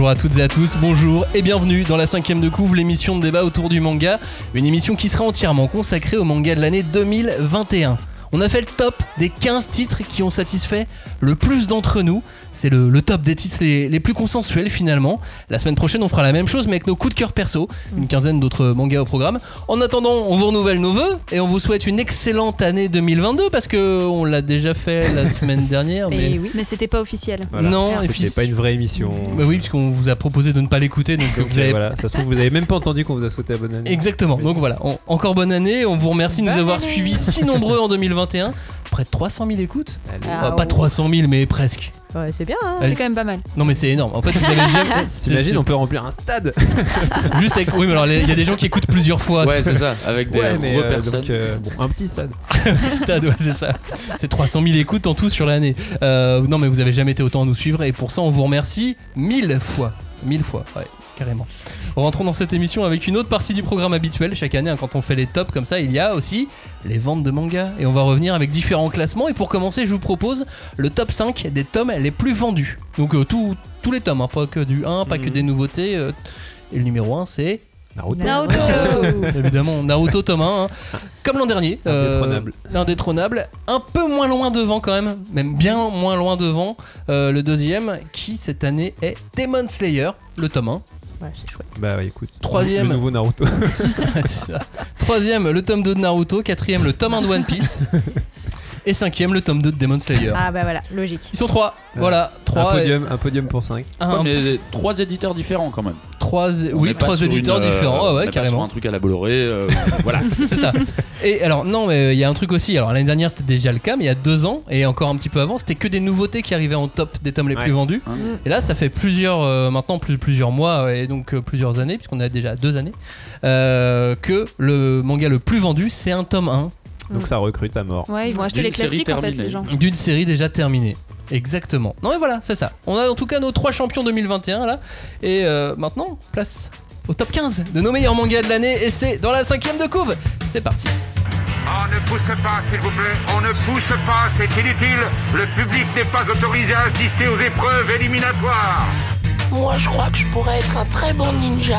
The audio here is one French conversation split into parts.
Bonjour à toutes et à tous, bonjour et bienvenue dans la cinquième de couvre, l'émission de débat autour du manga, une émission qui sera entièrement consacrée au manga de l'année 2021. On a fait le top des 15 titres qui ont satisfait le plus d'entre nous. C'est le, le top des titres les, les plus consensuels finalement. La semaine prochaine, on fera la même chose mais avec nos coups de cœur perso, une quinzaine d'autres mangas au programme. En attendant, on vous renouvelle nos vœux et on vous souhaite une excellente année 2022 parce que on l'a déjà fait la semaine dernière. Mais... oui, mais c'était pas officiel. Voilà. Non, C'était pas une vraie émission. Bah oui, puisqu'on vous a proposé de ne pas l'écouter, donc vous avez voilà, ça se trouve, vous avez même pas entendu qu'on vous a souhaité la bonne année. Exactement. Donc voilà, on- encore bonne année. On vous remercie de nous avoir suivis si nombreux en 2021. Près de 300 000 écoutes. Ah, pas ouais. 300 000, mais presque. Ouais, c'est bien, hein. C'est quand même pas mal. Non, mais c'est énorme. En fait, vous avez jamais. T'imagines, on peut remplir un stade Juste avec. Oui, mais alors il y a des gens qui écoutent plusieurs fois. Ouais, c'est ça, avec des Ouais, mais euh, personnes. donc, euh, bon, un petit stade. Petit stade, ouais, c'est ça. C'est 300 000 écoutes en tout sur l'année. Euh, non, mais vous avez jamais été autant à nous suivre et pour ça, on vous remercie mille fois. Mille fois, ouais, carrément. Rentrons dans cette émission avec une autre partie du programme habituel. Chaque année, hein, quand on fait les tops comme ça, il y a aussi les ventes de mangas. Et on va revenir avec différents classements. Et pour commencer, je vous propose le top 5 des tomes les plus vendus. Donc, euh, tous- tous les tomes, hein, pas que du 1, pas que Mhm. des nouveautés. euh, et le numéro 1, c'est Naruto. Naruto. évidemment Naruto tome 1 hein. comme l'an dernier euh, Indétrônable. indétrônable un peu moins loin devant quand même même bien moins loin devant euh, le deuxième qui cette année est Demon Slayer le tome 1 Ouais, c'est chouette. Bah ouais, écoute. Troisième. Le nouveau Naruto. C'est ça. troisième le tome 2 de Naruto quatrième le tome 1 de One Piece et cinquième le tome 2 de Demon Slayer Ah bah voilà, logique. ils sont trois voilà un trois podium, un podium pour 5. un- Ouais, mais trois éditeurs différents quand même. trois On oui trois éditeurs une, euh, différents ouais, on ouais est pas sur carrément un truc à la Bolloré, euh, voilà. c'est ça. Et alors non, mais il y a un truc aussi. Alors l'année dernière c'était déjà le cas, mais il y a deux ans et encore un petit peu avant, c'était que des nouveautés qui arrivaient en top des tomes les Ouais. plus vendus. Hein. Et là, ça fait plusieurs euh, maintenant plus, plusieurs mois et donc euh, plusieurs années, puisqu'on a déjà deux années, euh, que le manga le plus vendu c'est un tome 1 Donc ça recrute à mort. Ouais, ils vont acheter D'une les classiques série en fait, terminée. les gens. d'une série déjà terminée. Exactement. Non mais voilà, c'est ça. On a en tout cas nos trois champions 2021 là. Et euh, maintenant, place au top 15 de nos meilleurs mangas de l'année. Et c'est dans la cinquième de couve. C'est parti. On ne pousse pas, s'il vous plaît. On ne pousse pas, c'est inutile. Le public n'est pas autorisé à assister aux épreuves éliminatoires. Moi, je crois que je pourrais être un très bon ninja.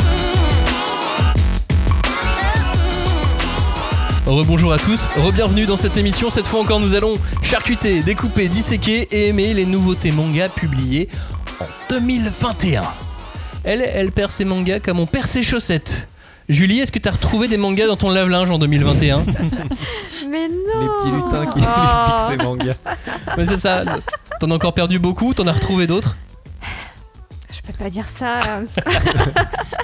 Rebonjour à tous, re-bienvenue dans cette émission. Cette fois encore, nous allons charcuter, découper, disséquer et aimer les nouveautés mangas publiées en 2021. Elle, elle perd ses mangas comme on perd ses chaussettes. Julie, est-ce que t'as retrouvé des mangas dans ton lave-linge en 2021 Mais non Les petits lutins qui Oh. piquent ses mangas. Ouais, C'est ça. T'en as encore perdu beaucoup, t'en as retrouvé d'autres? Je peux pas dire ça.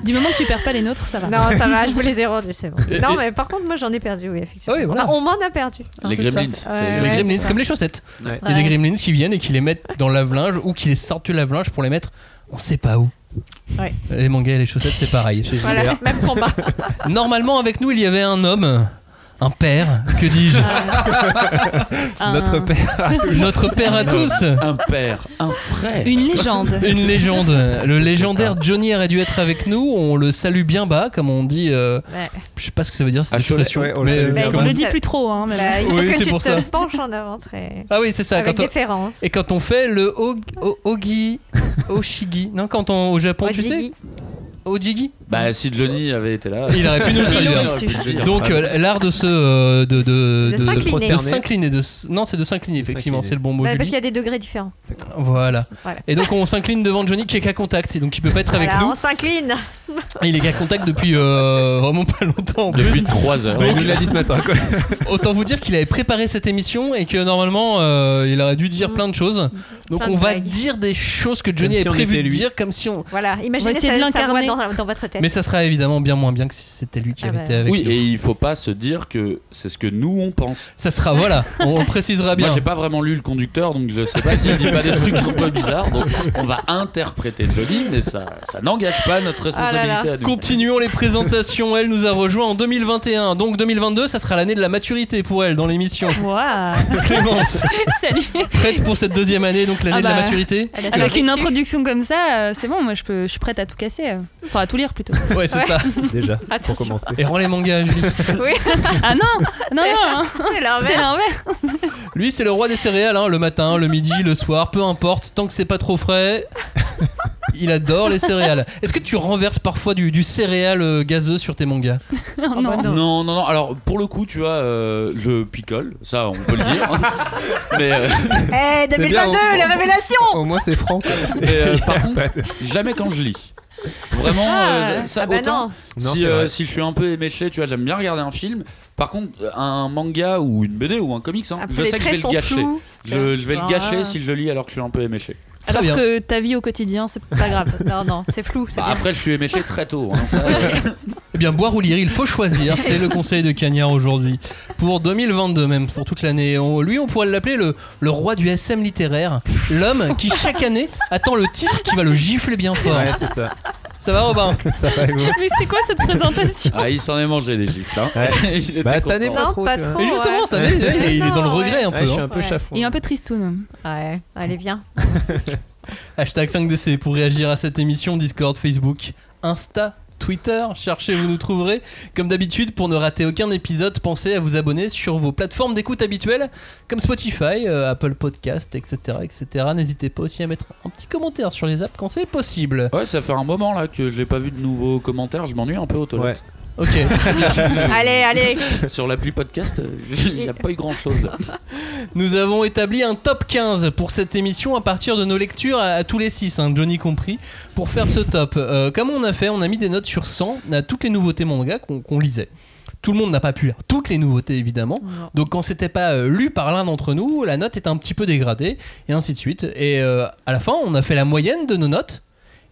Du moment que tu perds pas les nôtres, ça va. non, ça va, je vous les ai rendus, c'est bon. Non, mais par contre, moi j'en ai perdu, oui, effectivement. Oui, voilà. Enfin, on m'en a perdu. Les. Gremlins. Ouais, c'est- ouais. Les gremlins, c'est ça. comme les chaussettes. Ouais. Il y a des gremlins qui viennent et qui les mettent dans le lave-linge ou qui les sortent du lave-linge pour les mettre on sait pas où. Ouais. Les mangas et les chaussettes, c'est pareil. Chez Voilà, même combat. Normalement, avec nous, il y avait un homme, un père, que dis-je Un- Notre père à tous. Notre père à tous Un père, un frère. Une légende. Une légende. Le légendaire Johnny aurait dû être avec nous. On le salue bien bas, comme on dit. euh, Ouais. je sais pas ce que ça veut dire, cette À Cholet, expression. ouais, on le mais, salue euh, Bah. On il le dit plus trop, hein. mais- Bah, il faut Oui, que c'est tu pour te ça. penches en avant, très... Ah oui, c'est ça. avec Quand on... déférence. Et quand on fait le og- o- ogi, oshigi, non, quand on au Japon, tu sais, Ojigi. ojigi, Bah, si Dloni avait été là. il aurait pu nous le traduire. Donc euh, l'art de se euh, de de De s'incliner. de s'incliner, non c'est de s'incliner effectivement, c'est le bon mot. Bah, parce qu'il y a des degrés différents. Voilà. Voilà. Et donc on s'incline devant Johnny qui est qu'à contact, et donc il peut pas être avec Voilà, nous. on s'incline. Il est qu'à contact depuis euh, vraiment pas longtemps. En Depuis plus. 3 heures. Ouais, il l'a dit ce matin quoi. Autant vous dire qu'il avait préparé cette émission et que normalement euh, il aurait dû dire plein de choses. Donc Plein de on va dire des choses que Johnny avait prévu de dire comme si on. Voilà, imaginez dans, dans votre tête. Mais ça sera évidemment bien moins bien que si c'était lui qui Ah avait bah. été avec Oui, nous. et il faut pas se dire que c'est ce que nous on pense. Ça sera, voilà, on précisera bien. Moi j'ai pas vraiment lu le conducteur donc je sais pas s'il dit pas des trucs un peu bizarres donc on va interpréter Loli mais ça, ça n'engage pas notre responsabilité à nous. Continuons les présentations. Elle nous a rejoint en 2021. Donc 2022, ça sera l'année de la maturité pour elle dans l'émission. Waouh Clémence, Salut prête pour cette deuxième année, donc l'année Ah de la bah. maturité Avec une introduction comme ça, euh, c'est bon, moi je, peux, je suis prête à tout casser. Enfin, à tout lire plutôt. Ouais, c'est ça. Déjà, Attention. pour commencer. Et rends les mangas à Julie. Oui, Ah non Non, non, non c'est l'inverse. Lui, c'est le roi des céréales, hein, le matin, le midi, le soir, peu importe, tant que c'est pas trop frais. Il adore les céréales. Est-ce que tu renverses parfois du, du céréal euh, gazeux sur tes mangas Oh, bah non. non. Non, non, non. Alors, pour le coup, tu vois, euh, je picole, ça, on peut le dire. Mais, euh, Eh, C'est bien, 2022, on- les révélations Au moins, c'est franc. quoi. mais, euh, par contre, jamais quand je lis. Vraiment, euh, ça, ah bah autant, non. Non, si, c'est euh, si je suis un peu éméché, tu vois, j'aime bien regarder un film. Par contre, un manga ou une BD ou un comics, hein, Après, je sais que je vais le gâcher. flous. Je, je vais le Ah. gâcher si je le lis alors que je suis un peu éméché. Très Alors bien. que ta vie au quotidien, c'est pas grave. Non, non, c'est flou. Bah, après, je suis éméché très tôt. hein, ça, euh, Eh bien, boire ou lire, il faut choisir. C'est le conseil de Cagnard aujourd'hui. Pour 2022, même, pour toute l'année. On- Lui, on pourrait l'appeler le, le roi du SM littéraire. L'homme qui, chaque année, attend le titre qui va le gifler bien fort. Ouais, c'est ça. Ça va, Robin Ça va, et vous Mais c'est quoi cette présentation ah, il s'en est mangé des gifles. Hein. Ouais. Il était Bah, cette année, pas trop, pas trop. Et justement, ouais. cette année, il est, il est dans le regret un Ouais, peu. je suis hein. un peu Ouais. chafouin. Il est un peu tristoun. Ouais, allez, viens. Hashtag 5DC pour réagir à cette émission. Discord, Facebook, Insta. Twitter, cherchez, vous nous trouverez. Comme d'habitude, pour ne rater aucun épisode, pensez à vous abonner sur vos plateformes d'écoute habituelles, comme Spotify, euh, Apple Podcast, etc., etc. N'hésitez pas aussi à mettre un petit commentaire sur les apps quand c'est possible. Ouais, ça fait un moment là que je n'ai pas vu de nouveaux commentaires. Je m'ennuie un peu aux toilettes. Ok. Allez, allez. Sur l'appli podcast, euh, il n'y a pas eu grand chose. Nous avons établi un top 15 pour cette émission à partir de nos lectures à, à tous les 6, Johnny compris, pour faire ce top. Euh, comme on a fait, on a mis des notes sur 100 à toutes les nouveautés manga qu'on lisait. Tout le monde n'a pas pu lire toutes les nouveautés évidemment. Donc quand c'était pas euh, lu par l'un d'entre nous, la note est un petit peu dégradée et ainsi de suite. Et euh, à la fin, on a fait la moyenne de nos notes.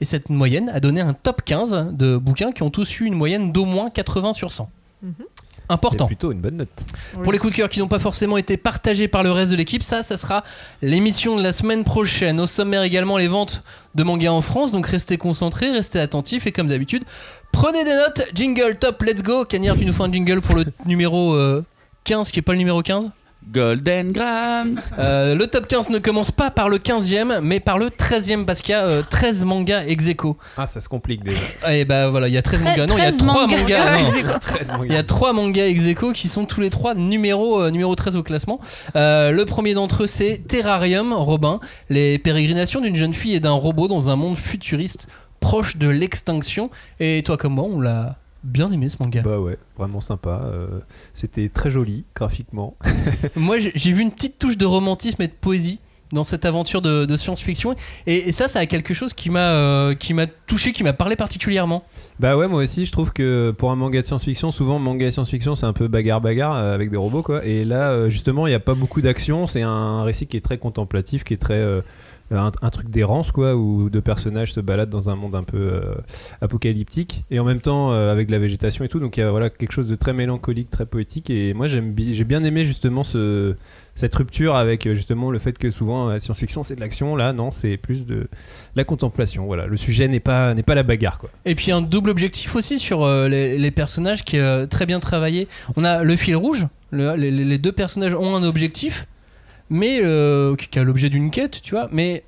Et cette moyenne a donné un top 15 de bouquins qui ont tous eu une moyenne d'au moins 80 sur 100. Important. C'est plutôt une bonne note. Pour les coups de cœur qui n'ont pas forcément été partagés par le reste de l'équipe, ça, ça sera l'émission de la semaine prochaine. Au sommaire également les ventes de mangas en France, donc restez concentrés, restez attentifs et comme d'habitude, prenez des notes. Jingle top, let's go. Cagnard, tu nous fais un jingle pour le numéro euh, 15 qui est pas le numéro 15 Golden Grams Euh, Le top 15 ne commence pas par le 15e, mais par le 13e parce qu'il y a euh, 13 mangas ex aequo. Ah, ça se complique déjà. Et bah voilà, il y a 13 mangas. Non, il y a 13 3 mangas. mangas. Ouais, non. c'est quoi 13 Il y a trois mangas ex aequo qui sont tous les trois numéro, euh, numéro 13 au classement. Euh, le premier d'entre eux, c'est Terrarium, Robin, les pérégrinations d'une jeune fille et d'un robot dans un monde futuriste proche de l'extinction. Et toi comme moi, on l'a bien aimé ce manga. Bah ouais, vraiment sympa. euh, C'était très joli graphiquement. moi, j'ai vu une petite touche de romantisme et de poésie dans cette aventure de, de science-fiction et, et ça ça a quelque chose qui m'a euh, qui m'a touché qui m'a parlé particulièrement Bah ouais, moi aussi, je trouve que pour un manga de science-fiction, souvent manga de science-fiction, c'est un peu bagarre-bagarre euh, avec des robots, quoi. Et là, euh, justement, il n'y a pas beaucoup d'action. C'est un récit qui est très contemplatif, qui est très. Euh, un, truc d'errance, quoi, où deux personnages se baladent dans un monde un peu euh, apocalyptique et en même temps euh, avec de la végétation et tout. Donc il y a voilà, quelque chose de très mélancolique, très poétique. Et moi, j'aime j'ai bien aimé justement ce, cette rupture avec justement le fait que souvent la science-fiction c'est de l'action. Là, non, c'est plus de la contemplation. Voilà, le sujet n'est pas, n'est pas la bagarre, quoi. Et puis un double objectif aussi sur les, personnages qui est très bien travaillé. On a le fil rouge, le- les, les deux personnages ont un objectif, mais euh, qui a l'objet d'une quête, tu vois. Mais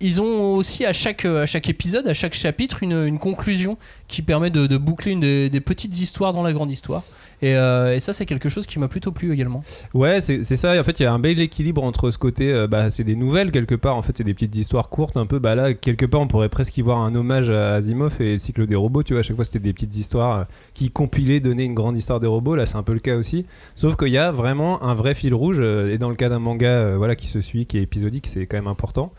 ils ont aussi à chaque, à chaque épisode, à chaque chapitre, une, une conclusion qui permet de, boucler une des petites histoires dans la grande histoire. Et, euh, et ça, c'est quelque chose qui m'a plutôt plu également. Ouais, c'est ça. En fait, il y a un bel équilibre entre ce côté, euh, bah, c'est des nouvelles quelque part. En fait, c'est des petites histoires courtes, un peu. Bah là, quelque part, on pourrait presque y voir un hommage à Asimov et le cycle des robots. Tu vois, à chaque fois, c'était des petites histoires euh, qui compilaient, donnaient une grande histoire des robots. Là, c'est un peu le cas aussi. Sauf qu'il y a vraiment un vrai fil rouge. et dans le cas d'un manga, voilà, qui se suit, qui est épisodique, c'est quand même important.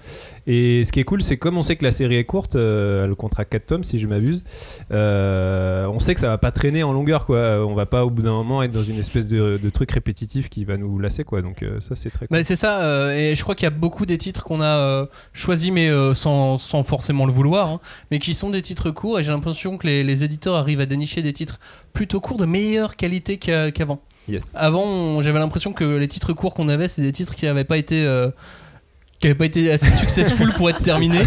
Et ce qui est cool, c'est comme on sait que la série est courte, elle comptera 4 tomes si je m'abuse. on sait que ça va pas traîner en longueur, quoi. On va pas au bout d'un moment être dans une espèce de, de truc répétitif qui va nous lasser quoi. Donc euh, ça c'est très cool. Bah, c'est ça, euh, et je crois qu'il y a beaucoup des titres qu'on a euh, choisis, mais sans, sans forcément le vouloir, hein, mais qui sont des titres courts, et j'ai l'impression que les, les éditeurs arrivent à dénicher des titres plutôt courts de meilleure qualité qu'a- qu'avant. Yes. Avant, j'avais l'impression que les titres courts qu'on avait, c'est des titres qui n'avaient pas été. Euh, qui avaient pas été assez successful pour être terminés.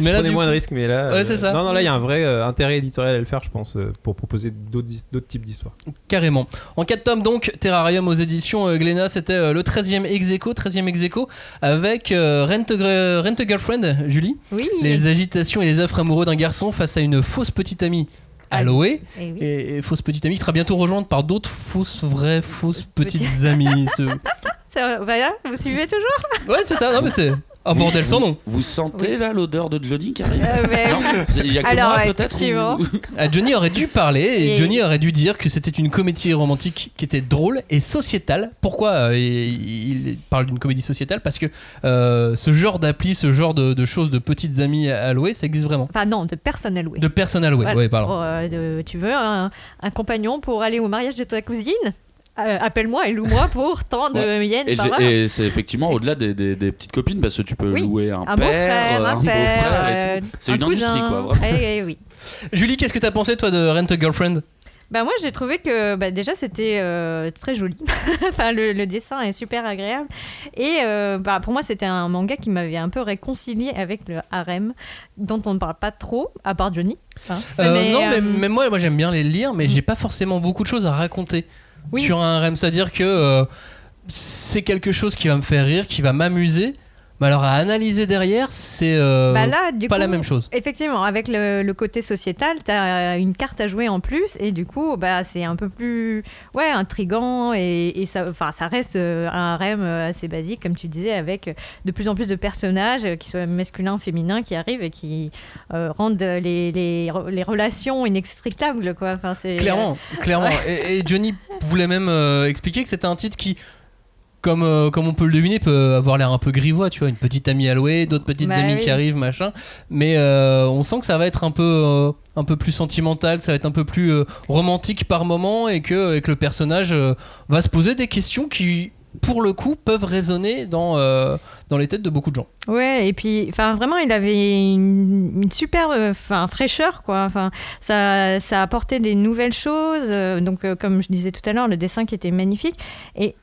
mais là, Prenez du moins coup- de risques, mais là. Ouais, c'est ça. Non, non, là, il y a un vrai euh, intérêt éditorial à le faire, je pense, euh, pour proposer d'autres types d'histoires. Carrément. En 4 tomes, donc, Terrarium aux éditions euh, Glénat, c'était euh, le 13e ex aequo, 13e ex aequo, avec euh, Rent, a, Rent a Girlfriend, Julie. Oui. Les agitations et les offres amoureux d'un garçon face à une fausse petite amie. Aloé Eh oui. et, et fausse petite amie qui sera bientôt rejointe par d'autres fausses, vraies, fausses petites amies. Ce- Ça, voilà, vous suivez toujours? Ouais, c'est ça, non, mais c'est un bordel sans nom. Vous sentez là l'odeur de Johnny qui arrive Euh, mais- Non C'est- Il y a que Alors, moi ouais, peut-être effectivement. ou- Ah, Johnny aurait dû parler et Et- Johnny aurait dû dire que c'était une comédie romantique qui était drôle et sociétale. Pourquoi euh, il, il parle d'une comédie sociétale? Parce que euh, ce genre d'appli, ce genre de, de choses, de petites amies allouées, ça existe vraiment. Enfin non, de personnes allouées. De personnes allouées, Voilà. ouais, pardon. Pour, euh, de- tu veux un, un compagnon pour aller au mariage de ta cousine? Euh, Appelle-moi et loue-moi pour tant de Ouais. yens Et, par c'est effectivement au-delà des, des- des petites copines parce que tu peux Oui. louer un, Un père, beau-frère, euh, un beau-frère père, et euh. C'est un une industrie cousin. quoi, vraiment. Eh, eh, oui. Julie, qu'est-ce que t'as pensé toi de Rent a Girlfriend? Bah moi j'ai trouvé que bah, déjà c'était euh, très joli. enfin le, le dessin est super agréable et euh, bah, pour moi c'était un manga qui m'avait un peu réconcilié avec le harem dont on ne parle pas trop à part Johnny. Euh, Non, mais, euh, mais moi, moi j'aime bien les lire, mais j'ai pas forcément beaucoup de choses à raconter Sur un REM. C'est-à-dire que euh, c'est quelque chose qui va me faire rire, qui va m'amuser. Mais alors à analyser derrière, c'est euh, Bah là, pas coup, la même chose. Effectivement, avec le, le côté sociétal, tu as une carte à jouer en plus et du coup, bah, c'est un peu plus ouais, intrigant et, et ça, ça reste euh, un harem euh, assez basique, comme tu disais, avec de plus en plus de personnages, qui soient masculins, féminins, qui arrivent et qui euh, rendent les, les, les relations inextricables. Quoi. Enfin, Clairement, clairement. ouais. Et, et Johnny voulait même euh, expliquer que c'était un titre qui, comme, euh, comme on peut le deviner, peut avoir l'air un peu grivois, tu vois, une petite amie allouée, d'autres petites Bah amies oui. qui arrivent, machin. Mais euh, on sent que ça va être un peu, euh, un peu plus sentimental, que ça va être un peu plus romantique par moment et que, et que le personnage va se poser des questions qui, pour le coup, peuvent résonner dans, dans les têtes de beaucoup de gens. Ouais, et puis, enfin, vraiment, il avait une, une super, euh, enfin, fraîcheur, quoi. Enfin, ça, ça apportait des nouvelles choses. donc, comme je disais tout à l'heure, le dessin qui était magnifique. Et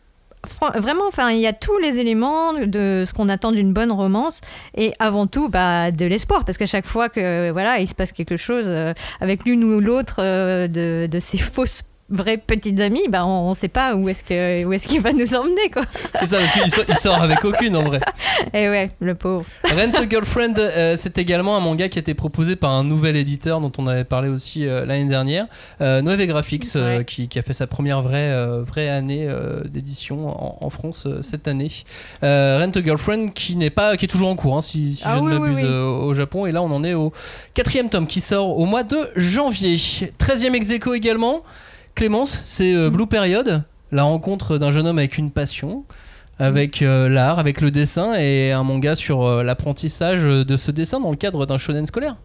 vraiment, enfin, il y a tous les éléments de ce qu'on attend d'une bonne romance. Et avant tout, bah, de l'espoir, parce qu'à chaque fois que, voilà, il se passe quelque chose euh, avec l'une ou l'autre euh, de, de ces fausses vraies petites amies, bah, on ne sait pas où est-ce que où est-ce qu'il va nous emmener, quoi. C'est ça, parce qu'il sort, avec aucune en vrai. Et ouais, le pauvre. Rent a Girlfriend, euh, c'est également un manga qui a été proposé par un nouvel éditeur dont on avait parlé aussi euh, l'année dernière, euh, Noeve Graphics, euh, Ouais. qui, qui a fait sa première vraie, vraie année d'édition en, en France cette année. Rent a Girlfriend qui n'est pas, qui est toujours en cours, hein, si, si Ah je oui, ne m'abuse oui. au Japon. Et là, on en est au quatrième tome qui sort au mois de janvier. 13e ex aequo également. Clémence, c'est euh, Blue Period, la rencontre d'un jeune homme avec une passion avec euh, l'art, avec le dessin et un manga sur euh, l'apprentissage de ce dessin dans le cadre d'un shonen scolaire.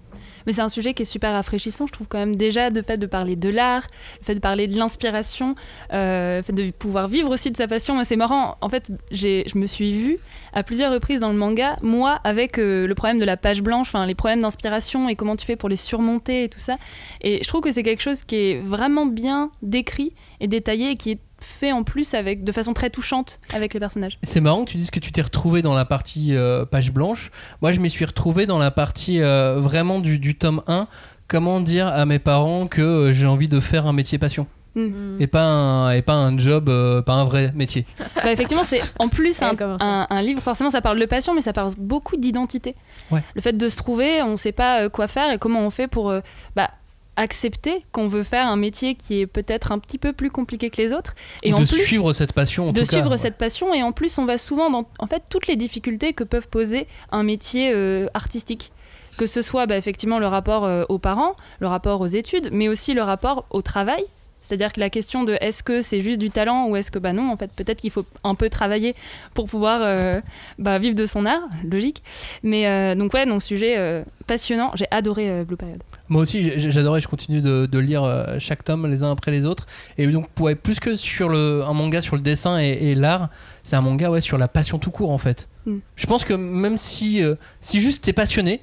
Mais c'est un sujet qui est super rafraîchissant, je trouve quand même déjà le fait de parler de l'art, le fait de parler de l'inspiration, euh, fait de pouvoir vivre aussi de sa passion. C'est marrant, en fait, je me suis vue à plusieurs reprises dans le manga, moi, avec euh, le problème de la page blanche, les problèmes d'inspiration et comment tu fais pour les surmonter et tout ça. Et je trouve que c'est quelque chose qui est vraiment bien décrit et détaillé et qui est fait en plus avec de façon très touchante avec les personnages. C'est marrant que tu dises que tu t'es retrouvé dans la partie euh, page blanche. Moi, je m'y suis retrouvé dans la partie euh, vraiment du, du tome 1. Comment dire à mes parents que euh, j'ai envie de faire un métier passion Mm. et pas un, et pas un job, euh, pas un vrai métier. Bah, effectivement, c'est en plus un, livre, forcément, ça parle de passion, mais ça parle beaucoup d'identité. Ouais. Le fait de se trouver, on ne sait pas quoi faire et comment on fait pour euh, bah, accepter qu'on veut faire un métier qui est peut-être un petit peu plus compliqué que les autres. Et en de plus, suivre cette passion en de tout cas. suivre ouais. cette passion. Et en plus, on va souvent dans en fait, toutes les difficultés que peuvent poser un métier euh, artistique. Que ce soit bah, effectivement le rapport euh, aux parents, le rapport aux études, mais aussi le rapport au travail C'est-à-dire que la question de est-ce que c'est juste du talent ou est-ce que bah non, en fait, peut-être qu'il faut un peu travailler pour pouvoir euh, bah, vivre de son art, logique. Mais euh, donc ouais, donc sujet euh, passionnant. J'ai adoré Blue Period. Moi aussi, j'adorais, je continue de, de lire chaque tome les uns après les autres. Et donc, ouais, plus que sur le, un manga sur le dessin et, et l'art, c'est un manga ouais, sur la passion tout court en fait. Mm. Je pense que même si, si juste t'es passionné,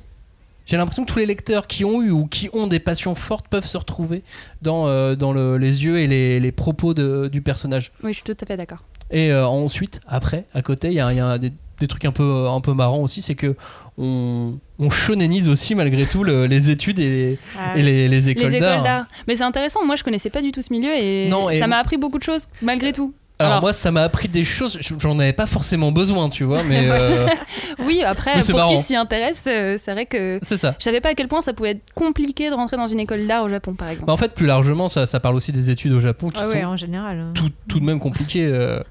j'ai l'impression que tous les lecteurs qui ont eu ou qui ont des passions fortes peuvent se retrouver dans, euh, dans le- les yeux et les, les propos de- du personnage. Oui, je suis tout à fait d'accord. Et euh, ensuite, après, à côté, il y a, y a des, des trucs un peu, un peu marrants aussi, c'est que on, on shonenise aussi malgré tout le- les études et les, Ah, et les, les écoles Les écoles d'art. Mais c'est intéressant, moi je connaissais pas du tout ce milieu et, Non, et- ça m'a appris beaucoup de choses malgré tout. Alors, Alors- moi, ça m'a appris des choses, j'en avais pas forcément besoin, tu vois, mais euh, Oui, après, Mais pour qui s'y intéresse, euh, c'est vrai que c'est ça. je savais pas à quel point ça pouvait être compliqué de rentrer dans une école d'art au Japon, par exemple. Bah, en fait, plus largement, ça, ça parle aussi des études au Japon qui Ah sont ouais, en général. tout, tout de même compliquées. euh,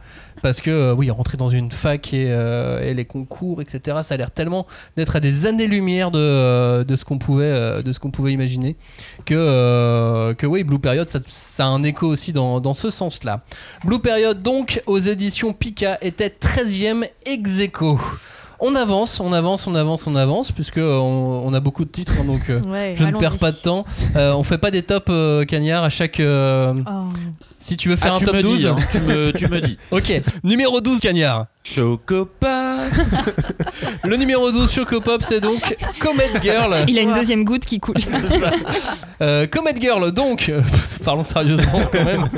parce que, euh, oui, rentrer dans une fac et, euh, et les concours, etc., ça a l'air tellement d'être à des années-lumière de, euh, de ce qu'on pouvait, de ce qu'on pouvait imaginer que, que oui, Blue Period, ça, ça a un écho aussi dans, dans ce sens-là. Blue Period, donc, aux éditions Pika, était 13e ex aequo. On avance, on avance, on avance, on avance, puisque on, on a beaucoup de titres, hein, donc euh, Ouais, je ne perds pas de temps. Euh, on fait pas des tops euh, cagnards à chaque. Oh. Si tu veux faire Ah, un tu top me 12. dis, hein, tu, me, tu me dis. Ok, numéro 12 cagnard. Chocopat Le numéro 12 sur Copop, c'est donc Comet Girl. Il a une deuxième goutte qui coule. Euh, Comet Girl, donc, euh, parlons sérieusement quand même.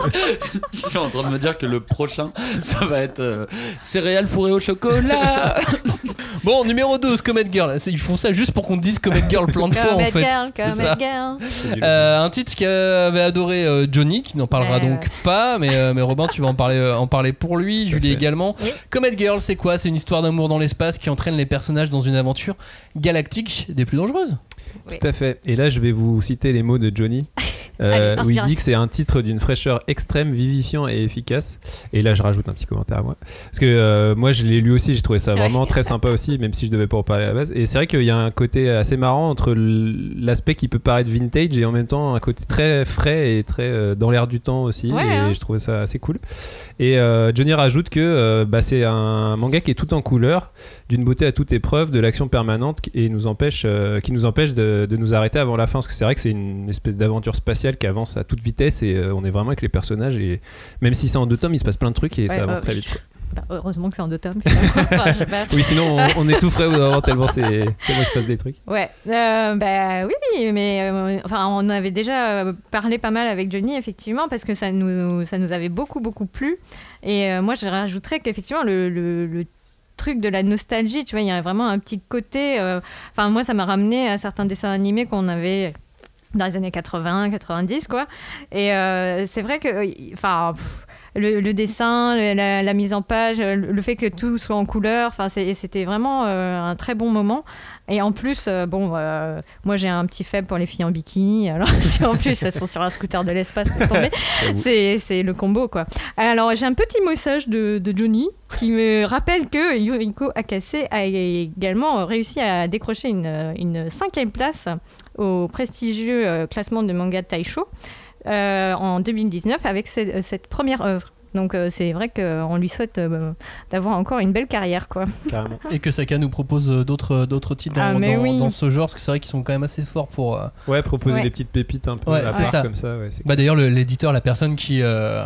Je suis en train de me dire que le prochain, ça va être euh, céréales fourrées au chocolat. Bon, numéro 12, Comet Girl. C'est- Ils font ça juste pour qu'on dise Comet Girl plein de fois en Comet fait. Girl, C'est Comet ça. Girl. Euh, un titre qu'avait adoré euh, Johnny, qui n'en parlera donc pas, mais, euh, mais Robin, tu vas en parler, euh, en parler pour lui, Julie fait. également. Oui. Comet Girl, c'est quoi? C'est une histoire d'amour dans l'espace qui entraîne les personnages dans une aventure galactique des plus dangereuses. Tout à fait. Et là, je vais vous citer les mots de Johnny. Euh, Allez, où il dit que c'est un titre d'une fraîcheur extrême, vivifiant et efficace. Et là, je rajoute un petit commentaire à moi. Parce que euh, moi, je l'ai lu aussi, j'ai trouvé ça vraiment très sympa aussi, même si je devais pas en parler à la base. Et c'est vrai qu'il y a un côté assez marrant entre l'aspect qui peut paraître vintage et en même temps un côté très frais et très euh, dans l'air du temps aussi. Ouais, et hein. je trouvais ça assez cool. Et euh, Johnny rajoute que euh, bah, c'est un manga qui est tout en couleur, d'une beauté à toute épreuve, de l'action permanente et nous empêche, euh, qui nous empêche de, de nous arrêter avant la fin. Parce que c'est vrai que c'est une espèce d'aventure spatiale qui avance à toute vitesse et on est vraiment avec les personnages. Et même si c'est en deux tomes, il se passe plein de trucs et Ouais, ça avance très vite. quoi. Bah, heureusement que c'est en deux tomes. Enfin. Oui, sinon on, on étoufferait au bout moment tellement, c'est- tellement il se passe des trucs. Ouais, euh, bah oui, mais euh, enfin, on avait déjà euh, parlé pas mal avec Johnny, effectivement, parce que ça nous, ça nous avait beaucoup, beaucoup plu. Et euh, moi, je rajouterais qu'effectivement, le, le, le truc de la nostalgie, tu vois, il y a vraiment un petit côté. Enfin, moi, ça m'a ramené à certains dessins animés qu'on avait dans les années 80, 90, quoi. Et c'est vrai que, enfin. pff, le, le dessin, la, la mise en page, le, fait que tout soit en couleur, enfin c'était vraiment euh, un très bon moment. Et en plus, euh, bon, euh, moi j'ai un petit faible pour les filles en bikini. Alors si en plus elles sont sur un scooter de l'espace, c'est le combo quoi. Alors j'ai un petit message de, de Johnny qui me rappelle que Yuriko Akase a également réussi à décrocher une, une cinquième place au prestigieux classement de manga Taisho euh, en 2019 avec ce- cette première œuvre. Donc euh, c'est vrai qu'on lui souhaite euh, d'avoir encore une belle carrière quoi. Carrément. Et que Saka nous propose euh, d'autres d'autres titres dans, Ah, dans- oui. dans ce genre, parce que c'est vrai qu'ils sont quand même assez forts pour. euh, Ouais, proposer Ouais. des petites pépites un peu Ouais, à c'est part ça. comme ça. Ouais, Bah d'ailleurs, le- l'éditeur, la personne qui, euh,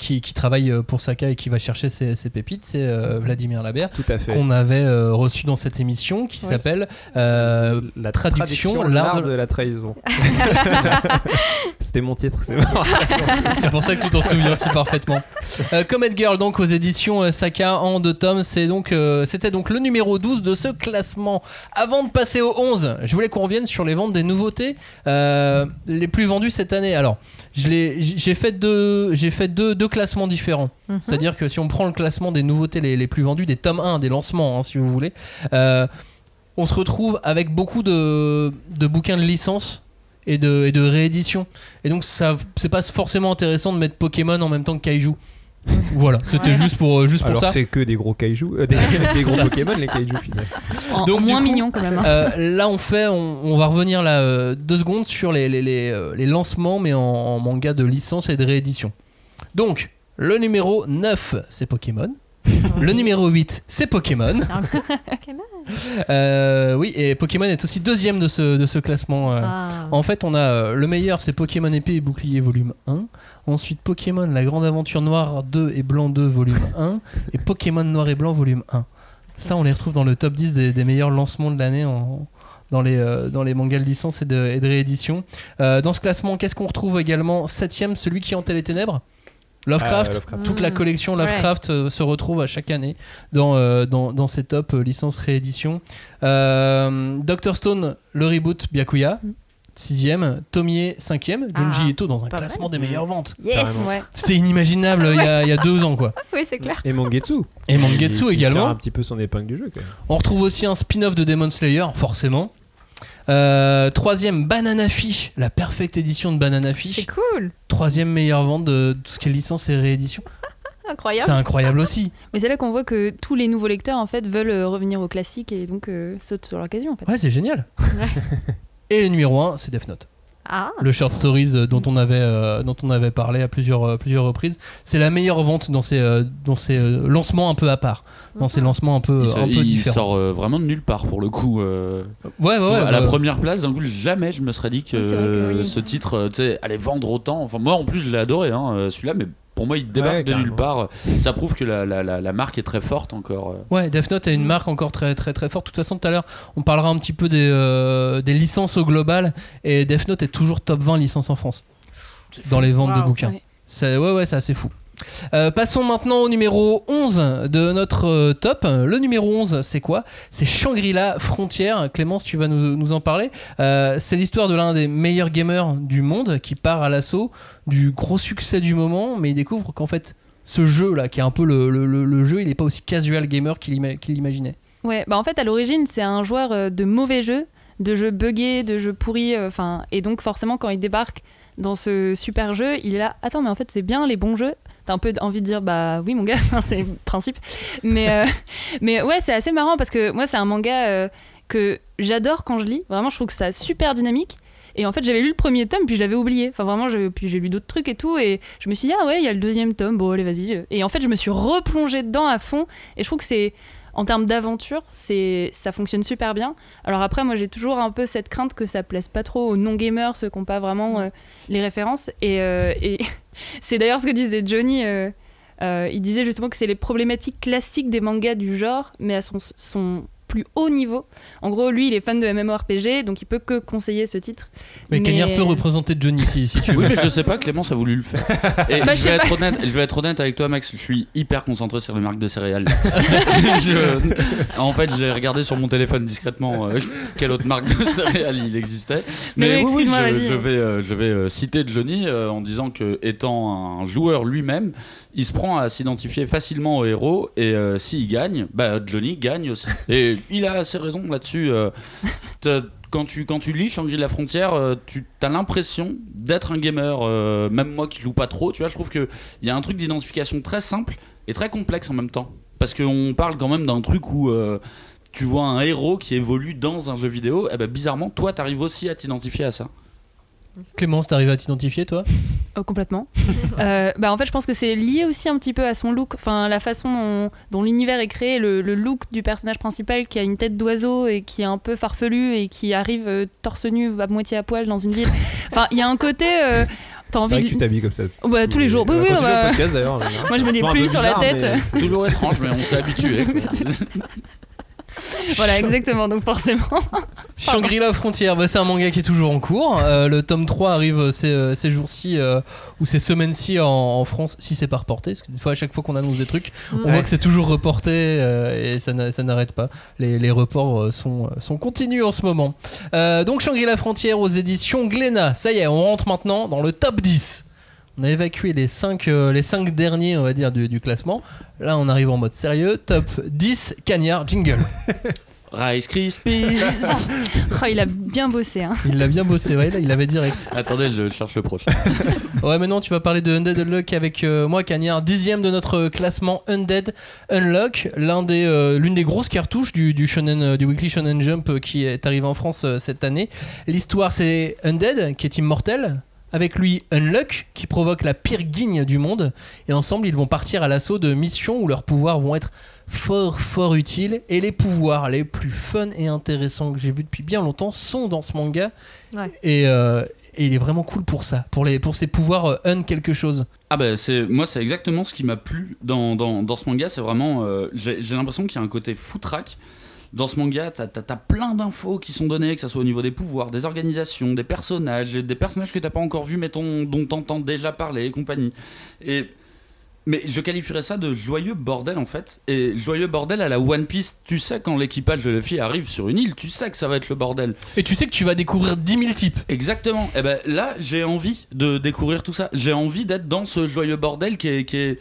qui, qui travaille euh, pour Saka et qui va chercher ses, ses pépites, c'est euh, Vladimir Labert, qu'on avait euh, reçu dans cette émission qui Ouais. s'appelle euh, la traduction, l'art l'art de... de- la trahison. C'était mon titre, c'est bon. C'est pour ça que tu t'en souviens si parfaitement. Euh, Comet Girl, donc aux éditions euh, Saka en deux tomes, c'est donc, euh, c'était donc le numéro 12 de ce classement. Avant de passer au 11, je voulais qu'on revienne sur les ventes des nouveautés euh, les plus vendues cette année. Alors, j'ai fait, deux, j'ai fait deux, deux classements différents. Mhm. C'est-à-dire que si on prend le classement des nouveautés les, les plus vendues, des tomes 1, des lancements, hein, si vous voulez, euh, on se retrouve avec beaucoup de, de bouquins de licence et de, et de réédition. Et donc, ça, c'est pas forcément intéressant de mettre Pokémon en même temps que Kaiju. Voilà, c'était Ouais. juste pour, euh, juste pour Alors ça. que c'est que des gros kaiju, euh, des, des gros Pokémon les kaiju finalement. En, Donc, en moins coup, mignon quand même. hein. Euh, là, on fait, on, on va revenir là euh, deux secondes sur les, les, les, les lancements, mais en, en manga de licence et de réédition. Donc, le numéro 9, c'est Pokémon. Le numéro 8, c'est Pokémon. Pokémon. Euh, oui, et Pokémon est aussi deuxième de ce, de ce classement. Ah. En fait, on a le meilleur, c'est Pokémon épée et bouclier volume 1. Ensuite, Pokémon la grande aventure noire 2 et blanc 2 volume 1. Et Pokémon noir et blanc volume 1. Ça, on les retrouve dans le top 10 des, des meilleurs lancements de l'année en- dans, les, euh, dans les mangas de licence et de, et de réédition. Euh, dans ce classement, qu'est-ce qu'on retrouve également? Septième, celui qui hantait les ténèbres Lovecraft. Ah, Lovecraft. Toute la Mm. collection Lovecraft euh, se retrouve à chaque année dans, euh, dans, dans ces top euh, licences réédition. Euh, Dr Stone, le reboot Byakuya. Sixième, Tomie cinquième, Junji Ah, Ito dans un classement mal. des meilleures ventes. Yes. Ouais. C'est inimaginable il y, a, il y a deux ans quoi. Oui, c'est clair. Et Mangetsu. Et Mangetsu également. un petit peu son épingle du jeu. Quand même. On retrouve aussi un spin-off de Demon Slayer, forcément. Euh, troisième, Banana Fish, la perfecte édition de Banana C'est Fish. cool. Troisième meilleure vente de tout ce qui est licence et réédition. C'est Incroyable. incroyable aussi. Mais c'est là qu'on voit que tous les nouveaux lecteurs en fait veulent euh, revenir au classique et donc euh, sautent sur l'occasion en fait. Ouais, c'est génial. Et le numéro 1, c'est Death Note. Ah. Le short stories euh, dont on avait, euh, dont on avait parlé à plusieurs, euh, plusieurs reprises. C'est la meilleure vente dans ces, euh, dans ces euh, lancements un peu à part. Dans ces lancements un peu, Il, un peu il différents. sort euh, vraiment de nulle part pour le coup. euh, Ouais, ouais, ouais. à la bah, première place, d'un coup, jamais je me serais dit que Oui, c'est vrai que oui. ce titre allait vendre autant. Enfin, moi en plus, je l'ai adoré, hein, celui-là, mais pour moi, il débarque Ouais, de nulle part. Ça prouve que la, la- la- la marque est très forte encore. euh. Ouais, Death Note est une marque encore très très très forte. De toute façon, tout à l'heure, on parlera un petit peu des, euh, des licences au global. Et Death Note est toujours top 20 licences en France dans les ventes de bouquins. Ouais, ouais, c'est assez fou. Euh, passons maintenant au numéro 11 de notre euh, top. Le numéro 11, c'est quoi? C'est Shangri-La Frontière. Clémence, tu vas nous, nous en parler. Euh, c'est l'histoire de l'un des meilleurs gamers du monde qui part à l'assaut du gros succès du moment, mais il découvre qu'en fait, ce jeu-là, qui est un peu le, le- jeu, il n'est pas aussi casual gamer qu'il ima- qu'il imaginait. Ouais, bah en fait à l'origine c'est un joueur de mauvais jeux, de jeux buggés, de jeux pourris, enfin et donc forcément quand il débarque dans ce super jeu, il est là. Attends mais en fait c'est bien les bons jeux. T'as un peu envie de dire bah oui mon gars, c'est le principe. Mais euh, mais ouais c'est assez marrant parce que moi c'est un manga euh, que j'adore quand je lis. Vraiment je trouve que ça super dynamique. Et en fait, j'avais lu le premier tome, puis je l'avais oublié. Enfin, vraiment, puis j'ai lu d'autres trucs et tout. Et je me suis dit, ah ouais, il y a le deuxième tome, bon, allez, vas-y. Et en fait, je me suis replongée dedans à fond. Et je trouve que c'est, en termes d'aventure, c'est, ça fonctionne super bien. Alors après, moi, j'ai toujours un peu cette crainte que ça plaise pas trop aux non-gamers, ceux qui n'ont pas vraiment euh, les références. Et, euh, et c'est d'ailleurs ce que disait Johnny. euh, euh, il disait justement que c'est les problématiques classiques des mangas du genre, mais à son, son plus haut niveau. En gros, lui, il est fan de MMORPG, donc il peut que conseiller ce titre. Mais, Cagnard peut représenter Johnny si, si tu veux. Oui, mais je sais pas, Clémence a voulu le faire. Et Bah, je, vais être honnête, je vais être honnête avec toi, Max. Je suis hyper concentré sur les marques de céréales. Je- en fait, j'ai regardé sur mon téléphone discrètement euh, quelle autre marque de céréales il existait. Mais oui, oui, je, vais, euh, je vais euh, citer Johnny euh, en disant que, étant un joueur lui-même, il se prend à s'identifier facilement au héros et euh, s'il gagne, bah, Johnny gagne aussi. Et il a assez raison là-dessus. euh, quand tu, quand tu lis Shangri-La Frontière, euh, tu as l'impression d'être un gamer, euh, même moi qui joue pas trop, tu vois, je trouve qu'il y a un truc d'identification très simple et très complexe en même temps. Parce qu'on parle quand même d'un truc où tu vois un héros qui évolue dans un jeu vidéo, et ben bizarrement, toi, t'arrives aussi à t'identifier à ça. Clémence, t'arrives à t'identifier toi? Oh, complètement. Euh, bah, en fait, je pense que c'est lié aussi un petit peu à son look, enfin la façon dont, dont l'univers est créé, le, le look du personnage principal qui a une tête d'oiseau et qui est un peu farfelu et qui arrive euh, torse nu, à moitié à poil dans une ville. Enfin, il y a un côté. euh, T'as envie vrai de. que tu t'habilles comme ça. Bah, tous les jours. Oui, bah, podcast, Moi, je mets des un plumes peu sur la tête. mais C'est toujours étrange, mais on s'est habitué. Voilà, exactement. Donc forcément. Shangri-La Frontière, bah, c'est un manga qui est toujours en cours. Euh, le tome 3 arrive euh, ces, euh, ces jours-ci euh, ou ces semaines-ci en, en France, si c'est pas reporté. Parce que des fois, à chaque fois qu'on annonce des trucs, on Ouais. voit que c'est toujours reporté euh, et ça n'a- ça n'arrête pas. Les, les reports sont, sont continus en ce moment. Donc, Shangri-La Frontière aux éditions Glénat. Ça y est, on rentre maintenant dans le top 10. On a évacué les 5 les cinq derniers, on va dire, du, du classement. Là, on arrive en mode sérieux. Top 10, Cagnard, jingle. Rice Krispies. Oh, il a bien bossé. Hein. Il l'a bien bossé, ouais, là, il avait direct. Attendez, je cherche le prochain. Ouais, maintenant tu vas parler de Undead Unlock avec euh, moi, Cagnard, dixième de notre classement Undead Unlock, l'un des, euh, l'une des grosses cartouches du, du, shonen, euh, du Weekly Shonen Jump euh, qui est arrivé en France euh, cette année. L'histoire, c'est Undead qui est immortel. Avec lui, Unluck, qui provoque la pire guigne du monde. Et ensemble, ils vont partir à l'assaut de missions où leurs pouvoirs vont être fort, fort utiles. Et les pouvoirs les plus fun et intéressants que j'ai vus depuis bien longtemps sont dans ce manga. Ouais. Et, euh, et il est vraiment cool pour ça, pour, les, pour ses pouvoirs euh, un quelque chose. Ah bah c'est moi c'est exactement ce qui m'a plu dans, dans, dans ce manga c'est vraiment euh, j'ai j'ai l'impression qu'il y a un côté foutraque dans ce manga t'as as, plein d'infos qui sont données que ça soit au niveau des pouvoirs des organisations des personnages des personnages que t'as pas encore vu mais ton- dont t'entends déjà parler et compagnie et mais je qualifierais ça de joyeux bordel en fait et joyeux bordel à la One Piece tu sais quand l'équipage de Luffy arrive sur une île tu sais que ça va être le bordel Et tu sais que tu vas découvrir 10 000 types. Exactement. Et ben là, j'ai envie de découvrir tout ça. J'ai envie d'être dans ce joyeux bordel qui est, qui est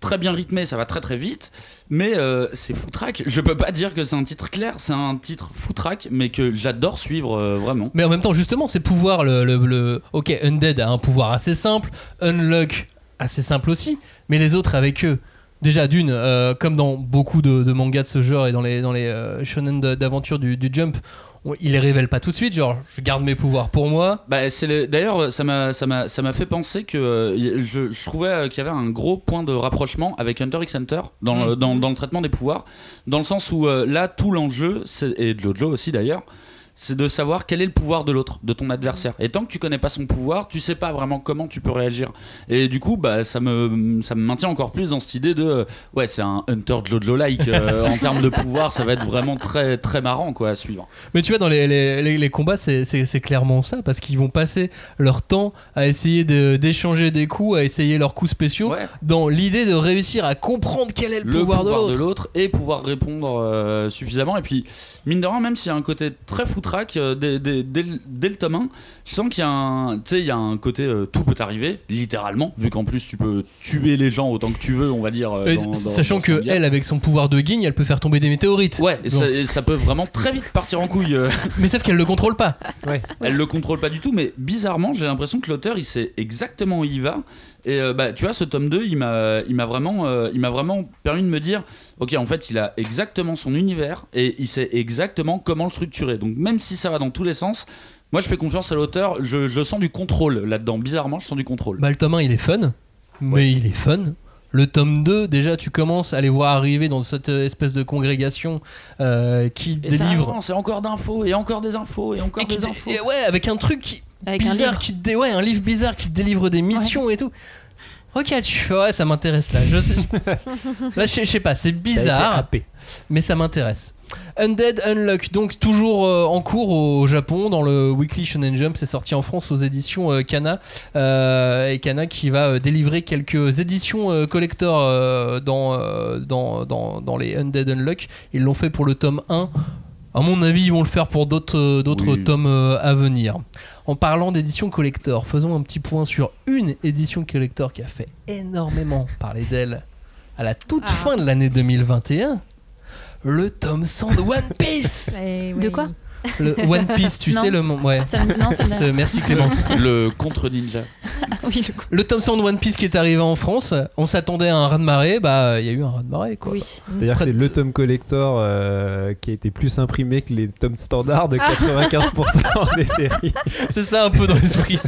très bien rythmé. Ça va très très vite, mais euh, c'est foutraque. Je peux pas dire que c'est un titre clair. C'est un titre foutraque, mais que j'adore suivre euh, vraiment. Mais en même temps, justement, ces pouvoirs, le, Ok, Undead a un pouvoir assez simple, Unlock assez simple aussi, mais les autres avec eux. Déjà, d'une, euh, comme dans beaucoup de, mangas de ce genre et dans les, dans les shonen d'aventure du Jump, on- ils les révèlent pas tout de suite, genre je garde mes pouvoirs pour moi. Bah, c'est le- D'ailleurs, ça m'a ça m'a ça m'a fait penser que euh, je, je trouvais euh, qu'il y avait un gros point de rapprochement avec Hunter x Hunter dans, le- dans, dans le traitement des pouvoirs, dans le sens où euh, là tout l'enjeu et Jojo aussi d'ailleurs. C'est de savoir quel est le pouvoir de l'autre, de ton adversaire. Et tant que tu connais pas son pouvoir, tu sais pas vraiment comment tu peux réagir. Et du coup, bah, ça me, ça me maintient encore plus dans cette idée de, euh, ouais, c'est un Hunter Jojo-like euh, en termes de pouvoir. Ça va être vraiment très, très marrant, quoi, à suivre. Mais tu vois, dans les, les, les- les combats, c'est- clairement ça, parce qu'ils vont passer leur temps à essayer de- d'échanger des coups, à essayer leurs coups spéciaux, Ouais. dans l'idée de réussir à comprendre quel est le, le pouvoir, pouvoir, de de l'autre. et pouvoir répondre euh, suffisamment. Et puis, mine de rien, même s'il y a un côté très foutraque euh, dès, dès- dès le- dès le tome 1, je sens qu'il y a un, tu sais, il y a un côté euh, tout peut arriver, littéralement, vu qu'en plus tu peux tuer les gens autant que tu veux, on va dire. euh, dans- dans- sachant dans ce que manga. elle, avec son pouvoir de guigne, elle peut faire tomber des météorites. Ouais, et ça, et ça peut vraiment très vite partir en couille. euh. Mais sauf qu'elle le contrôle pas. Elle le contrôle pas du tout, mais bizarrement, j'ai l'impression que l'auteur il sait exactement où il va. Et euh, bah, tu vois, ce tome 2, il m'a, il m'a vraiment, euh, il m'a vraiment permis de me dire, ok, en fait, il a exactement son univers et il sait exactement comment le structurer. Donc même si ça va dans tous les sens, moi je fais confiance à l'auteur. Je, je sens du contrôle là-dedans. Bizarrement, je sens du contrôle. Bah, le tome 1, il est fun, mais il est fun. Le tome 2, déjà, tu commences à les voir arriver dans cette espèce de congrégation euh, qui et délivre. et encore d'infos, et encore des infos, et encore Et des infos. et ouais, avec un truc qui- Avec un bizarre, livre. qui te ouais, un livre bizarre qui te délivre des missions et tout. Ok, tu fais, ouais, ça m'intéresse là. Je sais, là, je sais, je sais pas, c'est bizarre, mais ça m'intéresse. Undead Unlock, donc toujours euh, en cours au Japon dans le Weekly Shonen Jump, c'est sorti en France aux éditions euh, Kana euh, et Kana qui va euh, délivrer quelques éditions euh, collector euh, dans, euh, dans, dans, dans les Undead Unlock. Ils l'ont fait pour le tome 1. À mon avis, ils vont le faire pour d'autres euh, d'autres Oui. tomes euh, à venir. En parlant d'édition collector, faisons un petit point sur une édition collector qui a fait énormément parler d'elle à la toute Ah. fin de l'année 2021. Le tome 100 de One Piece Eh De quoi? Le One Piece, tu Non. sais, le Ouais. Ça non, Merci Clémence. Le contre ninja. Oui, le coup. Le tome 100 de One Piece qui est arrivé en France, on s'attendait à un raz-de-marée, bah il y a eu un raz-de-marée quoi. Oui. C'est-à-dire que c'est le tome collector euh, qui a été plus imprimé que les tomes standards de 95% des séries. C'est ça un peu dans l'esprit.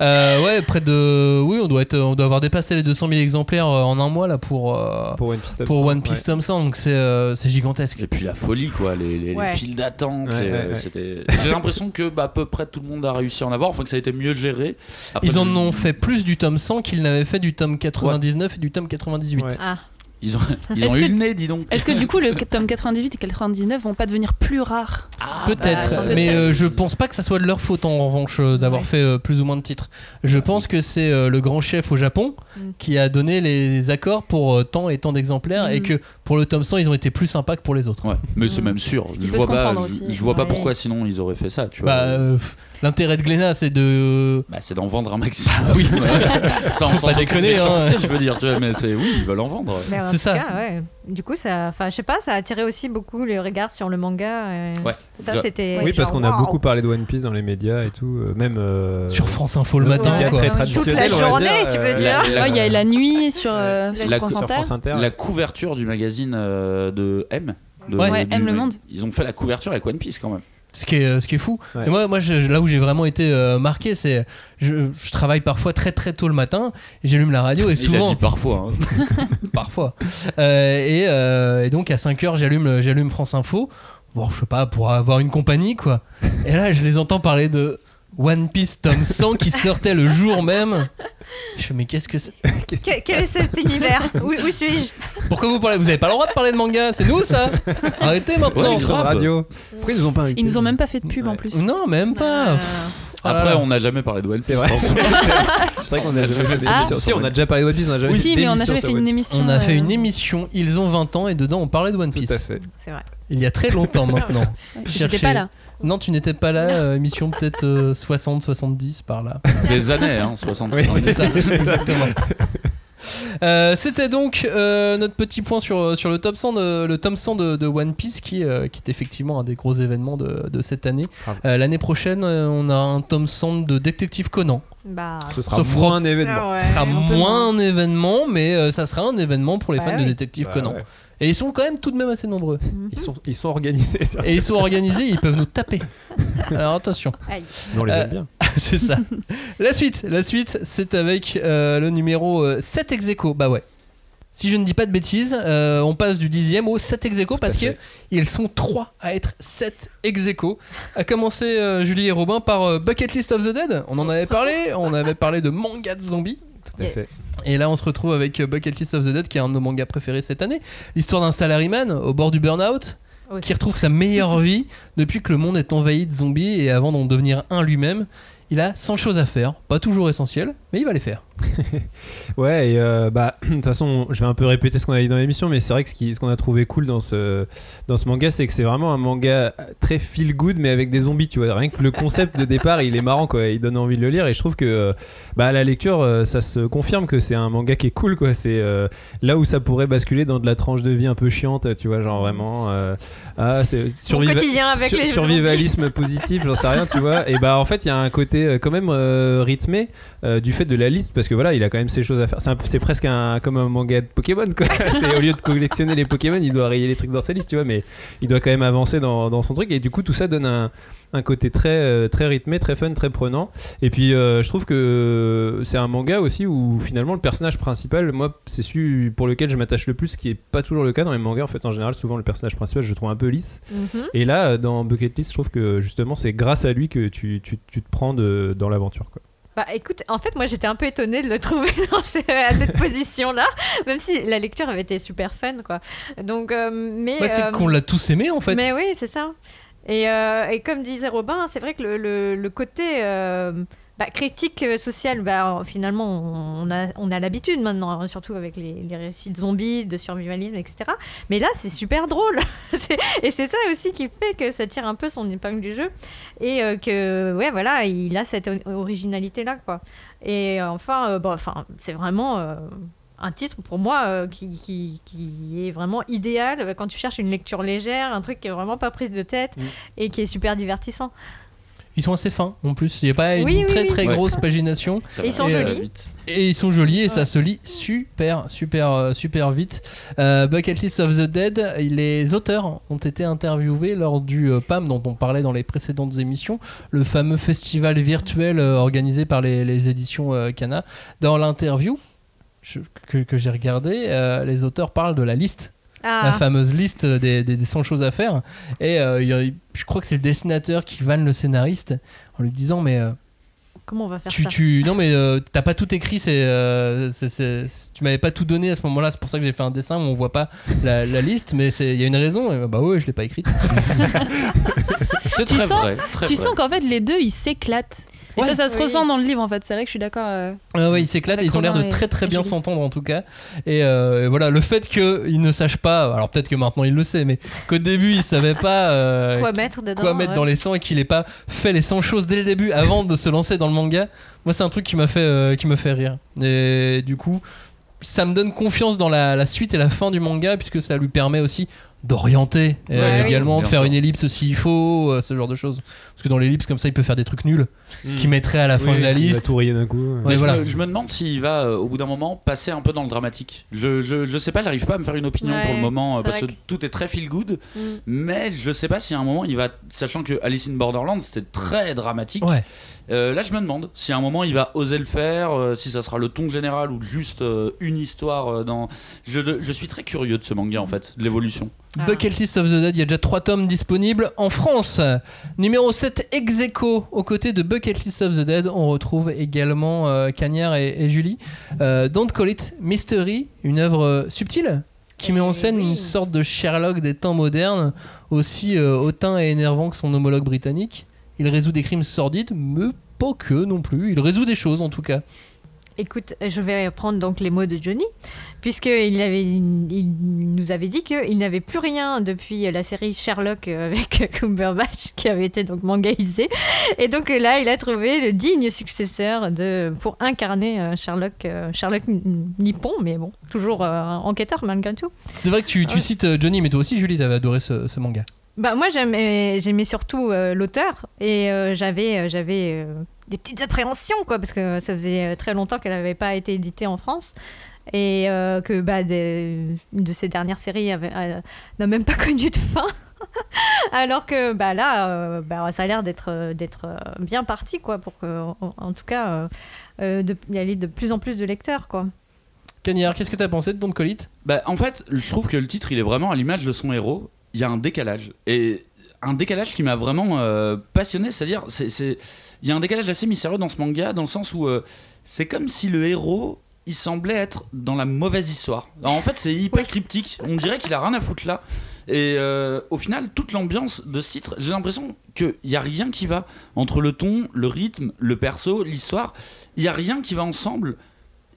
Euh, ouais, près de. Oui, on doit, être, on doit avoir dépassé les 200 000 exemplaires euh, en un mois là pour, euh, Pour One Piece pour 100, One Piece ouais. 100, donc c'est euh, gigantesque. Et puis la folie, quoi, les, les- les Ouais. files d'attente. Ouais, ouais, ouais. c'était- J'ai l'impression que bah, à peu près tout le monde a réussi à en avoir, enfin que ça a été mieux géré. Après, Ils en ont fait plus du tome 100 qu'ils n'avaient fait du tome 99 et du tome 98. Ouais. Ah, Ils ont, ils Est-ce ont eu que- le nez, dis donc. Est-ce que du coup, le tome 98 et 99 vont pas devenir plus rares? Peut-être, bah, mais peut-être. euh, je pense pas que ça soit de leur faute en revanche euh, d'avoir Ouais. fait euh, plus ou moins de titres. Je pense que c'est euh, le grand chef au Japon Mm. qui a donné les accords pour euh, tant et tant d'exemplaires et Mm. que pour le tome 100 ils ont été plus sympas que pour les autres. Ouais, mais c'est même sûr. Je peut vois pas, je vois pas pourquoi sinon ils auraient fait ça, tu vois. Bah, euh, f- L'intérêt de Glénat, c'est de. Bah, c'est d'en vendre un maximum. oui, sans, sans pas déconner, hein. je veux dire, tu vois, mais c'est oui, ils veulent en vendre. C'est ça. cas, ouais. Du coup, ça, enfin, je sais pas, ça a attiré aussi beaucoup les regards sur le manga. et Ouais. Ça, c'était. Oui, parce qu'on a beaucoup parlé de One Piece dans les médias et tout, euh, même euh, Sur France Info le le matin, média quoi. très Toute la traditionnel, on va journée, dire, tu veux euh, dire. la- Ouais, Il y a la nuit sur, euh, La- sur la- France sur Inter. France Inter. La couverture du magazine euh, de M. De, Ouais. Ouais, du- M le Monde. Ils ont fait la couverture avec One Piece quand même. Ce qui est, ce qui est fou. Ouais. Et moi, moi je- là où j'ai vraiment été euh, marqué, c'est. Je, je travaille parfois très très tôt le matin et j'allume la radio et Il a souvent. dit parfois. hein. parfois. Euh, et, euh, et donc à 5h, j'allume, j'allume France Info. Bon, je sais pas, pour avoir une compagnie, quoi. Et là, je les entends parler de One Piece tome 100 qui sortait le jour même. Je fais, mais qu'est-ce que c'est Quel, est cet univers? Où, où suis-je? Pourquoi vous parlez? Vous avez pas le droit de parler de manga, c'est nous ça Arrêtez maintenant Ouais, Ils sont grave. radio. Pourquoi ils nous ont pas Ils nous ont même pas fait de pub en plus. Non, même pas. Euh, là Après, on n'a jamais parlé de One Piece. C'est vrai. C'est vrai qu'on a jamais fait Ah. d'émission. Si, on a déjà parlé de One Piece, on a jamais si, fait mais on n'a d'émission jamais sur fait une émission. On a fait euh, une émission, ils ont 20 ans, et dedans on parlait de One Piece. Tout à fait. C'est vrai. Il y a très longtemps maintenant. J'étais pas là. Non, tu n'étais pas là, euh, émission peut-être 60-70 par là. Des années, hein, 60 Oui. C'est ça, exactement. Euh, C'était donc euh, notre petit point sur, sur le top 100 de, le tome 100 de, de One Piece qui, euh, qui est effectivement un des gros événements de, de cette année. Euh, L'année prochaine, euh, on a un tome 100 de Détective Conan. Bah. Ce sera Sauf moins un événement. ah ouais, Ce sera moins un événement, mais euh, ça sera un événement pour les Bah fans de. Détective Bah Conan. ouais. Et ils sont quand même tout de même assez nombreux. Ils sont, ils sont organisés. Et ils sont organisés, ils peuvent nous taper. Alors attention. Aïe. Mais on les Euh, aime bien. c'est ça. La suite, la suite, c'est avec euh, le numéro euh, 7 ex aequo. Bah ouais. Si je ne dis pas de bêtises, euh, on passe du 10e au 7 ex aequo parce qu'ils sont 3 à être 7 ex aequo. À commencer, euh, Julie et Robin, par euh, Bucket List of the Dead. On en avait parlé, on avait parlé de manga de zombies. Tout à fait. Et là, on se retrouve avec euh, Bucket List of the Dead, qui est un de nos mangas préférés cette année. L'histoire d'un salaryman au bord du burn-out, Oui. qui retrouve sa meilleure vie depuis que le monde est envahi de zombies et avant d'en devenir un lui-même. Il a 100 choses à faire, pas toujours essentielles, mais il va les faire. Ouais, et euh, bah, de toute façon, je vais un peu répéter ce qu'on a dit dans l'émission, mais c'est vrai que ce qu'on a trouvé cool dans ce, dans ce manga, c'est que c'est vraiment un manga très feel good, mais avec des zombies, tu vois. Rien que le concept de départ, il est marrant, quoi. Il donne envie de le lire, et je trouve que, euh, bah, à la lecture, euh, ça se confirme que c'est un manga qui est cool, quoi. C'est euh, là où ça pourrait basculer dans de la tranche de vie un peu chiante, tu vois, genre vraiment. euh, ah, surviva- avec sur- les survivalisme positif, j'en sais rien, tu vois. Et bah, en fait, il y a un côté quand même rythmé du fait de la liste, parce que voilà, il a quand même ses choses à faire. C'est presque un, comme un manga de Pokémon, quoi. C'est au lieu de collectionner les Pokémon, il doit rayer les trucs dans sa liste, tu vois, mais il doit quand même avancer dans, dans son truc. Et du coup, tout ça donne un, un côté très, euh, très rythmé, très fun, très prenant. Et puis, euh, je trouve que c'est un manga aussi où finalement le personnage principal, moi, c'est celui pour lequel je m'attache le plus, ce qui est pas toujours le cas dans les mangas. En fait, en général, souvent le personnage principal, je le trouve un peu lisse. Mhm. Et là, dans Bucket List, je trouve que justement, c'est grâce à lui que tu, tu, tu te prends de, dans l'aventure, quoi. Bah écoute, en fait, moi j'étais un peu étonnée de le trouver dans à cette position-là, même si la lecture avait été super fun, quoi. Donc, euh, mais. Bah, c'est euh, qu'on l'a tous aimé en fait. Mais oui, c'est ça. Et, euh, et comme disait Robin, c'est vrai que le, le- le côté bah, critique euh, sociale, bah, finalement, on a, on a l'habitude maintenant, hein, surtout avec les, les récits de zombies, de survivalisme, etc. Mais là, c'est super drôle. Et c'est ça aussi qui fait que ça tire un peu son épingle du jeu. Et euh, que, ouais, voilà, il a cette originalité-là, quoi. Et euh, enfin, euh, bon, enfin c'est vraiment. euh, un titre pour moi qui, qui, qui est vraiment idéal quand tu cherches une lecture légère, un truc qui est vraiment pas prise de tête Mm. et qui est super divertissant. Ils sont assez fins en plus, il n'y a pas une Oui, très oui. très Ouais. grosse pagination. Et ils sont aller jolis. Et ils sont jolis et ça se lit super, super, euh, super vite. Euh, Bucket List of the Dead, les auteurs ont été interviewés lors du euh, PAM dont on parlait dans les précédentes émissions, le fameux festival virtuel euh, organisé par les, les éditions euh, Cana. Dans l'interview que, que j'ai regardé, euh, les auteurs parlent de la liste Ah, la fameuse liste des, des, des 100 choses à faire. Et euh, il y a- je crois que c'est le dessinateur qui vanne le scénariste en lui disant Mais euh, comment on va faire tu, ça tu- non, mais euh, t'as pas tout écrit, c'est, euh, c'est- c'est- tu m'avais pas tout donné à ce moment-là. C'est pour ça que j'ai fait un dessin où on voit pas la, la liste, mais il y a une raison. Et bah ouais, je l'ai pas écrite. C'est Tu très sens- vrai. très Tu vrai. sens qu'en fait, les deux, ils s'éclatent. Et Ouais. ça, ça se Oui. ressent dans le livre en fait. C'est vrai que je suis d'accord. euh, Ah ouais, ils s'éclatent, ils ont l'air de et- très très et bien s'entendre en tout cas. Et euh, voilà, le fait qu'ils ne sachent pas, alors peut-être que maintenant il le sait, mais qu'au début il savait pas euh, Quoi mettre dedans quoi mettre ouais. dans les 100 et qu'il ait pas fait les 100 choses dès le début avant de se lancer dans le manga. Moi, c'est un truc qui m'a fait, euh, qui me fait rire. Et du coup, ça me donne confiance dans la, la suite et la fin du manga puisque ça lui permet aussi d'orienter euh, oui. également, de faire sûr. une ellipse s'il faut, euh, ce genre de choses. Parce que dans l'ellipse comme ça, il peut faire des trucs nuls qui mettraient à la fin Oui, de la il va liste. tout rayer d'un coup. ouais. Je, voilà. me, je me demande s'il va, euh, au bout d'un moment, passer un peu dans le dramatique. Je, je, je sais pas, j'arrive pas à me faire une opinion Ouais, pour le moment, parce que tout est très feel good. Mm. Mais je sais pas si à un moment il va, sachant que Alice in Borderland c'était très dramatique. Euh, là, je me demande si à un moment il va oser le faire, euh, si ça sera le ton général ou juste euh, une histoire. euh, dans. Je, je suis très curieux de ce manga en fait, de l'évolution. Ah. Bucket List of the Dead, il y a déjà 3 tomes disponibles en France. Numéro 7, Execo. Aux côtés de Bucket List of the Dead, on retrouve également euh, Cagnard et, et Julie. Euh, Don't Call It Mystery, une œuvre subtile qui met en Eh scène une sorte de Sherlock des temps modernes, aussi euh, hautain et énervant que son homologue britannique. Il résout des crimes sordides, mais pas que non plus. Il résout des choses en tout cas. Écoute, je vais prendre donc les mots de Johnny, puisqu'il avait, il nous avait dit qu'il n'avait plus rien depuis la série Sherlock avec Cumberbatch, qui avait été donc mangaisé. Et donc là, il a trouvé le digne successeur de, pour incarner euh, Sherlock, euh, Sherlock Nippon, mais bon, toujours euh, enquêteur malgré tout. C'est vrai que tu, tu Ouais. cites Johnny, mais toi aussi, Julie, t'avais adoré ce, ce manga. Bah, moi, j'aimais, j'aimais surtout euh, l'auteur et euh, j'avais, euh, j'avais euh, des petites appréhensions, quoi, parce que ça faisait très longtemps qu'elle n'avait pas été éditée en France et euh, que bah, des- une de ses dernières séries avait- euh, n'a même pas connu de fin. Alors que bah, là, euh, bah, ça a l'air d'être, d'être bien parti, quoi, pour que, en, en tout cas, de- il y ait de plus en plus de lecteurs, quoi. Cagnard, qu'est-ce que t'as pensé de Don't Call It Bah, en fait, je trouve que le titre, il est vraiment à l'image de son héros. Il y a un décalage. Et un décalage qui m'a vraiment euh, passionné, c'est-à-dire, c'est, c'est- il y a un décalage assez mystérieux dans ce manga, dans le sens où euh, c'est comme si le héros, il semblait être dans la mauvaise histoire. Alors, en fait, c'est hyper cryptique. On dirait qu'il a rien à foutre là. Et euh, au final, toute l'ambiance de ce titre, j'ai l'impression qu'il n'y a rien qui va entre le ton, le rythme, le perso, l'histoire. Il n'y a rien qui va ensemble.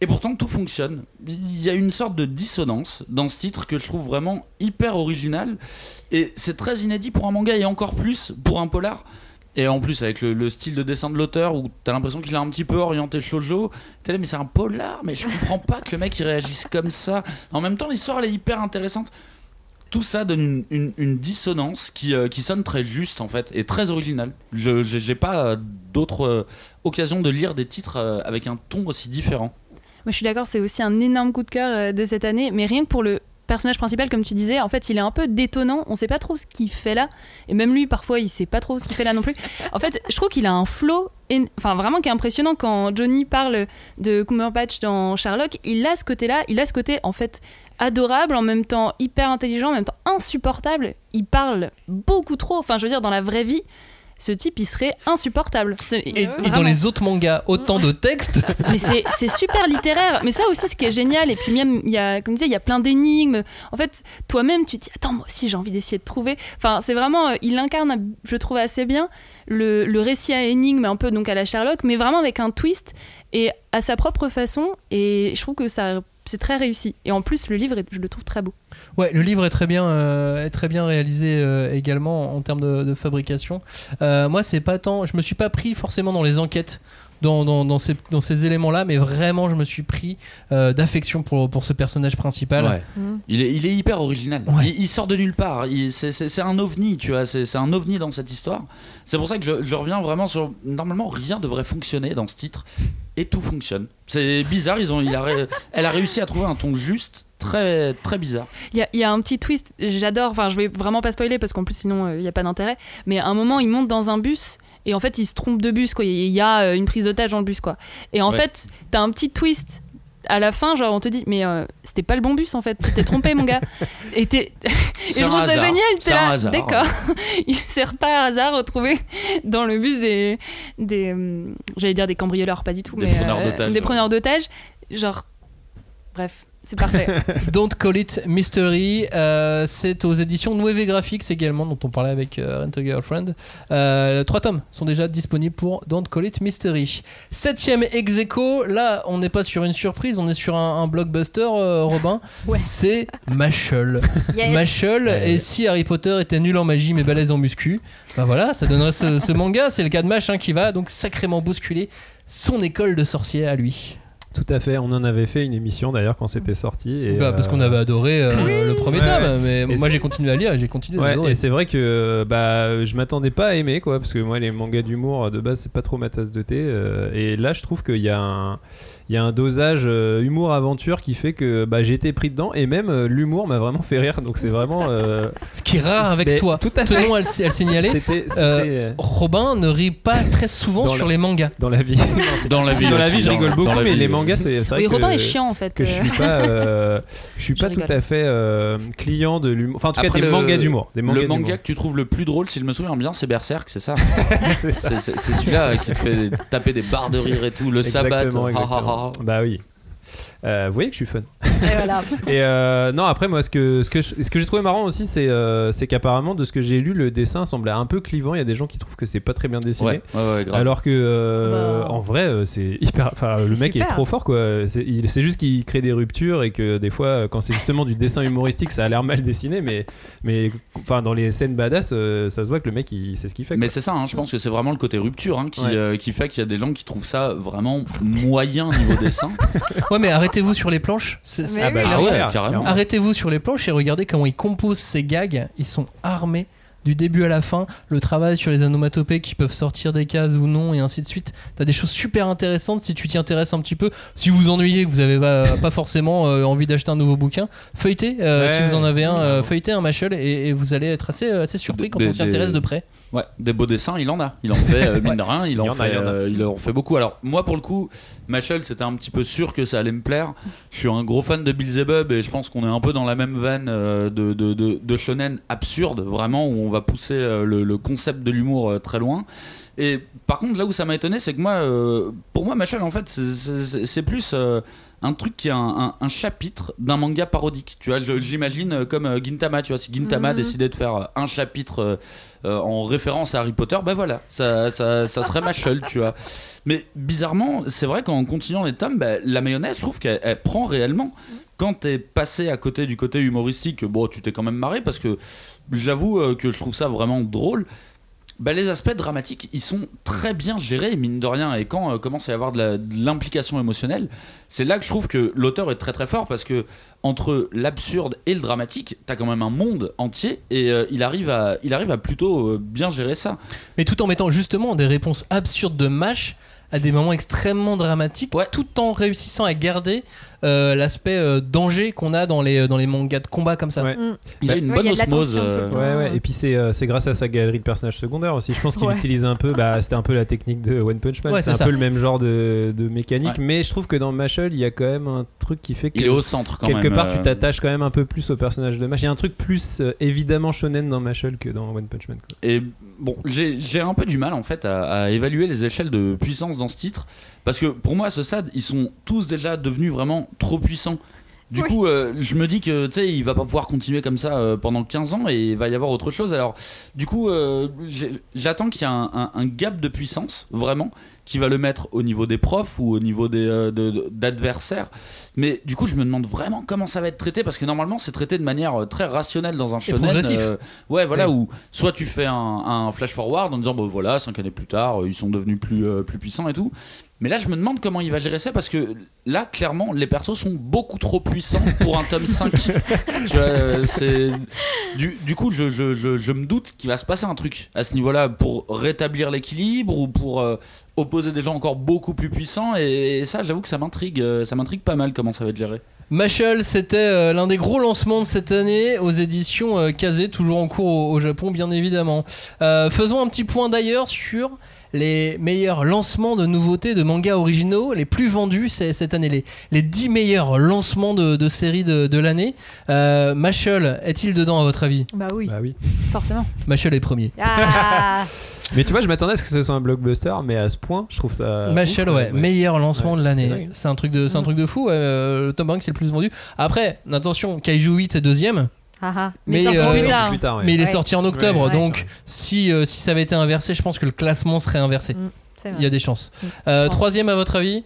Et pourtant, tout fonctionne. Il y a une sorte de dissonance dans ce titre que je trouve vraiment hyper original. Et c'est très inédit pour un manga et encore plus pour un polar. Et en plus, avec le, le style de dessin de l'auteur où t'as l'impression qu'il a un petit peu orienté shoujo, t'es là, mais c'est un polar, mais je comprends pas que le mec il réagisse comme ça. En même temps, l'histoire elle est hyper intéressante. Tout ça donne une, dissonance qui, euh, qui sonne très juste en fait et très originale. Je j'ai pas euh, d'autres euh, occasions de lire des titres avec un ton aussi différent. Moi, je suis d'accord, c'est aussi un énorme coup de cœur euh, de cette année, mais rien que pour le personnage principal, comme tu disais, en fait, il est un peu détonnant. On sait pas trop ce qu'il fait là, et même lui, parfois, il sait pas trop ce qu'il fait là non plus. En fait, je trouve qu'il a un flow, enfin vraiment qui est impressionnant quand Johnny parle de Cumberbatch dans Sherlock. Il a ce côté-là, il a ce côté en fait adorable, en même temps hyper intelligent, en même temps insupportable. Il parle beaucoup trop. Enfin, je veux dire, dans la vraie vie. Ce type, il serait insupportable. Et, dans les autres mangas, autant de textes. Mais c'est super littéraire. Mais ça aussi, ce qui est génial. Et puis même, il y a, comme je disais, il y a plein d'énigmes. En fait, toi-même, tu te dis, attends, moi aussi, j'ai envie d'essayer de trouver. Enfin, c'est vraiment, euh, il incarne, je trouve assez bien le, le récit à énigmes, un peu donc à la Sherlock, mais vraiment avec un twist et à sa propre façon. Et je trouve que ça, c'est très réussi. Et en plus, le livre, je le trouve très beau. Ouais, le livre est très bien, euh, très bien réalisé euh, également en termes de, de fabrication. Euh, moi, c'est pas tant, je me suis pas pris forcément dans les enquêtes. Dans, dans, dans ces, dans ces éléments-là, mais vraiment, je me suis pris euh, d'affection pour, pour ce personnage principal. Ouais. Mm. Il est, il est hyper original. Ouais. Il, il sort de nulle part. C'est un ovni, tu vois. C'est un ovni dans cette histoire. C'est pour ça que je, je reviens vraiment sur. Normalement, rien devrait fonctionner dans ce titre. Et tout fonctionne. C'est bizarre. Ils ont, il a, ré- elle a réussi à trouver un ton juste, très, très bizarre. Il y a, il y a un petit twist, j'adore, enfin je vais vraiment pas spoiler parce qu'en plus sinon euh, il n'y a pas d'intérêt, mais à un moment il monte dans un bus et en fait il se trompe de bus, quoi. il y a euh, une prise d'otage dans le bus. quoi. Et en Ouais. fait t'as un petit twist à la fin, genre on te dit mais euh, c'était pas le bon bus en fait, tu t'es trompé mon gars. Et, et je trouve ça génial, t'es là, d'accord. il s'est pas à hasard retrouvé dans le bus des, des hum, j'allais dire des cambrioleurs, pas du tout, Des mais preneurs euh, des preneurs d'otages, genre Bref, c'est parfait. Don't Call It Mystery, euh, c'est aux éditions Nueve Graphics également, dont on parlait avec euh, Rent a Girlfriend. Euh, trois tomes sont déjà disponibles pour Don't Call It Mystery. Septième ex aequo, là on n'est pas sur une surprise, on est sur un, un blockbuster, euh, Robin. Ouais. C'est Machel. Yes. Machel, et si Harry Potter était nul en magie mais balèze en muscu, bah voilà, ça donnerait ce, ce manga. C'est le cas de Mach hein, qui va donc sacrément bousculer son école de sorcier à lui. Tout à fait, on en avait fait une émission d'ailleurs quand c'était sorti. Et, Bah, parce euh, qu'on avait adoré euh, le premier Ouais, tome, ouais. mais Et moi j'ai continué à lire et j'ai continué à adorer. et c'est vrai que bah, je m'attendais pas à aimer quoi, parce que moi les mangas d'humour de base c'est pas trop ma tasse de thé. euh, et là je trouve qu'il y a un, il y a un dosage euh, humour aventure qui fait que bah, j'ai été pris dedans et même euh, l'humour m'a vraiment fait rire. Donc c'est vraiment. euh, Ce qui est rare avec mais toi. Tout à fait. Tenons à le, à le signaler. C'était c'était, Robin ne rit pas très souvent Dans sur la- les mangas. dans la vie. Dans la vie, dans la vie, je rigole dans beaucoup, mais vie, les mangas, c'est c'est vrai Oui, que, Robin est chiant en fait. que je suis pas, euh, je suis Je pas tout rigole. à fait euh, client de l'humour. Enfin, en tout Après, cas, des le- mangas d'humour. Des mangas le manga d'humour. que tu trouves le plus drôle, si je me souviens bien, c'est Berserk, c'est ça c'est celui-là qui te fait taper des barres de rire et tout, le sabbat. Bah oui. Euh, vous voyez que je suis fun. Et voilà. Et euh, non, après, moi, ce que, ce que, je- ce que j'ai trouvé marrant aussi, c'est euh, c'est qu'apparemment, de ce que j'ai lu, le dessin semblait un peu clivant. Il y a des gens qui trouvent que c'est pas très bien dessiné. Ouais, ouais, ouais, grave. Alors que, euh, Bah. en vrai, c'est hyper. Enfin, le C'est mec est trop fort, quoi. C'est il- c'est juste qu'il crée des ruptures et que des fois, quand c'est justement du dessin humoristique, ça a l'air mal dessiné, mais, mais enfin, dans les scènes badass, ça se voit que le mec, il sait ce qu'il fait. Mais c'est ça, hein, je pense que c'est vraiment le côté rupture hein, qui, Ouais. euh, qui fait qu'il y a des gens qui trouvent ça vraiment moyen niveau dessin. Ouais, mais arrêtez-vous sur les planches. C'est- c'est- Mais Ah bah. Ah ouais, clair, carrément. Arrêtez-vous sur les planches et regardez comment ils composent ces gags. Ils sont armés du début à la fin. Le travail sur les onomatopées qui peuvent sortir des cases ou non, et ainsi de suite. T'as des choses super intéressantes si tu t'y intéresses un petit peu. Si vous vous ennuyez, que vous avez pas, pas forcément euh, envie d'acheter un nouveau bouquin, feuilletez. euh, Ouais. si vous en avez un, euh, feuilletez un Machel et, et vous allez être assez, euh, assez surpris quand Des- on s'y des- intéresse de près. Ouais, des beaux dessins, il en a. Il en fait, euh, mine de rien, il, en, a, fait, il en euh, il en fait beaucoup. Alors, moi, pour le coup, Machel, c'était un petit peu sûr que ça allait me plaire. Je suis un gros fan de Beelzebub et je pense qu'on est un peu dans la même veine euh, de, de, de, de shonen absurde, vraiment, où on va pousser euh, le, le concept de l'humour très loin. Et par contre, là où ça m'a étonné, c'est que moi, pour moi, Machel, en fait, c'est- plus un truc qui est un, un- un chapitre d'un manga parodique. Tu vois, l'imagine euh, comme euh, Gintama. Tu vois, si Gintama Mhm. décidait de faire euh, un chapitre euh, en référence à Harry Potter, ben voilà, ça, ça, ça serait Machel, tu vois. Mais bizarrement, c'est vrai qu'en continuant les tomes, bah, la mayonnaise, je trouve qu'elle elle prend réellement. Quand t'es passé à côté du côté humoristique, bon, tu t'es quand même marré parce que j'avoue que je trouve ça vraiment drôle. Bah, les aspects dramatiques, ils sont très bien gérés, mine de rien. Et quand euh, commence à y avoir de l'implication émotionnelle, c'est là que je trouve que l'auteur est très très fort parce que entre l'absurde et le dramatique, t'as quand même un monde entier et euh, il, arrive à, il arrive à plutôt euh, bien gérer ça. Mais tout en mettant justement des réponses absurdes de Mash à des moments extrêmement dramatiques, Ouais. tout en réussissant à garder euh, l'aspect euh, danger qu'on a dans les, dans les mangas de combat comme ça. Ouais. Il a une Ouais, bonne a osmose. euh. Ouais, ouais. Et puis c'est euh, c'est grâce à sa galerie de personnages secondaires aussi. Je pense qu'il Ouais. utilise un peu, bah, c'était un peu la technique de One Punch Man. Ouais, c'est un ça. peu le même genre de, de mécanique, Ouais. mais je trouve que dans Mashal, il y a quand même un truc qui fait que il est au centre quand quelque même. part euh, tu t'attaches quand même un peu plus au personnage de Mash. Il y a un truc plus euh, évidemment shonen dans Mashal que dans One Punch Man. quoi. Et bon, j'ai j'ai un peu du mal en fait à, à évaluer les échelles de puissance dans ce titre. Parce que pour moi, à ce stade, ils sont tous déjà devenus vraiment trop puissants. Du Oui. coup, euh, je me dis que tu sais, il va pas pouvoir continuer comme ça euh, pendant 15 ans et il va y avoir autre chose. Alors, du coup, euh, j'attends qu'il y ait un, un- un gap de puissance, vraiment, qui va le mettre au niveau des profs ou au niveau des euh, de- de- d'adversaires. Mais du coup, je me demande vraiment comment ça va être traité parce que normalement, c'est traité de manière très rationnelle dans un shonen. progressif. euh, ouais, voilà, Oui. où soit tu fais un, un flash forward en disant, bon voilà, 5 années plus tard, ils sont devenus plus, euh, plus puissants et tout. Mais là, je me demande comment il va gérer ça parce que là, clairement, les persos sont beaucoup trop puissants pour un tome 5. tu vois, euh, c'est. Du, du coup, je, je- je- je me doute qu'il va se passer un truc à ce niveau-là pour rétablir l'équilibre ou pour euh, opposer des gens encore beaucoup plus puissants. Et, ça, j'avoue que ça m'intrigue. euh, Ça m'intrigue pas mal comment ça va être géré. Mashal, c'était euh, l'un des gros lancements de cette année aux éditions euh, Kazé, toujours en cours au, au Japon, bien évidemment. Euh, faisons un petit point d'ailleurs sur les meilleurs lancements de nouveautés de mangas originaux, les plus vendus cette année, les, les 10 meilleurs lancements de, de séries de, de l'année. Euh, Mashal, est-il dedans à votre avis? Bah oui, Bah oui. Forcément. Mashal est premier. Ah, Mais tu vois, je m'attendais à ce que ce soit un blockbuster, mais à ce point, je trouve ça. Machel, ouf, ouais, meilleur lancement Ouais, de l'année. C'est un truc de, c'est un truc de fou. ouais, euh, le Tom Hanks c'est le plus vendu. Après, attention, Kaiju 8 est deuxième. Ah, ah. Mais Mais, sorti euh, plus sorti tard. plus tard, ouais. mais il est Ouais. sorti en octobre, Ouais, donc si, euh, si ça avait été inversé, je pense que le classement serait inversé. Mm. Il y a des chances. Mm. Euh, troisième, à votre avis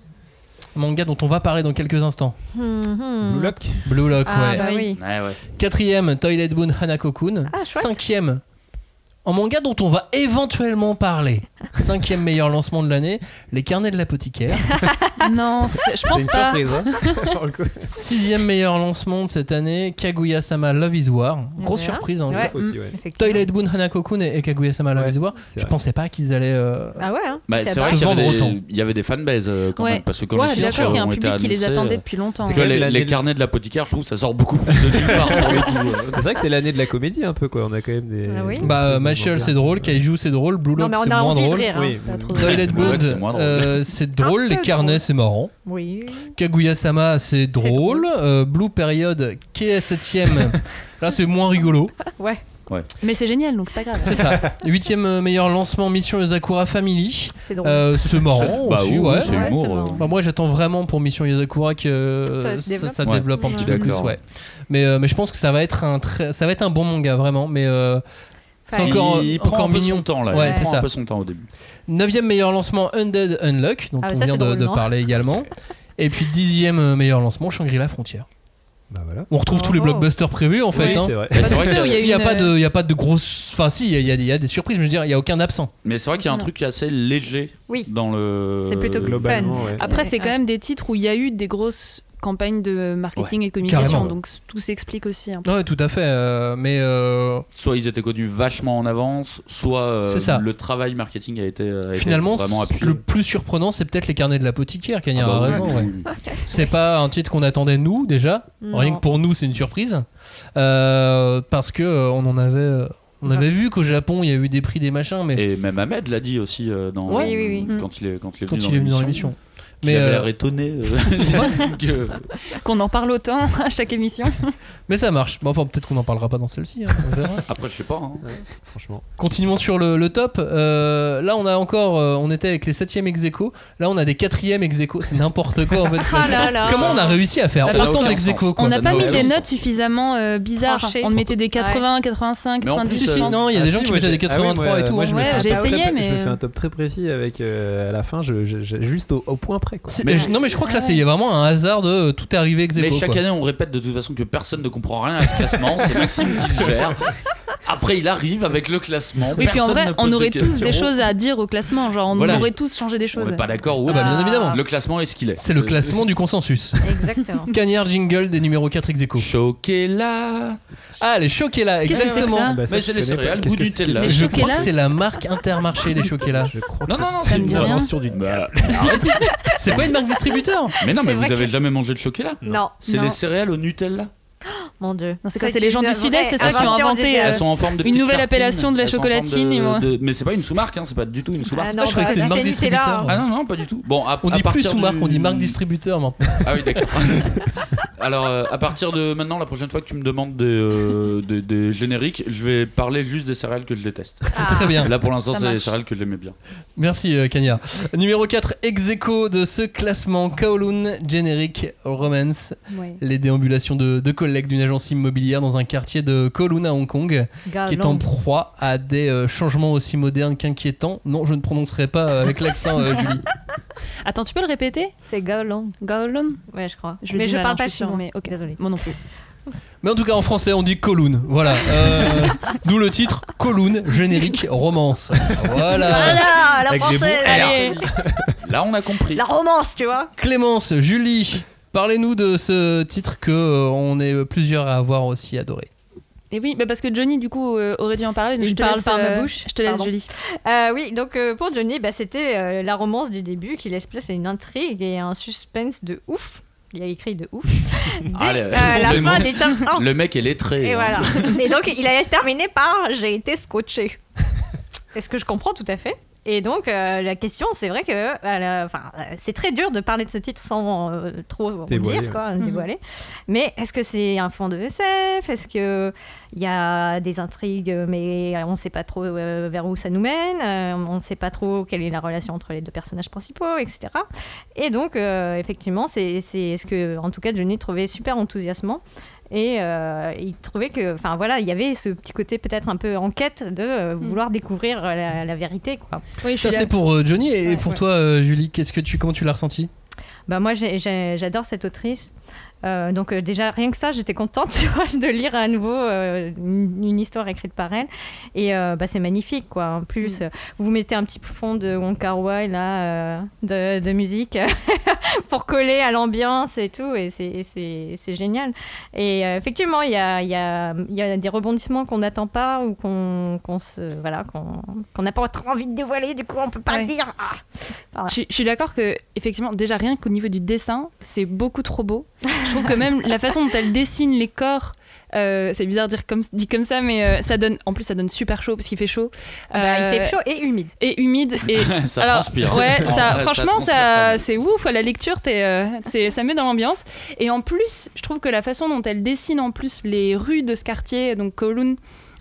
Manga dont on va parler dans quelques instants. Hmm, hmm. Blue Lock. Blue Lock, Ah, ouais. bah oui. Ouais, ouais. Quatrième, Toilet Boon Hanako-kun. Ah, chouette. Cinquième, en manga dont on va éventuellement parler. Cinquième meilleur lancement de l'année, Les Carnets de l'apothicaire. Non, je C'est pense une pas. surprise, hein. Sixième meilleur lancement de cette année, Kaguya-sama Love is War. Grosse surprise. Hein. Ouais. Aussi. Toilet Boon Hanako-kun et et Kaguya-sama Love Ouais, is War. Je vrai. pensais pas qu'ils allaient. euh, Ah ouais, hein. Bah, C'est c'est vrai. vrai qu'il y, avait des- il y avait des fanbases euh, quand Ouais. même. Parce que quand Ouais, les titres ont été qui les attendait euh, depuis longtemps. C'est les, carnets de l'apothicaire, je trouve ça sort beaucoup plus de euh. C'est vrai que c'est l'année de la comédie un peu quoi. On a quand même des. Ah Bah, Machel c'est drôle, Kaiju c'est drôle, Blue Lock c'est moins de drôle. rire. hein. Oui. Toilet c'est drôle. euh, c'est drôle, les carnets c'est marrant. Oui. Kaguya-sama c'est drôle, Euh, Blue Period qui est septième, là c'est moins rigolo. Ouais. Mais c'est génial, donc c'est pas grave. C'est ça. Huitième euh, meilleur lancement Mission Yozakura Family. C'est drôle. Euh, c'est marrant Bah aussi, ouais. c'est Ouais, humour. euh. Bah, moi j'attends vraiment pour Mission Yozakura que Ça se développe. ça Ouais. développe un petit peu plus, ouais. Mais, euh, mais je pense que ça va être un très, ça va être un bon manga vraiment, mais euh, c'est Enfin, encore, il, il prend encore un peu mignon. son temps là. Ouais, il c'est prend ça. un peu son temps au début. Neuvième meilleur lancement Undead Unluck, dont Ah, on ça, vient c'est de, drôle, de non parler également. Et puis dixième euh, meilleur lancement Shangri-La Frontière. Bah voilà. On retrouve tous les blockbusters prévus en fait. Oui, hein. c'est vrai. C'est il y a S'il n'y a, une, pas euh, de, il y a pas de grosses. Enfin, si, il y, a- il y a des- il y a des surprises, mais je veux dire, il n'y a aucun absent. Mais c'est vrai qu'il y a un Non. truc assez léger Oui. dans le. C'est plutôt Globalement, fun. ouais. Après, c'est quand même des titres où il y a eu des grosses campagnes de marketing et de carrément. communication, donc tout s'explique aussi. un peu. Ouais, tout à fait. euh, mais euh, Soit ils étaient connus vachement en avance, soit euh, C'est ça. le travail marketing a été, a été finalement, vraiment appuyé. le plus surprenant, c'est peut-être les carnets de l'apothicaire. Kanye Ah bah a raison. ouais. C'est pas un titre qu'on attendait nous déjà. Non. Rien que pour nous, c'est une surprise. Euh, parce que euh, on en avait. euh, On Ouais. avait vu qu'au Japon, il y a eu des prix, des machins, mais Et même Ahmed l'a dit aussi euh, dans, Ouais. Oui, oui, oui. quand il est quand il est quand venu il est venu dans l'émission. Mais avait euh, l'air étonné euh, Qu'on en parle autant à chaque émission. mais ça marche. Bon, enfin, peut-être qu'on n'en parlera pas dans celle-ci. hein, on verra. Après, je sais pas. hein. Franchement. Continuons sur le, le top. Euh, là, on a encore. euh, on était avec les 7ème ex aequo. Là, on a des 4ème ex aequo. C'est n'importe quoi en fait. Ah là là. Comment on a réussi à faire Ça n'a autant aucun d'ex aequo sens. quoi On Ça n'a pas mis aucun des sens. notes suffisamment euh, bizarres. Tranchées. On mettait des 80, 85, Mais en 90. plus, Si, si, euh, non, il y a Ah des gens si, qui moi, mettaient des j'ai- ah oui, 83 moi, et tout. Moi, hein. je me Ouais, fais un j'ai top très- essayé, mais- Je me fais un top très précis avec euh, à la fin, je, je- je- juste au, au point Quoi. Non, mais je crois que là, c'est il y a vraiment un hasard de euh, tout est arrivé ex Mais chaque quoi. année, on répète de toute façon que personne ne comprend rien à ce classement. C'est Maxime qui le gère. Après, il arrive avec le classement. Oui, puis en vrai, on de aurait tous des choses à dire au classement. Genre, on Voilà. aurait tous changé des On choses. n'est pas d'accord. Ah bah, bien évidemment. Le classement est ce qu'il est. C'est le classement du consensus. Exactement. Cagnard jingle des numéros 4 ex aequo. Choqué-là. Ah, les choqués là, que exactement. Bah, ça, Mais c'est les céréales goût Nutella. Je crois que là c'est la marque Intermarché, les choqués là. Je crois Non, que non, non, c'est une invention du Bah, C'est pas une marque distributeur mais non, mais vous avez jamais mangé de chocolat Non. C'est des céréales au Nutella. Mon dieu. Non, c'est quoi, c'est les gens du Sud-Est, c'est ça, qui ont inventé, du- euh, Elles sont en forme de une nouvelle appellation de la chocolatine, Mais c'est pas une sous-marque, hein, c'est pas du tout une sous-marque. Ah non, je croyais que c'était bah, une marque c'est distributeur. Ah non, non, pas du tout. Bon, On dit plus sous-marque, on dit marque distributeur maintenant. Ah oui, d'accord. Alors, euh, à partir de maintenant, la prochaine fois que tu me demandes des, euh, des, des génériques, je vais parler juste des céréales que je déteste. Très bien. Là, pour l'instant, c'est les céréales que j'aimais bien. Merci euh, Kanya. Numéro 4, ex aequo de ce classement Kowloon Generic Romance. Ouais. Les déambulations de, de collègues d'une agence immobilière dans un quartier de Kowloon à Hong Kong, qui est en proie à des euh, changements aussi modernes qu'inquiétants. Non, je ne prononcerai pas avec l'accent, euh, Julie. Attends, tu peux le répéter C'est Gaolong. Gaolon Ouais, je crois. Je mais je mal, parle hein, pas chinois. mais ok. Désolée. Moi non plus. Mais en tout cas, en français, on dit Kowloon. Voilà. Euh, D'où le titre Kowloon Générique Romance. Voilà. Voilà, la Avec des française. Allez, Là, on a compris. la romance, tu vois. Clémence, Julie, parlez-nous de ce titre que euh, on est plusieurs à avoir aussi adoré. Et oui, bah parce que Johnny, du coup, euh, aurait dû en parler. mais Je je te parle laisse, par ma euh, bouche. Je te laisse, Pardon. Julie. Euh, oui, donc euh, pour Johnny, bah, c'était euh, la romance du début qui laisse place à une intrigue et un suspense de ouf. Il a écrit de ouf. Dès Allez, ce sont la ces fin mots. du tome 1. Le mec est lettré. Et hein. voilà. Et donc, il a terminé par J'ai été scotché. Est-ce que je comprends tout à fait? Et donc, euh, la question, c'est vrai que euh, enfin, euh, c'est très dur de parler de ce titre sans euh, trop Dévoiler, dire, quoi, Mhm. dévoiler. Mais est-ce que c'est un fond de SF? Est-ce qu'il y a des intrigues, mais on ne sait pas trop vers où ça nous mène On ne sait pas trop quelle est la relation entre les deux personnages principaux, etc. Et donc, effectivement, c'est c'est ce que, en tout cas, Johnny trouvait super enthousiasmant. Et euh, il trouvait que, enfin voilà, il y avait ce petit côté peut-être un peu en quête de euh, vouloir découvrir la, la vérité, quoi. Oui, Ça c'est pour euh, Johnny et Ouais, pour ouais. toi euh, Julie, qu'est-ce que tu comment tu l'as ressenti? Bah moi j'adore cette autrice. Euh, donc euh, déjà rien que ça j'étais contente tu vois, de lire à nouveau euh, une, une histoire écrite par elle. Et bah, c'est magnifique quoi. En plus euh, vous mettez un petit fond de Wong Kar Wai là de, de musique pour coller à l'ambiance et tout et c'est- génial. Et effectivement il y a, y, a, y a des rebondissements qu'on n'attend pas ou qu'on qu'on se voilà qu'on qu'on n'a pas trop envie de dévoiler du coup on peut pas Ouais. le dire. Ah. Je, je suis d'accord que effectivement déjà rien qu'au niveau du dessin c'est beaucoup trop beau je trouve que même la façon dont elle dessine les corps euh, c'est bizarre de dire comme, dit comme ça mais euh, ça donne en plus ça donne super chaud parce qu'il fait chaud Bah, Euh, il fait chaud et humide et humide et ça Alors, transpire. Ouais, En ça, vrai, franchement, ça, c'est ouf. À la lecture, t'es, euh, c'est- ça met dans l'ambiance. Et en plus, je trouve que la façon dont elle dessine en plus les rues de ce quartier, donc Kowloon,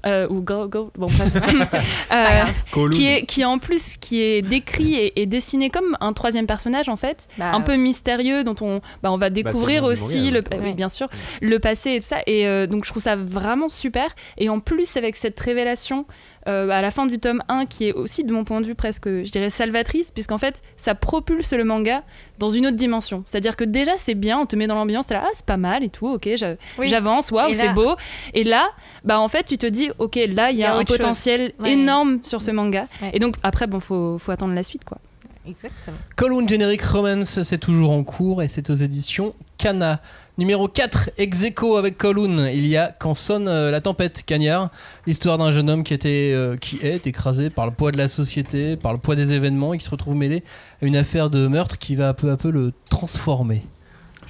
euh, ou Go, Go, bon bref, euh, qui est qui en plus qui est décrit et, et dessiné comme un troisième personnage en fait, Bah, un peu mystérieux dont on bah, on va découvrir nom du aussi manga, le ouais. oui, bien sûr le passé et tout ça. Et euh, donc je trouve ça vraiment super. Et en plus avec cette révélation euh, à la fin du tome 1 qui est aussi de mon point de vue presque je dirais salvatrice puisqu'en fait ça propulse le manga dans une autre dimension c'est à dire que déjà c'est bien on te met dans l'ambiance là ah c'est pas mal et tout ok j'a- Oui. j'avance waouh c'est là- beau et là bah en fait tu te dis ok là il y a, un potentiel Ouais. énorme sur ce manga Ouais. et donc après bon faut, faut attendre la suite quoi Exactement. Column Generic Romance, c'est toujours en cours et c'est aux éditions Kana. Numéro 4, ex aequo avec Column, il y a Quand sonne euh, la tempête, Cagnard. L'histoire d'un jeune homme qui, était, euh, qui est écrasé par le poids de la société, par le poids des événements et qui se retrouve mêlé à une affaire de meurtre qui va peu à peu le transformer.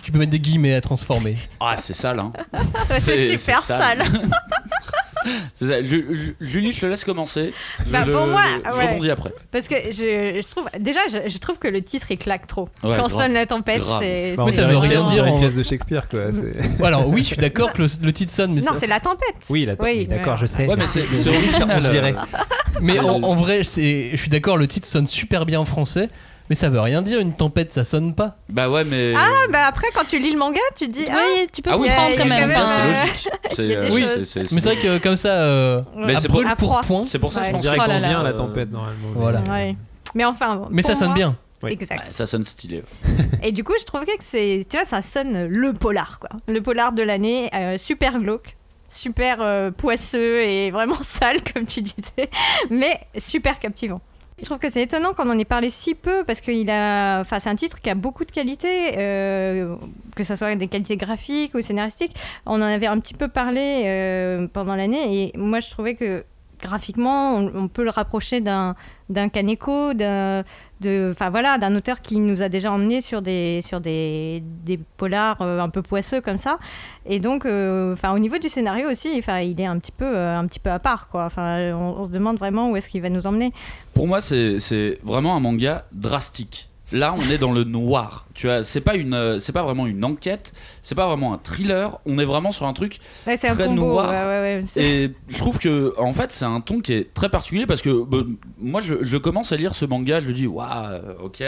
Tu peux mettre des guillemets à transformer. Ah, c'est sale, hein. C'est super sale. C'est ça. Ju- Ju- Julie, je te laisse commencer. Je Bah, le- pour moi, je ouais. rebondis après. Parce que je, je trouve déjà je, je trouve que le titre il claque trop. Ouais, Quand grave. sonne la tempête, c'est Bah, ça veut rien dire en- Une pièce de Shakespeare, quoi. c'est- Alors oui, je suis d'accord que le, le titre sonne, mais non, c'est la tempête. Oui, la Oui, oui, d'accord, ouais. je sais. Ouais, mais c'est c'est on original. dirait. Mais en, en vrai, je suis d'accord, le titre sonne super bien en français, mais ça veut rien dire. Une tempête, ça sonne pas. Bah ouais, mais. Ah bah après quand tu lis le manga, tu te dis ah oui tu peux Ah oui, comprendre quand même c'est euh, logique. Euh, choses. c'est- c'est- Mais c'est vrai que comme ça, euh, Mais à c'est brûle pour- point. C'est pour ça que Ouais. je pense dirait Oh qu'on vient la euh, tempête, normalement. Voilà. Ouais. Mais enfin. Mais ça sonne moi- bien. Oui. Exact. Ça sonne stylé. Et du coup, je trouvais que c'est, tu vois, ça sonne le polar, quoi. Le polar de l'année, euh, super glauque, super euh, poisseux et vraiment sale, comme tu disais, mais super captivant. Je trouve que c'est étonnant qu'on en ait parlé si peu parce que c'est un titre qui a beaucoup de qualités, euh, que ce soit des qualités graphiques ou scénaristiques. On en avait un petit peu parlé euh, pendant l'année et moi je trouvais que graphiquement, on, on peut le rapprocher d'un d'un Kaneko, d'un de, enfin voilà, d'un auteur qui nous a déjà emmené sur des sur des, des polars euh, un peu poisseux comme ça. Et donc, euh, enfin au niveau du scénario aussi, il est un petit peu euh, un petit peu à part quoi. Enfin, on, on se demande vraiment où est-ce qu'il va nous emmener. Pour moi, c'est vraiment un manga drastique. Là, on est dans le noir. Tu vois, c'est pas une, euh, c'est pas vraiment une enquête, c'est pas vraiment un thriller. On est vraiment sur un truc Ouais, c'est un Très combo. noir. ouais, ouais, ouais. C'est- Et je trouve que, en fait, c'est un ton qui est très particulier parce que bah, moi, je, je commence à lire ce manga, je me dis, waouh, ok,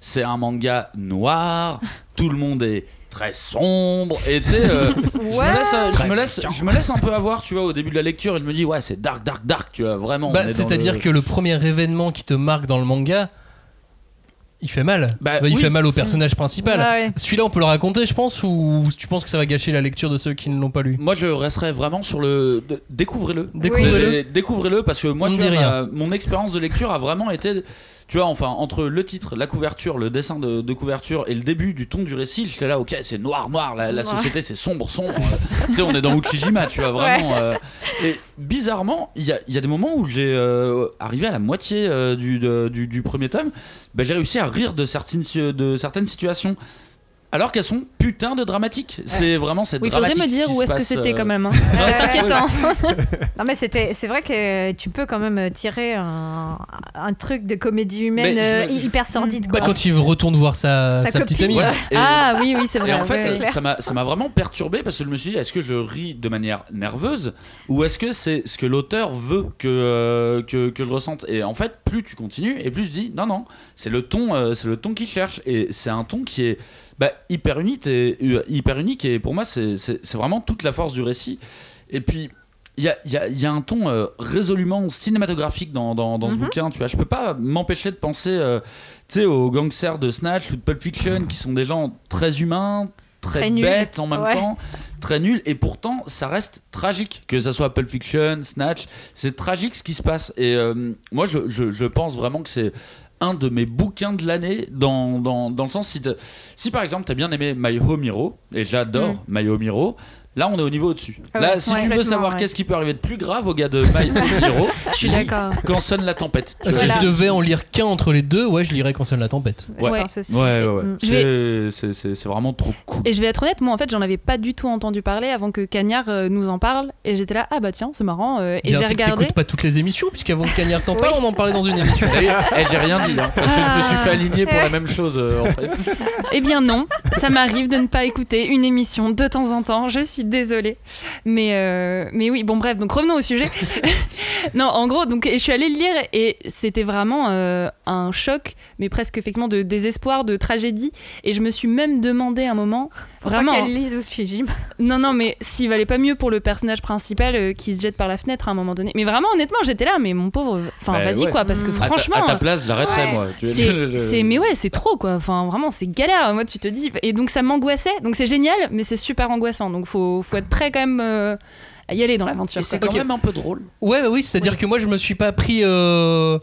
c'est un manga noir, tout le monde est très sombre, et tu sais, euh, je, me laisse, je, me laisse, je me laisse un peu avoir, tu vois, au début de la lecture, et je me dis, ouais, c'est dark, dark, dark, tu vois, vraiment. Bah, C'est-à-dire que le premier événement qui te marque dans le manga, il fait mal. Bah, il oui. fait mal au personnage principal. Ouais, ouais. Celui-là, on peut le raconter, je pense, ou tu penses que ça va gâcher la lecture de ceux qui ne l'ont pas lu? Moi, je resterais vraiment sur le. Découvrez-le. Découvrez-le. Dé- Découvrez-le parce que moi, On tu ne dit vois, rien. ma- mon expérience de lecture a vraiment été. Tu vois, enfin, entre le titre, la couverture, le dessin de, de couverture et le début du ton du récit, j'étais là, ok, c'est noir, noir, la, société c'est sombre, sombre. Tu sais, on est dans Ukijima, tu vois, vraiment. euh, et bizarrement, il y a, il y a des moments où j'ai euh, arrivé à la moitié euh, du, de- du, du premier tome, ben, j'ai réussi à rire de certaines, de certaines situations. Alors qu'elles sont putain de dramatiques. C'est vraiment cette Oui, il faudrait dramatique. me dire où est-ce que c'était euh, quand même. hein. C'est ouais, inquiétant. Non mais c'était, c'est vrai que tu peux quand même tirer un, un truc de comédie humaine Mais euh, hyper sordide. Bah, Quoi. quand il retourne voir sa, Sa sa petite amie. Ouais, et- Ah oui, oui, c'est vrai. Et en fait, ouais. ça m'a ça m'a vraiment perturbé parce que je me suis dit, est-ce que je ris de manière nerveuse ou est-ce que c'est ce que l'auteur veut que, euh, que, que je ressente? Et en fait, plus tu continues et plus je dis, non, non, c'est le ton, euh, c'est le ton qu'il cherche et c'est un ton qui est bah, hyper unique et euh, hyper unique et pour moi, c'est vraiment toute la force du récit. Et puis. Il y a, il y a- il y a un ton euh, résolument cinématographique dans, dans, dans ce Mhm. bouquin, tu vois. Je peux pas m'empêcher de penser euh, tu sais, aux gangsters de Snatch ou de Pulp Fiction qui sont des gens très humains, très, bêtes en même Ouais. temps, très nuls, et pourtant ça reste tragique. Que ça soit Pulp Fiction, Snatch, c'est tragique ce qui se passe. Et euh, moi je, je- je pense vraiment que c'est un de mes bouquins de l'année dans, dans, dans le sens si, si par exemple t'as bien aimé My Home Hero, et j'adore Mm. My Home Hero, Là, on est au niveau au-dessus. Ah Là, ouais, si ouais, tu veux savoir ouais. qu'est-ce qui peut arriver de plus grave au gars de My Hero, Je suis d'accord. Quand sonne la tempête. Tu Ah. Si je devais en lire qu'un entre les deux, ouais, je lirais quand sonne la tempête. Je Ouais. pense aussi. Ouais, ouais, ouais. Mm. C'est- vraiment trop cool. Et je vais être honnête, moi en fait, j'en avais pas du tout entendu parler avant que Cagnard euh, nous en parle. Et j'étais là, ah bah tiens, c'est marrant. euh, et j'ai que regardé. t'écoutes pas toutes les émissions, puisqu'avant que Cagnard t'en parle, on en parlait dans une émission. Et, et j'ai rien dit, hein, parce que je me suis fait Ah. aligner pour la même chose euh, en fait. Eh bien non, ça m'arrive de ne pas écouter une émission de temps en temps, je suis désolée. Mais, euh, mais oui, bon bref, donc revenons au sujet. non, en gros, donc je suis allée le lire et c'était vraiment euh, un choc, mais presque effectivement de désespoir, de tragédie. Et je me suis même demandé un moment, Faut vraiment... Pas qu'elle lise aussi, Jim. Non, non, mais s'il valait pas mieux pour le personnage principal euh, qui se jette par la fenêtre à un moment donné. Mais vraiment, honnêtement, j'étais là, mais mon pauvre... Enfin, Bah vas-y ouais. quoi, parce que Mm. À ta- franchement... à ta, place, je l'arrêterais Ouais. moi. C'est, mais ouais, c'est trop quoi. Enfin, vraiment, c'est galère. Moi, tu te dis. Et donc, ça m'angoissait. Donc, c'est génial, mais c'est super angoissant. Donc, faut, faut être prêt quand même euh, à y aller dans l'aventure. Et c'est quoi. quand même un peu drôle. Ouais, bah oui, c'est-à-dire que moi je me suis pas pris euh,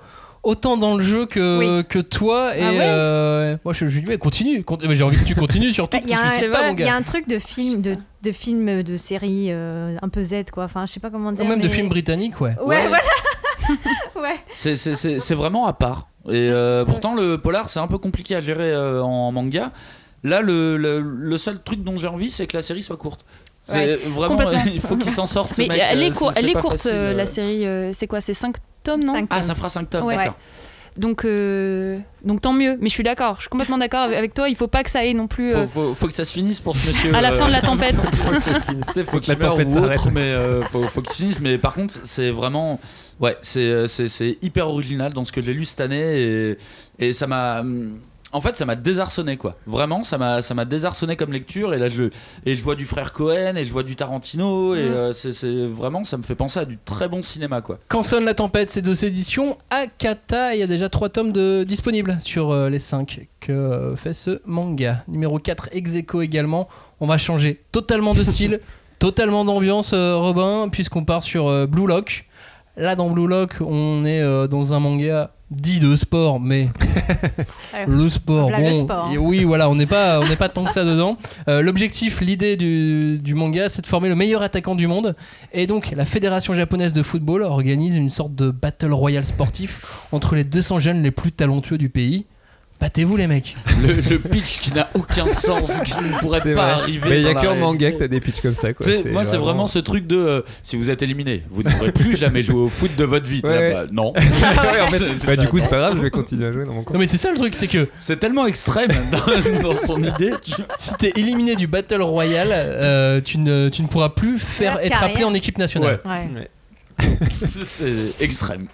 autant dans le jeu que, que toi. Et Ah ouais euh, moi je, je lui dis, mais continue, con- mais j'ai envie que tu continues surtout. Il y, a un, c'est pas, mon il y a gars. un truc de film, de, de film, de série euh, un peu Z, quoi. Enfin, je sais pas comment dire. Ou même de films britanniques, ouais. Ouais, Ouais. voilà. ouais. C'est- C'est c'est- c'est vraiment à part. Et euh, pourtant, le polar, c'est un peu compliqué à gérer euh, en manga. Là, le, le, le seul truc dont j'ai envie, c'est que la série soit courte. C'est Ouais, vraiment, il faut qu'il s'en sorte. ce Mais mec, elle est, elle courte, facile, la série. c'est quoi C'est 5 tomes, non Cinq Ah, ça fera 5 tomes, Ouais. d'accord. Donc, euh, donc, tant mieux. Mais je suis d'accord. Je suis complètement d'accord avec- toi. Il faut pas que ça aille non plus. euh, Faut, faut, faut que ça se finisse pour ce monsieur. À la euh, fin de la tempête. Faut que ça se finisse. Faut Faut que qu'il la tempête s'arrête. autre, mais euh, faut, faut qu'il se finisse. Mais par contre, c'est vraiment. Ouais, c'est, c'est, c'est hyper original dans ce que j'ai lu cette année et, et ça m'a. En fait, ça m'a désarçonné, quoi. Vraiment, ça m'a, ça m'a désarçonné comme lecture. Et là, je, et je vois du frère Cohen et je vois du Tarantino. Et euh, c'est, c'est vraiment, ça me fait penser à du très bon cinéma, quoi. Quand sonne la tempête, c'est deux éditions. Akata, il y a déjà trois tomes de, disponibles sur euh, les 5 que euh, fait ce manga. Numéro 4, Execo également. On va changer totalement de style, totalement d'ambiance, Robin, puisqu'on part sur Blue Lock. Là, dans Blue Lock, on est dans un manga dit de sport, mais le sport, Voilà, bon, le sport, hein. oui, voilà, on n'est pas, on n'est pas tant que ça dedans. Euh, L'objectif, l'idée du, du manga, c'est de former le meilleur attaquant du monde. Et donc, la fédération japonaise de football organise une sorte de battle royale sportif entre les 200 jeunes les plus talentueux du pays. Battez-vous, les mecs. Le, le pitch qui n'a aucun sens, qui ne pourrait pas vrai. arriver. Mais il y a dans que la en manga que t'as des pitchs comme ça. Quoi. Moi, c'est vraiment ce truc de euh, si vous êtes éliminé, vous ne pourrez plus jamais jouer au foot de votre vie. Ouais, là, bah, non. Ouais, en fait, bah, du coup, c'est pas grave, je vais continuer à jouer dans mon coin. Non, mais c'est ça le truc, c'est que C'est tellement extrême dans, dans son idée. tu- si t'es éliminé du battle royale, euh, tu, ne, tu ne pourras plus faire être appelé en équipe nationale. Ouais. C'est extrême.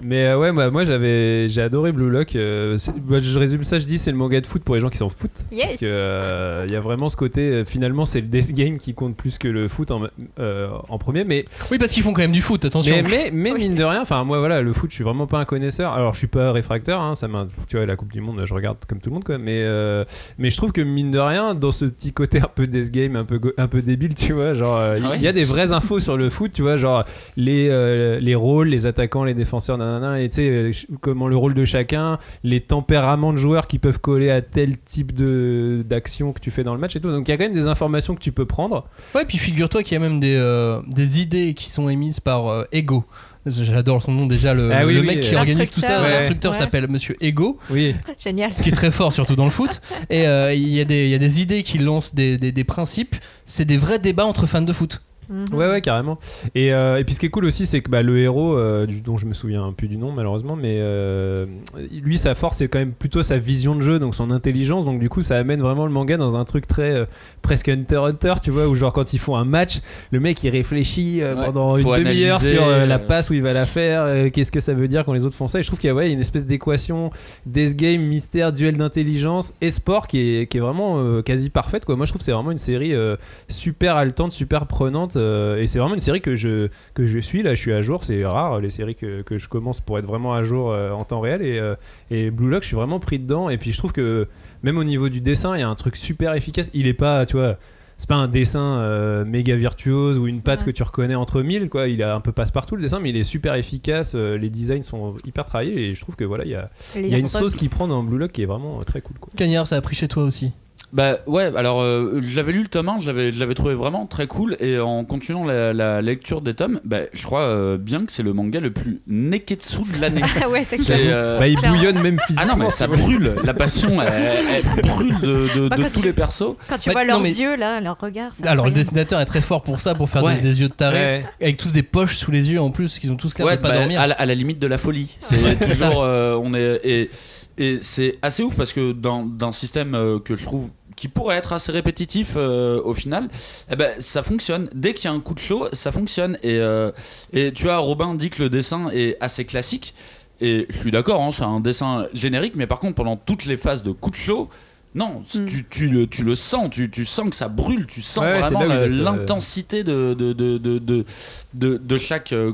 Mais euh, ouais, moi, moi j'avais, j'ai adoré Blue Lock. euh, bah, je résume ça, je dis c'est le manga de foot pour les gens qui s'en foutent. Yes. Parce que euh, il y a vraiment ce côté, euh, finalement, c'est le death game qui compte plus que le foot en, euh, en premier. Mais Oui, parce qu'ils font quand même du foot, attention. mais, mais, mais Oui. mine de rien, enfin moi voilà, le foot, je suis vraiment pas un connaisseur. Alors je suis pas réfractaire, hein, ça m'a, tu vois, la Coupe du Monde, je regarde comme tout le monde quoi. Mais euh, mais je trouve que mine de rien, dans ce petit côté un peu death game, un peu un peu débile, tu vois, genre euh, il Ah ouais y a des vraies infos sur le foot, tu vois, genre les euh, les rôles, les attaquants, les défenseurs, nanana, et tu sais euh, comment le rôle de chacun, les tempéraments de joueurs qui peuvent coller à tel type de d'action que tu fais dans le match et tout. Donc il y a quand même des informations que tu peux prendre. Ouais, puis figure-toi qu'il y a même des, euh, des idées qui sont émises par euh, Ego J'adore son nom déjà. Le, Ah oui, le oui, mec qui organise tout ça, L'instructeur, ouais. l'instructeur Ouais. s'appelle Monsieur Ego. Oui. Génial. Ce qui est très fort, surtout dans le foot. Et euh, il y, a des- il y a des idées qui lancent des, des- des principes. C'est des vrais débats entre fans de foot. Mhm. Ouais, ouais, carrément. Et, euh, et puis ce qui est cool aussi, c'est que bah, le héros, euh, du, dont je me souviens plus du nom malheureusement, mais euh, lui, sa force, c'est quand même plutôt sa vision de jeu, donc son intelligence. Donc du coup, ça amène vraiment le manga dans un truc très euh, presque Hunter x Hunter, tu vois, où genre quand ils font un match, le mec il réfléchit euh, Ouais, pendant une demi-heure sur euh, la passe où il va la faire, euh, qu'est-ce que ça veut dire quand les autres font ça. Et je trouve qu'il y a ouais, une espèce d'équation Death Game, mystère, duel d'intelligence et sport qui est, qui est vraiment euh, quasi parfaite. Quoi. Moi, je trouve que c'est vraiment une série euh, super haletante, super prenante. Euh, et c'est vraiment une série que je, que je suis. Là, je suis à jour. C'est rare les séries que, que je commence pour être vraiment à jour euh, en temps réel. Et, euh, et Blue Lock, je suis vraiment pris dedans. Et puis, je trouve que même au niveau du dessin, il y a un truc super efficace. Il est pas, tu vois. C'est pas un dessin euh, méga virtuose ou une patte Ouais. que tu reconnais entre mille quoi. Il a un peu passe-partout le dessin, mais il est super efficace. euh, les designs sont hyper travaillés et je trouve que voilà, il y a, il y a une sauce qui prend dans Blue Lock qui est vraiment euh, très cool. Quoi. Cagnard, ça a pris chez toi aussi. Bah ouais, alors euh, j'avais lu le tome 1, je l'avais, je l'avais trouvé vraiment très cool et en continuant la, la lecture des tomes, bah, je crois euh, bien que c'est le manga le plus neketsu de l'année. Ah ouais, c'est euh, Bah, il bouillonne même Ah physiquement. non mais ça brûle, la passion elle, elle brûle de, de- Bah, de tous tu- les persos. Quand tu Ouais, vois non, leurs mais- yeux là, leurs regards. c'est Alors le dessinateur est très fort pour ça, pour faire Ouais. des, des yeux de taré, Ouais. avec tous des poches sous les yeux en plus, qu'ils ont tous l'air Ouais, de pas bah, dormir. à, la, à la limite de la folie. C'est toujours euh, on est et, et c'est assez ouf parce que dans d'un système euh, que je trouve qui pourrait être assez répétitif euh, au final, eh ben, ça fonctionne. Dès qu'il y a un coup de chaud, ça fonctionne. Et, euh, et tu vois, Robin dit que le dessin est assez classique. Et je suis d'accord, hein, c'est un dessin générique, mais par contre, pendant toutes les phases de coup de chaud, non, Mm. tu, tu le, tu le sens, tu, tu sens que ça brûle, tu sens Ouais, vraiment l'intensité de, de, de, de, de, de- de chaque euh,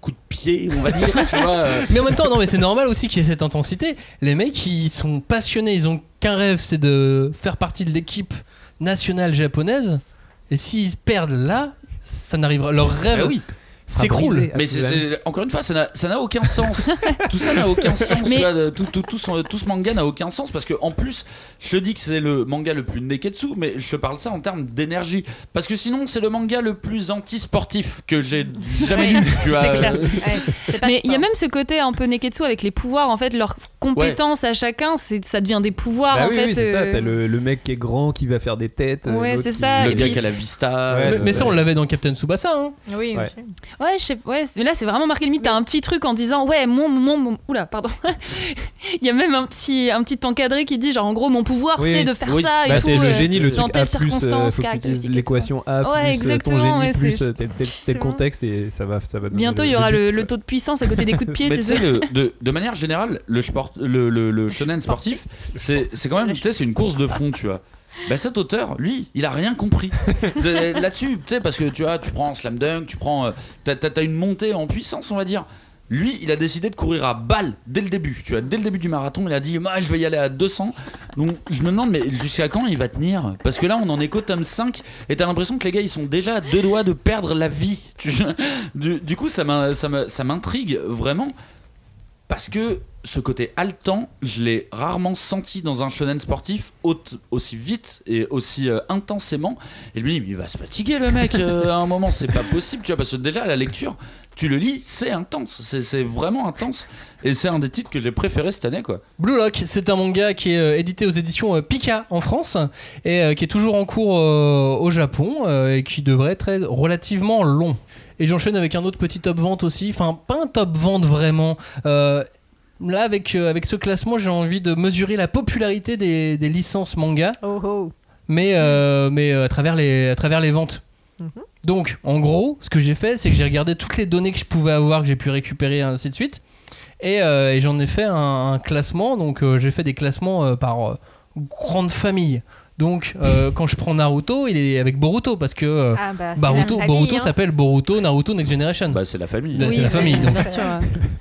coup de pied, on va dire. tu vois, euh. Mais en même temps, non, mais c'est normal aussi qu'il y ait cette intensité. Les mecs, ils sont passionnés, ils ont qu'un rêve, c'est de faire partie de l'équipe nationale japonaise. Et s'ils perdent là, ça n'arrivera. Leur rêve Bah oui. S'écroule. brisé. Mais c'est, c'est- encore une fois, ça n'a, aucun sens. tout ça n'a aucun sens. Mais- tout, tout, tout, son- tout ce manga n'a aucun sens parce que en plus, je te dis que c'est le manga le plus neketsu, mais je te parle ça en termes d'énergie. Parce que sinon, c'est le manga le plus anti-sportif que j'ai jamais Ouais, lu. Tu C'est clair. Euh, Ouais, c'est pas Mais il y a même ce côté un peu neketsu avec les pouvoirs, en fait, leurs compétences à chacun, c'est, ça devient des pouvoirs, Bah en oui, fait. oui, c'est ça. euh, T'as le, le mec qui est grand qui va faire des têtes. euh, Ouais, c'est qui- ça. le et gars puis- qui a la vista. Ouais, mais, ça, mais ça- ça, on l'avait dans Captain Tsubasa. Hein. Oui, Ouais. Ouais, je sais, ouais, c'est- là c'est vraiment marqué limite. T'as un petit truc en disant ouais, mon, mon, mon- oula, pardon. Il y a même un petit, un petit encadré qui dit genre en gros mon pouvoir Oui, c'est de faire oui. ça et Bah, tout. c'est le euh, génie, le dans truc telle A plus, euh, circonstance, l'équation A Ouais, plus euh, ton exactement, génie ouais, plus c'est- tel, tel, contexte et ça va, ça va. Bientôt il y aura le taux de puissance à côté des coups de pied. Mais tu sais, le- de, de manière générale, le, sport, le, le, le shonen sportif, c'est c'est quand même, tu sais, c'est une course de fond, tu vois. Bah cet auteur, lui, il a rien compris. Là-dessus, tu sais, parce que tu vois, tu prends Slam Dunk, tu prends, euh, t'as t'as une montée en puissance, on va dire. Lui, il a décidé de courir à balle dès le début. Tu vois, dès le début du marathon, il a dit, moi, je vais y aller à 200. Donc, je me demande, mais jusqu'à quand il va tenir? Parce que là, on en est qu'au tome 5 et t'as l'impression que les gars, ils sont déjà à deux doigts de perdre la vie. Du, du coup, ça m'intrigue vraiment parce que ce côté haletant, je l'ai rarement senti dans un shonen sportif au- aussi vite et aussi euh, intensément. Et lui, il va se fatiguer le mec euh, à un moment, c'est pas possible, tu vois, parce que déjà la lecture, tu le lis, c'est intense, c'est vraiment intense. Et c'est un des titres que j'ai préféré cette année, quoi. Blue Lock, c'est un manga qui est euh, édité aux éditions Pika en France et qui est toujours en cours au Japon et qui devrait être relativement long. Et j'enchaîne avec un autre petit top vente aussi, enfin pas un top vente vraiment. Euh, là avec, euh, avec ce classement j'ai envie de mesurer la popularité des, des licences manga, Oh oh. mais, euh, mais euh, à, travers les, à travers les ventes. Mhm. Donc en gros ce que j'ai fait c'est que j'ai regardé toutes les données que je pouvais avoir, que j'ai pu récupérer ainsi de suite. Et, euh, et j'en ai fait un, un classement. Donc euh, j'ai fait des classements euh, par euh, grande famille. Donc euh, quand je prends Naruto, il est avec Boruto parce que euh, Ah bah, c'est Baruto, famille, Boruto hein. s'appelle Boruto Naruto Next Generation. Bah, c'est la famille. Bah, c'est la famille, donc.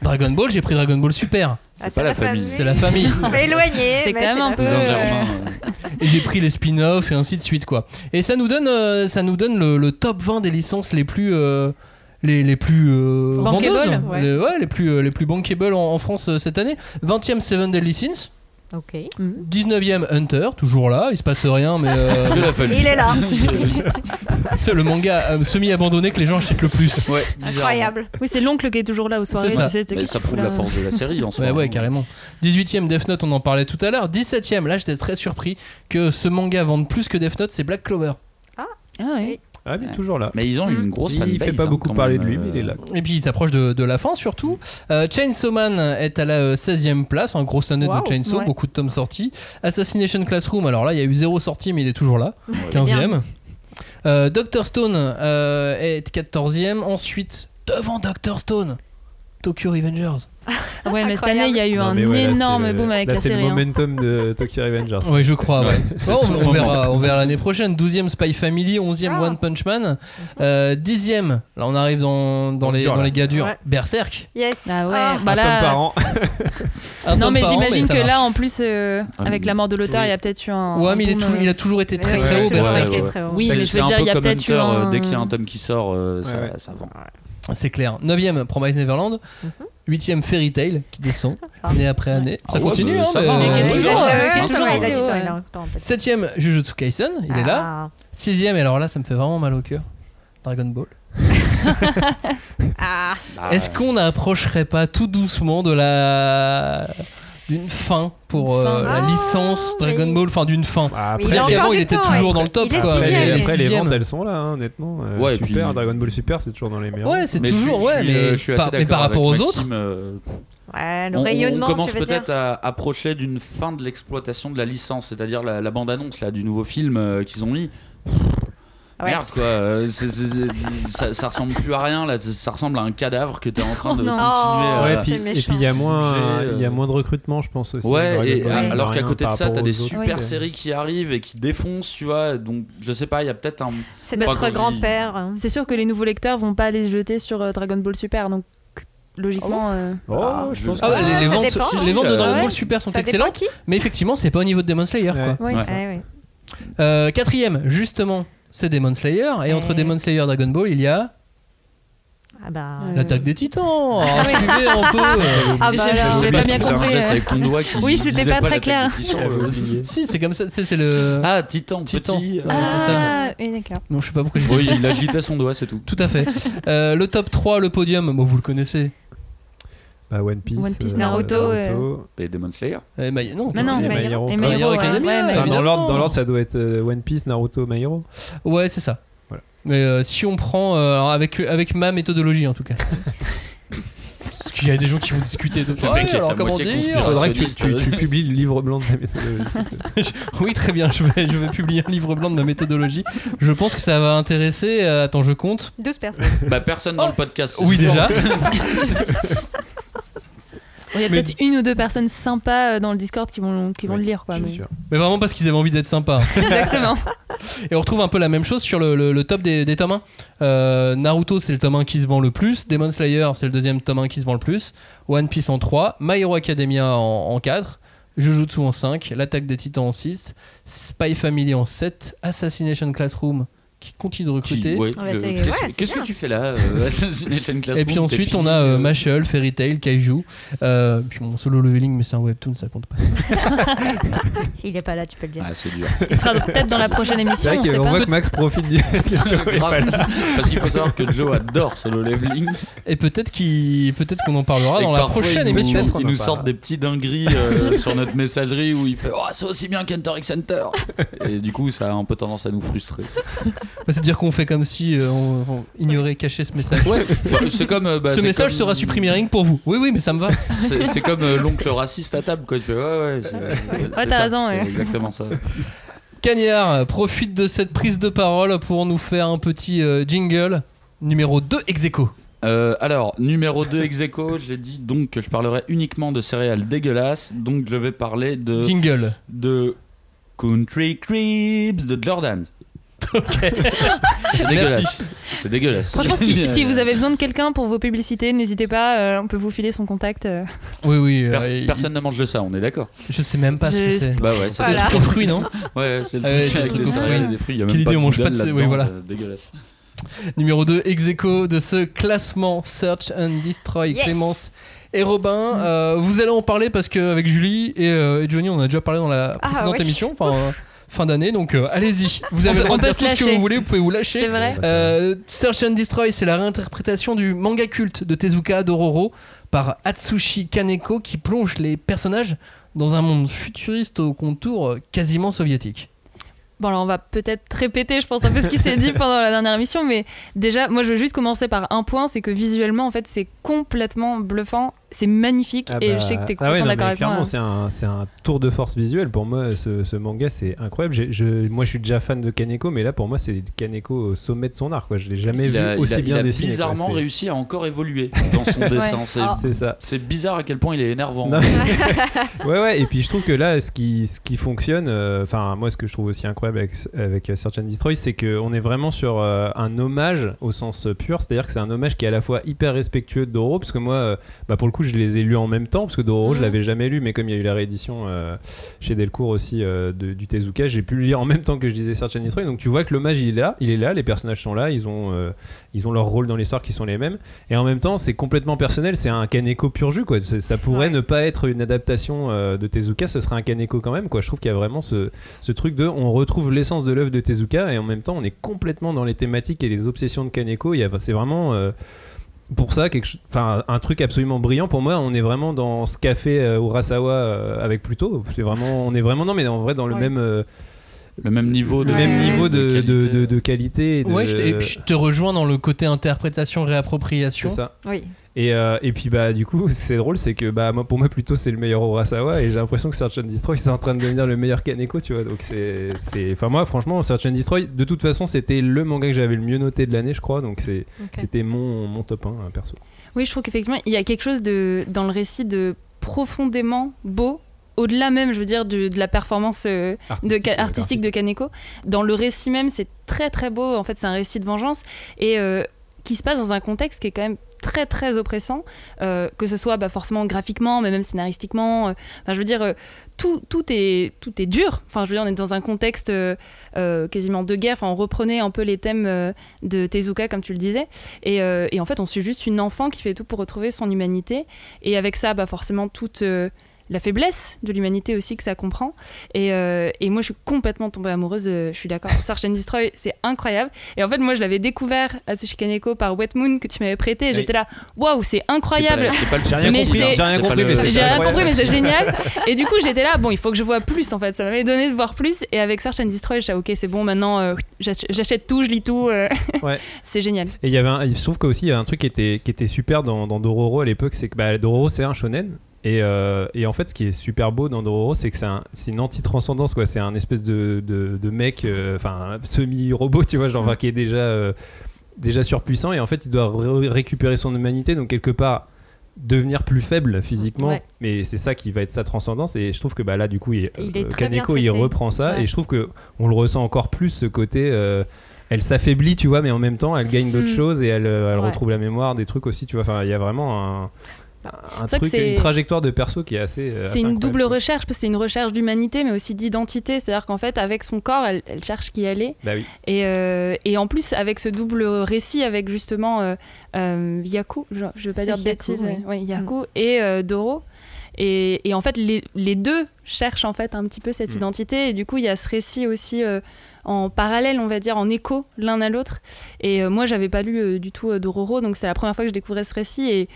Dragon Ball, j'ai pris Dragon Ball Super. Ah, pas la famille. C'est la famille. C'est éloigné. C'est quand même un peu, euh, Et j'ai pris les spin-offs et ainsi de suite quoi. Et ça nous donne, euh, ça nous donne le, le top 20 des licences les plus euh, les, les plus euh, Bankable, vendeuses, ouais. les, ouais, les plus euh, les plus bankable en, en France euh, cette année. 20e Seven Deadly Sins, Ok. 19e Hunter, toujours là, il se passe rien mais euh, C'est la famille. Il est là. C'est le manga euh, semi-abandonné que les gens achètent le plus. Ouais, Incroyable. Oui, c'est l'oncle qui est toujours là aux soirées. C'est ça. Tu sais, Mais qu'est-ce ça qu'il fout prouve la là force de la série en soi. Ouais, ouais, carrément. 18ème Death Note, on en parlait tout à l'heure. 17ème, là j'étais très surpris que ce manga vende plus que Death Note, c'est Black Clover. Ah ouais. Ah, mais toujours là. Mais ils ont une grosse Il fait pas hein, beaucoup parler même, de lui, mais euh, il est là. Et puis il s'approche de, de la fin surtout. Euh, Chainsaw Man est à la euh, 16ème place, en grosse année Wow, de Chainsaw, ouais. beaucoup de tomes sortis. Assassination Classroom, alors là il y a eu zéro sortie, mais il est toujours là, 15ème. Euh, Doctor Stone euh, est 14ème. Ensuite, devant Doctor Stone, Tokyo Revengers. Ouais, mais cette année, il y a eu Non, un là, énorme c'est le- boom avec là, la c'est série. le hein. momentum de Tokyo Revengers. Oui, je crois, ouais. C'est son on, verra, on verra l'année prochaine. 12ème Spy Family, 11ème Ah. One Punch Man. Euh, 10ème, là on arrive dans, dans, Dans le les, dur, dans les gars durs. Ouais. Berserk. Yes. Ah ouais, Ah. bah Un là, tome par an. Un Non, mais j'imagine que là, en plus, euh, Ah, avec la mort de l'auteur, oui. il y a peut-être eu un. Ouais, mais il, est toujours- euh, il a toujours été très très haut, Berserk. Oui, C'est- mais je c'est veux dire, il y a peut-être eu euh, un- dès qu'il y a un tome qui sort, ça, vend. C'est clair. 9ème Promise Neverland. 8ème Fairy Tail qui descend année après année. Ça Ah ouais, continue, bah, hein, hein. euh. 7ème Jujutsu Kaisen, il est là. Ah. 6ème, et alors là ça me fait vraiment mal au cœur. Dragon Ball. Ah. Bah, Est-ce qu'on n'approcherait pas tout doucement de la d'une fin pour euh, fin. la Ah, licence Dragon mais- Ball, enfin d'une fin. Ah, Mais Après, il était temps, toujours dans le top après, les, après, les ventes, elles sont là, hein, honnêtement. Euh, Ouais, super, puis- Dragon Ball Super, c'est toujours dans les meilleurs. Ouais, c'est toujours ouais, mais, euh, je suis assez par, mais par rapport aux Maxime, autres, euh, Ouais, le on, commence peut-être à approcher d'une fin de l'exploitation de la licence, c'est-à-dire la, la bande-annonce là du nouveau film euh, qu'ils ont mis. Ouais. Merde quoi, euh, c'est- c'est- c'est- ça, ça ressemble plus à rien là, ça, ressemble à un cadavre que t'es en train de Oh non. continuer. Oh, à- Ouais, c'est et puis, et méchant. puis il y a moins, il y a euh, moins de recrutement, je pense aussi. Ouais, et alors qu'à côté de ça, t'as des super Oui. séries qui arrivent et qui défoncent, tu vois. Donc, je sais pas, il y a peut-être un. C'est Pas notre qu'on grand-père. hein. C'est sûr que les nouveaux lecteurs vont pas aller se jeter sur euh, Dragon Ball Super, donc logiquement. euh, Oh, je pense Ah ouais, que- les, les ça ventes, dépend. les ventes de Dragon ouais. Ball Super sont Ça dépend excellentes, qui mais effectivement c'est pas au niveau de Demon Slayer quoi. Ouais. Oui. Ouais. Ouais, ouais. Euh, quatrième, justement, c'est Demon Slayer. Et entre Ouais. Demon Slayer et Dragon Ball, il y a Ah bah. Euh, l'attaque des titans. Ah Alors, oui. suivez un peu. euh, Ah bah Je- l'ai pas pas bien compris, avec ton doigt qui Oui, c'était pas très clair. titans, euh. Si, c'est comme ça, c'est c'est le. Ah, Titan, Titan. petit. euh, ça. Ah, oui, d'accord. Non, je sais pas pourquoi j'ai Oui, il a glissé son doigt, c'est tout. Tout à fait. Euh, le top 3, le podium, bon, vous le connaissez. Bah, One Piece, One Piece, euh, Naruto, Et Demon Slayer. Euh, Ma- non, Non, non, et mais My Hero. et dans l'ordre, dans l'ordre, ça doit être euh, One Piece, Naruto, My Hero. Ouais, c'est ça. Voilà. Mais euh, si on prend euh, avec, avec ma méthodologie en tout cas. Parce qu'il y a des gens qui vont discuter à alors comment dire Il faudrait que tu, Rationniste. tu- tu publies le livre blanc de la méthodologie. Oui, très bien, je vais, je vais publier un livre blanc de ma méthodologie. Je pense que ça va intéresser. euh, attends, je compte. 12 personnes. Bah, personne dans le podcast. c'est Oui, sûr. déjà. Il y a Mais- peut-être une ou deux personnes sympas euh, dans le Discord qui vont, qui vont Oui, le lire. Quoi, mais- sûr. Mais vraiment parce qu'ils avaient envie d'être sympas. Exactement. Et on retrouve un peu la même chose sur le, le- le top des, des tomes 1. Euh, Naruto, c'est le tome 1 qui se vend le plus. Demon Slayer, c'est le deuxième tome 1 qui se vend le plus. One Piece en 3. My Hero Academia en, en 4. Jujutsu en 5. L'attaque des titans en 6. Spy Family en 7. Assassination Classroom qui continue de recruter. ouais, Ouais, le- c'est- Qu'est-ce ouais, que tu fais là euh, Et puis ensuite, on a euh, euh, Mashal, Fairy Tail, Kaiju. Euh, puis mon solo leveling, mais c'est un webtoon, ça compte pas. Il est pas là, tu peux le dire. Ah, c'est dur. Il sera peut-être dans la prochaine C'est émission. vrai on sait qu'on pas. voit que Max profite du Grave. Parce qu'il faut savoir que Joe adore solo leveling. Et peut-être qu'on en parlera Et dans la prochaine il émission. Il nous parlera. sort des petits dingueries euh, sur notre messagerie où il fait Oh, c'est aussi bien qu'Hunter x Hunter. Et du coup, ça a un peu tendance à nous frustrer. Bah, C'est-à-dire qu'on fait comme si euh, on, on ignorait, cacher ce message. Ouais, bah, c'est comme. euh, bah, ce c'est message comme- sera supprimé rien que pour vous. Oui, oui, mais ça me va. C'est c'est comme euh, l'oncle raciste à table, quoi. Tu fais Ouais, ouais. c'est- c'est t'as ça, raison, C'est ouais. exactement ça. Cagnard profite de cette prise de parole pour nous faire un petit euh, jingle numéro 2 ex aequo. Euh, alors, numéro 2 ex aequo, je l'ai dit donc que je parlerai uniquement de céréales dégueulasses. Donc, je vais parler de. Jingle. de Country Cribs de C'est dégueulasse. C'est dégueulasse. Franchement, si, si vous avez besoin de quelqu'un pour vos publicités, n'hésitez pas, euh, on peut vous filer son contact. euh. Oui, oui. euh, il- personne ne mange de ça, on est d'accord. Je sais même pas ce que Je- c'est. Bah ouais, ça C'est Voilà. le truc aux fruits, non Ouais, c'est le Ah ouais, truc c'est le avec truc des céréales fruits. et des fruits. Il y a Quelle même idée, pas on mange pas de cé- oui, voilà. c'est dégueulasse. Numéro 2 ex aequo de ce classement Search and Destroy. Yes. Clémence et Robin. Euh, vous allez en parler parce qu'avec Julie et, euh, et Johnny, on en a déjà parlé dans la Ah, précédente ouais. émission. Enfin, euh, fin d'année, donc euh, allez-y. Vous avez On le droit de dire tout ce que vous voulez, vous pouvez vous lâcher. C'est vrai. Euh, Search and Destroy, c'est la réinterprétation du manga culte de Tezuka Dororo par Atsushi Kaneko qui plonge les personnages dans un monde futuriste au contour euh, quasiment soviétique. Bon, alors on va peut-être répéter, je pense, un peu ce qui s'est dit pendant la dernière émission, mais déjà, moi je veux juste commencer par un point c'est que visuellement, en fait, c'est complètement bluffant, c'est magnifique, Ah et bah, je sais que t'es ah ouais, d'accord avec clairement, moi. c'est un, c'est un tour de force visuel. Pour moi, ce, ce manga, c'est incroyable. Je, moi, je suis déjà fan de Kaneko, mais là, pour moi, c'est Kaneko au sommet de son art. Quoi. Je l'ai jamais Il vu a, il aussi a- bien il a dessiné. bizarrement réussi à encore évoluer dans son dessin. Ouais. C'est, Ah. C'est ça. c'est bizarre à quel point il est énervant. Non, ouais, ouais, et puis je trouve que là, ce qui, ce qui fonctionne, euh, enfin, moi, ce que je trouve aussi incroyable avec, avec euh, Search and Destroy, c'est qu'on est vraiment sur euh, un hommage au sens pur, c'est-à-dire que c'est un hommage qui est à la fois hyper respectueux de Dororo, parce que moi, euh, bah, pour le coup, je les ai lus en même temps, parce que Dororo, je Mhm. l'avais jamais lu, mais comme il y a eu la réédition euh, chez Delcourt aussi euh, de- du Tezuka, j'ai pu le lire en même temps que je disais Search and Destroy, donc tu vois que l'hommage, il est là, il est là, les personnages sont là, ils ont, euh, ils ont leur rôle dans l'histoire qui sont les mêmes, et en même temps, c'est complètement personnel, c'est un Kaneko pur jus, quoi. Ça pourrait Ouais. ne pas être une adaptation de Tezuka, ce serait un Kaneko quand même, quoi. Je trouve qu'il y a vraiment ce, ce truc de, on retrouve l'essence de l'œuvre de Tezuka, et en même temps, on est complètement dans les thématiques et les obsessions de Kaneko. C'est vraiment. Pour ça, quelque, enfin, un truc absolument brillant pour moi. On est vraiment dans ce café euh, Urasawa euh, avec Pluto. C'est vraiment, on est vraiment non, mais en vrai dans le Ouais. même, euh, Le même niveau de, Ouais. même niveau de, qualité. de, de- de qualité. Et, de- Ouais, je te- et puis je te rejoins dans le côté interprétation, réappropriation. c'est ça. Oui. Et, euh, et puis bah du coup c'est drôle c'est que bah moi pour moi plutôt c'est le meilleur Urasawa et j'ai l'impression que Search and Destroy c'est en train de devenir le meilleur Kaneko tu vois. Donc c'est c'est enfin moi franchement Search and Destroy de toute façon c'était le manga que j'avais le mieux noté de l'année je crois. Donc c'est c'était mon, mon top 1 hein, perso. Oui, je trouve qu'effectivement, il y a quelque chose de, dans le récit de profondément beau, au-delà même, je veux dire, de, de la performance euh, artistique de Kaneko. Dans le récit même, c'est très très beau. En fait, c'est un récit de vengeance. Et euh, qui se passe dans un contexte qui est quand même très très oppressant, euh, que ce soit bah, forcément graphiquement, mais même scénaristiquement. euh, je veux dire, euh, tout, tout, est, tout est dur. Enfin, je veux dire, on est dans un contexte quasiment de guerre. On reprenait un peu les thèmes de Tezuka, comme tu le disais. Et, et en fait, on suit juste une enfant qui fait tout pour retrouver son humanité. Et avec ça, bah, forcément, toute la faiblesse de l'humanité aussi que ça comprend. Et, euh, et moi, je suis complètement tombée amoureuse. euh, je suis d'accord. Search and Destroy, c'est incroyable. Et en fait, moi, je l'avais découvert à Kaneko par Wet Moon que tu m'avais prêté. J'étais là, waouh, c'est incroyable. J'ai rien Mais compris rien le- mais c'est J'ai rien compris, mais c'est génial. Et du coup, j'étais là, bon, il faut que je vois plus en fait. Ça m'avait donné de voir plus. Et avec Search and Destroy, j'étais ok, c'est bon, maintenant euh, j'ach- j'achète tout, je lis tout. euh, Ouais. c'est génial. Et il y avait un, je trouve qu'aussi il y a un truc qui était, qui était super dans, dans Dororo à l'époque, c'est que bah, Dororo c'est un shonen. Et, euh, et en fait, ce qui est super beau dans Dororo, c'est que c'est un- c'est une anti-transcendance, quoi. C'est un espèce de, de, de mec, euh, enfin, un semi-robot, tu vois, genre, enfin, qui est déjà, euh, déjà surpuissant. Et en fait, il doit ré- récupérer son humanité, donc quelque part devenir plus faible physiquement. Ouais. Mais c'est ça qui va être sa transcendance. Et je trouve que bah, là, du coup, il, Il est euh, très bien Kaneko, il reprend ça. Ouais. Et je trouve que on le ressent encore plus, ce côté. euh, elle s'affaiblit, tu vois, mais en même temps, elle gagne d'autres Mm. choses et elle, euh, elle Ouais. retrouve la mémoire des trucs aussi, tu vois. Enfin, il y a vraiment un, un C'est vrai que truc, c'est- une trajectoire de perso qui est assez. euh, C'est une incroyable, double recherche, parce que c'est une recherche d'humanité, mais aussi d'identité. C'est-à-dire qu'en fait, avec son corps, elle, elle cherche qui elle est. Bah oui. Et, euh, et en plus, avec ce double récit, avec justement euh, euh, Yaku, je, je veux pas dire de Yaku, bêtises, oui. ouais, Yaku et euh, Doro. Et, et en fait, les, les deux cherchent en fait un petit peu cette Mm. identité. Et du coup, il y a ce récit aussi euh, en parallèle, on va dire, en écho l'un à l'autre. Et euh, moi, j'avais pas lu euh, du tout euh, Dororo, donc c'est la première fois que je découvrais ce récit. Et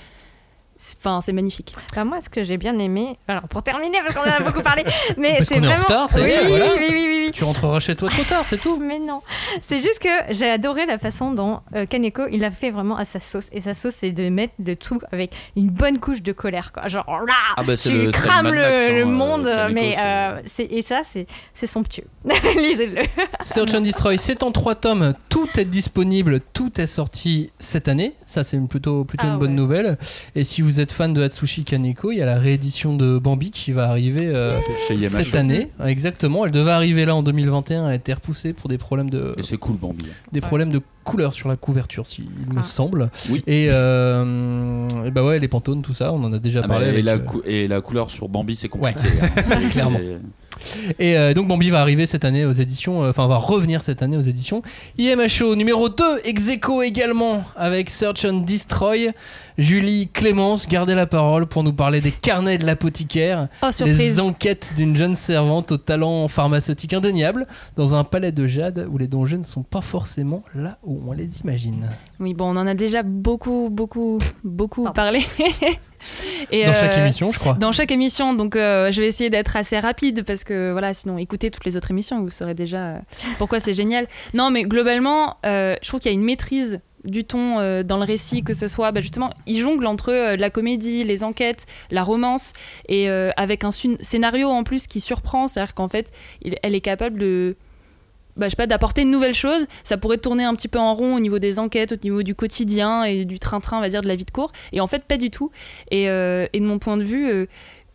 enfin, c'est magnifique. Bah, moi, ce que j'ai bien aimé, alors pour terminer, parce qu'on en a beaucoup parlé, mais c'est qu'on est en vraiment. retard, oui, voilà. oui, oui, oui, oui. Tu rentreras chez toi trop tard, c'est tout. Mais non, c'est juste que j'ai adoré la façon dont euh, Kaneko il a fait vraiment à sa sauce. Et sa sauce, c'est de mettre de tout avec une bonne couche de colère, quoi. Genre là, Ah bah, tu le- crames le, Max, euh, monde, Kaneko, mais euh, et ça, c'est c'est somptueux. Lisez-le. Search and Destroy, c'est en trois tomes. Tout est disponible, tout est sorti cette année. Ça, c'est plutôt, plutôt Ah une bonne ouais. nouvelle. Et si vous êtes fan de Hatsushi Kaneko, il y a la réédition de Bambi qui va arriver euh, cette année. Exactement. Elle devait arriver là en 2021. Elle a été repoussée pour des problèmes de, Et c'est cool, Bambi. des problèmes de couleur sur la couverture, s'il me Ah. semble. Oui. Et, euh, et bah ouais, les pantones, tout ça, on en a déjà Ah, parlé. avec, et, la euh, et la couleur sur Bambi, c'est compliqué. Ouais. hein. C'est- Clairement. Et euh, donc Bambi va arriver cette année aux éditions, euh, enfin va revenir cette année aux éditions. IMHO numéro 2, Execo également avec Search and Destroy. Julie Clémence, gardez la parole pour nous parler des carnets de l'apothicaire. Oh, les enquêtes d'une jeune servante au talent pharmaceutique indéniable dans un palais de jade où les dangers ne sont pas forcément là où on les imagine. Oui, bon, on en a déjà beaucoup, beaucoup, beaucoup parlé. Et, Dans chaque euh, émission, je crois. Dans chaque émission, donc euh, je vais essayer d'être assez rapide parce que voilà, sinon écoutez toutes les autres émissions, vous saurez déjà euh, pourquoi c'est génial. Non, mais globalement, je trouve qu'il y a une maîtrise du ton euh, dans le récit, que ce soit bah, justement, il jongle entre euh, la comédie, les enquêtes, la romance, et euh, avec un scénario en plus qui surprend, c'est-à-dire qu'en fait, il- elle est capable de bah, je sais pas, d'apporter une nouvelle chose. Ça pourrait tourner un petit peu en rond au niveau des enquêtes, au niveau du quotidien et du train-train, on va dire, de la vie de cours. Et en fait, pas du tout. Et, euh, et de mon point de vue, euh,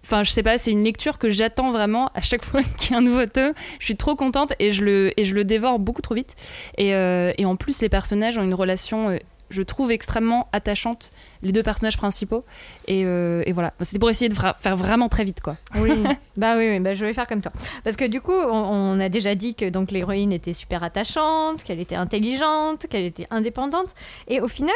enfin, je sais pas, c'est une lecture que j'attends vraiment à chaque fois qu'il y a un nouveau tome. Je suis trop contente et je le, et je le dévore beaucoup trop vite. Et, euh, et en plus, les personnages ont une relation. Je trouve extrêmement attachante les deux personnages principaux et, euh, et voilà c'était pour essayer de vra- faire vraiment très vite quoi Oui, bah oui, oui, bah je vais faire comme toi. Parce que du coup, on, on a déjà dit que donc l'héroïne était super attachante, qu'elle était intelligente, qu'elle était indépendante. Et au final,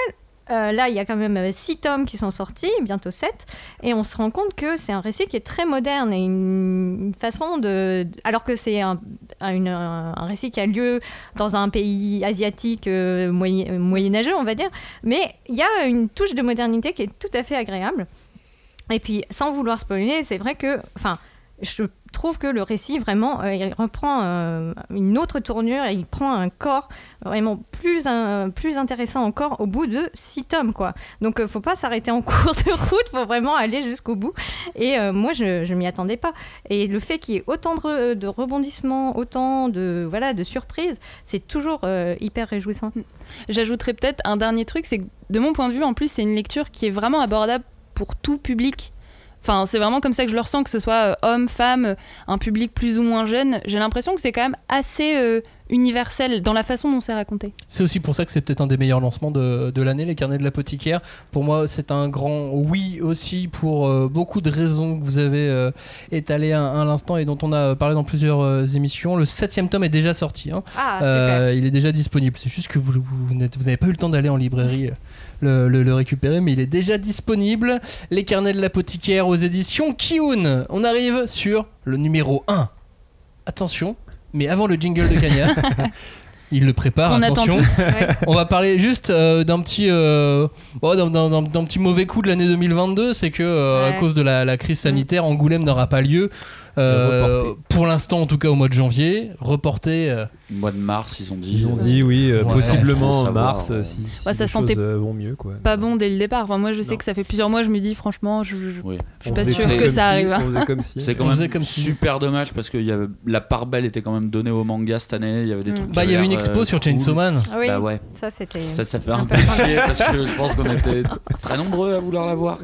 euh, là, il y a quand même euh, six tomes qui sont sortis, bientôt sept, et on se rend compte que c'est un récit qui est très moderne et une, façon de. Alors que c'est un, un- récit qui a lieu dans un pays asiatique euh, moyen- moyenâgeux, on va dire, mais il y a une touche de modernité qui est tout à fait agréable. Et puis, sans vouloir spoiler, c'est vrai que, enfin, je trouve que le récit vraiment, euh, il reprend euh, une autre tournure et il prend un corps vraiment plus, un- plus intéressant encore au bout de six tomes, quoi. Donc, euh, faut pas s'arrêter en cours de route, faut vraiment aller jusqu'au bout. Et euh, moi, je, je m'y attendais pas. Et le fait qu'il y ait autant de, re- de rebondissements, autant de voilà de surprises, c'est toujours euh, hyper réjouissant. J'ajouterais peut-être un dernier truc, c'est que de mon point de vue, en plus, c'est une lecture qui est vraiment abordable pour tout public. Enfin, c'est vraiment comme ça que je le ressens, que ce soit euh, homme, femme, euh, un public plus ou moins jeune. J'ai l'impression que c'est quand même assez euh, universel dans la façon dont c'est raconté. C'est aussi pour ça que c'est peut-être un des meilleurs lancements de, de l'année, les carnets de l'apothicaire. Pour moi, c'est un grand oui aussi pour euh, beaucoup de raisons que vous avez euh, étalées à, à l'instant et dont on a parlé dans plusieurs euh, émissions. Le septième tome est déjà sorti. hein. Ah. Euh, il est déjà disponible. C'est juste que vous, vous, n'avez pas eu le temps d'aller en librairie. euh, Le, le- le récupérer, mais il est déjà disponible. Les carnets de l'apothicaire aux éditions Kiun. On arrive sur le numéro 1. Attention, mais avant le jingle de Kanya, il le prépare. Attend attention. tous. Ouais. On va parler juste euh, d'un petit, euh, oh, d'un- petit mauvais coup de l'année 2022, c'est que euh, à cause de la, la crise sanitaire, Angoulême n'aura pas lieu. Euh, pour l'instant, en tout cas au mois de janvier, reporté. euh, Mois de mars, ils ont dit. Ils ont dit oui, euh, Ouais, possiblement en mars, savoir, euh, si, si Ouais, ça les sentait choses euh, vont mieux. Quoi. Pas bon dès le départ. Enfin, moi, je sais Non. que ça fait plusieurs mois, je me dis, franchement, je, je, Oui. je suis pas comme que si, ça arrive. hein. Si. C'est quand même comme si. super dommage parce que y avait, la part belle était quand même donnée au manga cette année. Il y avait des Mm. trucs. Bah, il y avait une expo euh, sur cool. Chainsaw Man. Ah oui, Bah ouais. ça c'était. Ça, ça fait un peu chier parce que je pense qu'on était très nombreux à vouloir la voir.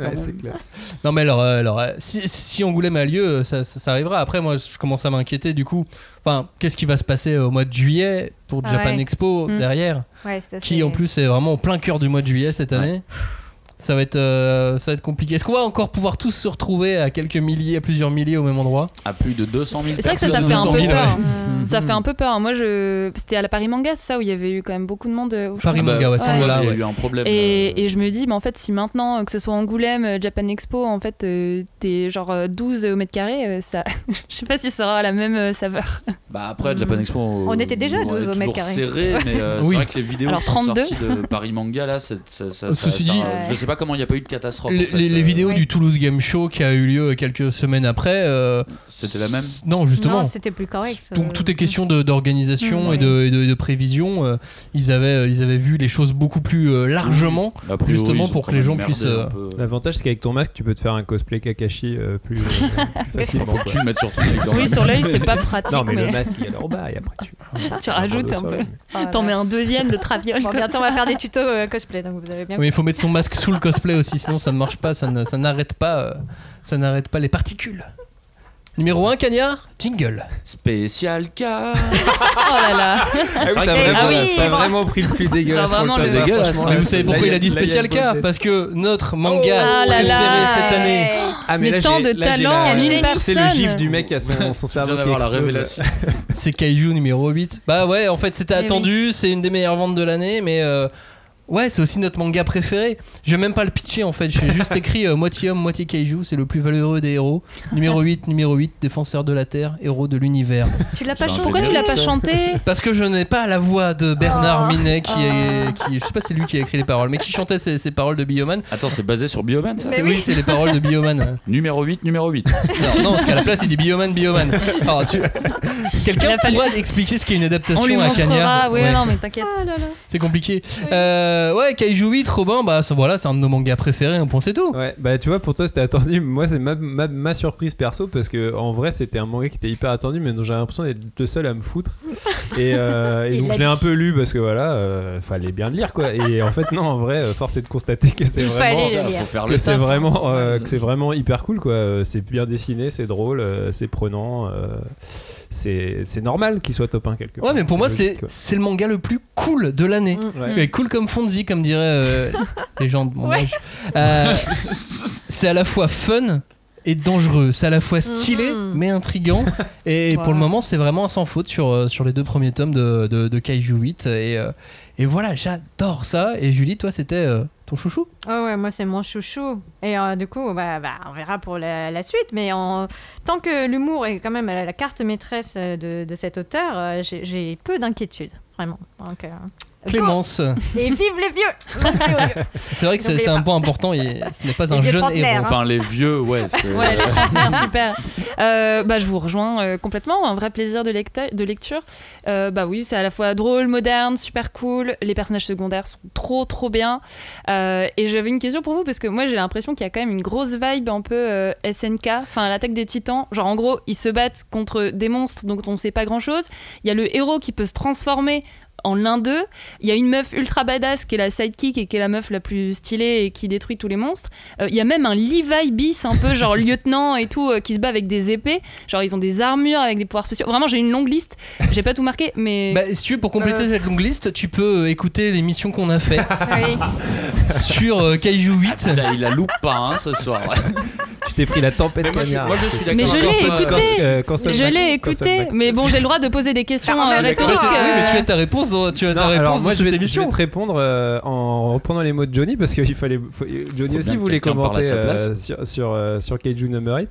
Non, mais alors, euh, alors euh, si, si Angoulême a lieu, euh, ça arrivera. Après, moi, je commence à m'inquiéter du coup. Enfin, qu'est-ce qui va se passer au mois de juillet pour Ah Japan ouais. Expo Mm. derrière Ouais, Qui en plus est vraiment au plein cœur du mois de juillet cette année. Ça va être, euh, ça va être compliqué. Est-ce qu'on va encore pouvoir tous se retrouver à quelques milliers, à plusieurs milliers au même endroit? À plus de 200 000 C'est vrai que ça, fait un 200 peu 000, peur. ouais. Ça fait un peu peur. Moi, je... c'était à la Paris Manga, c'est ça, où il y avait eu quand même beaucoup de monde. euh, Paris Manga, ouais, Ouais. là, Il y a eu un problème. Et, euh, et je me dis, mais en fait, si maintenant, que ce soit Angoulême, Japan Expo, en fait, euh, t'es genre euh, 12 au mètre carré, ça... je sais pas si ça aura la même saveur. Bah après de la Pan Expo, On était déjà 12 au mètre carré. serré, mais euh, Oui. c'est vrai que les vidéos Alors, qui sont 32. sorties de Paris Manga là, ça, ça- je sais pas comment il n'y a pas eu de catastrophe. Les, en fait. les- les Euh, vidéos ouais. du Toulouse Game Show qui a eu lieu quelques semaines après. euh, C'était la même. Non, justement. Non, c'était plus correct. Donc euh, tout est question d'organisation Mm, et, de, et de- et de prévision. euh, ils, avaient, ils avaient vu les choses beaucoup plus euh, largement. Priori, Justement, pour que les gens puissent, euh, peu. L'avantage, c'est qu'avec ton masque, tu peux te faire un cosplay Kakashi euh, plus, euh, plus facilement. Faut que tu le mettes sur ton œil Oui, sur l'œil, c'est pas pratique, Non, mais, mais, le masque, il est en bas et après tu. tu rajoutes un peu. T'en mets un deuxième de traviole. Bon, bientôt, on va faire des tutos euh, cosplay, donc vous avez bien. Oui, il faut mettre son masque sous le cosplay aussi, sinon ça ne marche pas, ça ne- ça n'arrête pas, euh, ça n'arrête pas les particules. Numéro 1, Cagnard, jingle. Spécial cas. Oh là là. Ah oui, t'as vraiment, Ah oui, bon. vraiment pris le plus dégueulasse. Genre vraiment le dégueulasse. Mais vous savez pourquoi il a dit spécial budget. Parce que notre manga Ah là préféré là. cette année. Ah, Mais là, tant j'ai- de là, j'ai talent C'est le gif du mec a son, son cerveau qui d'avoir la révélation. C'est Kaiju numéro 8. Bah ouais, en fait, c'était Eh oui. attendu, c'est une des meilleures ventes de l'année, mais euh, ouais, c'est aussi notre manga préféré. Je vais même pas le pitcher en fait, j'ai juste écrit euh, moitié homme, moitié Kaiju, c'est le plus valeureux des héros. Numéro 8, numéro 8, défenseur de la Terre, héros de l'univers. Tu l'as pas chanté Pourquoi tu l'as pas chanté Parce que je n'ai pas la voix de Bernard Oh. Minet qui est. Oh. Qui, je sais pas si c'est lui qui a écrit les paroles, mais qui chantait ces, ces paroles de Bioman. Attends, c'est basé sur Bioman ça C'est- oui, c'est les paroles de Bioman. Numéro 8, numéro 8. Non, non, parce qu'à la place il dit Bioman, Bioman. Alors, tu... Quelqu'un fallu- pourra expliquer ce qu'est une adaptation On lui à Cagnard montrera. Oui, Ouais. non, mais t'inquiète. C'est compliqué. Euh, ouais, Kaiju 8, Robin, bah ça, voilà, c'est un de nos mangas préférés, on pensait tout. Ouais, bah tu vois, pour toi c'était attendu. Moi, c'est ma, ma, ma surprise perso parce que en vrai, c'était un manga qui était hyper attendu, mais dont j'avais l'impression d'être le seul à me foutre. Et, euh, et donc je l'ai un peu lu parce que voilà, euh, fallait bien le lire quoi. Et en fait, non, en vrai, euh, force est de constater que c'est vraiment. que c'est taf. vraiment, euh, que c'est vraiment hyper cool quoi. Euh, C'est bien dessiné, c'est drôle, euh, c'est prenant. C'est c'est normal qu'il soit top 1 quelque part. Ouais, mais pour moi, c'est le manga le plus cool de l'année. Mm. Ouais. Cool comme Fonzie, comme diraient euh, les gens de mon âge. Euh, c'est à la fois fun et dangereux. C'est à la fois stylé Mhm. mais intriguant. Et pour le moment, c'est vraiment un sans faute sur, euh, sur les deux premiers tomes de, de, de Kaiju 8. Et, et voilà, j'adore ça. Et Julie, toi, c'était euh, ton chouchou? Ah ouais, moi c'est mon chouchou. Et euh, du coup, bah, bah, on verra pour la, suite. Mais en... tant que l'humour est quand même la, la carte maîtresse de, de cet auteur, euh, j'ai- peu d'inquiétude, vraiment. Donc, euh, Clémence. go Et vive les vieux Les vieux, vieux. C'est vrai que c'est un point important. et ce n'est pas Les un jeune héros. hein. Enfin, les vieux, ouais. c'est- Ouais, les trentenaires, super. Euh, bah, je vous rejoins euh, complètement. Un vrai plaisir de, de lecture. Euh, bah oui, c'est à la fois drôle, moderne, super cool. Les personnages secondaires sont trop, trop bien. Euh, et j'avais une question pour vous parce que moi, j'ai l'impression qu'il y a quand même une grosse vibe un peu euh, SNK, enfin l'attaque des titans. Genre, en gros, ils se battent contre des monstres dont on sait pas grand chose. Il y a le héros qui peut se transformer en l'un d'eux. Il y a une meuf ultra badass qui est la sidekick et qui est la meuf la plus stylée et qui détruit tous les monstres. Euh, Il y a même un Levi bis un peu genre lieutenant et tout euh, qui se bat avec des épées. Genre ils ont des armures avec des pouvoirs spéciaux. Vraiment j'ai une longue liste. J'ai pas tout marqué mais Bah, si tu veux, pour compléter Euh. cette longue liste, tu peux euh, écouter l'émission qu'on a fait sur euh, Kaiju 8. Putain, il la loupe pas hein, ce soir. Tu t'es pris la tempête Mais moi, je- moi, je suis. Mais je l'ai écouté. Quand- euh, quand ça je l'ai écouté. Mais bon j'ai le droit de poser des questions Ah, euh, Bah, rhétoriques. oui, mais tu as ta réponse dans, tu as ta réponse alors moi je cette vais, je émission. vais te répondre euh, en reprenant les mots de Johnny parce qu'il fallait faut- Johnny Faut aussi voulait commenter sa euh, place. sur sur, euh, sur Kaiju Number 8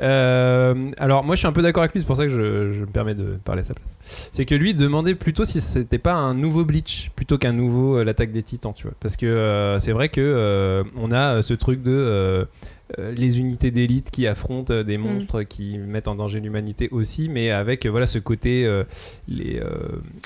Euh, alors moi je suis un peu d'accord avec lui c'est pour ça que je, je me permets de parler à sa place c'est que lui demandait plutôt si c'était pas un nouveau Bleach plutôt qu'un nouveau euh, l'attaque des Titans tu vois parce que euh, c'est vrai que euh, on a ce truc de les unités d'élite qui affrontent euh, des monstres qui mettent en danger l'humanité aussi, mais avec euh, voilà ce côté euh, les, euh,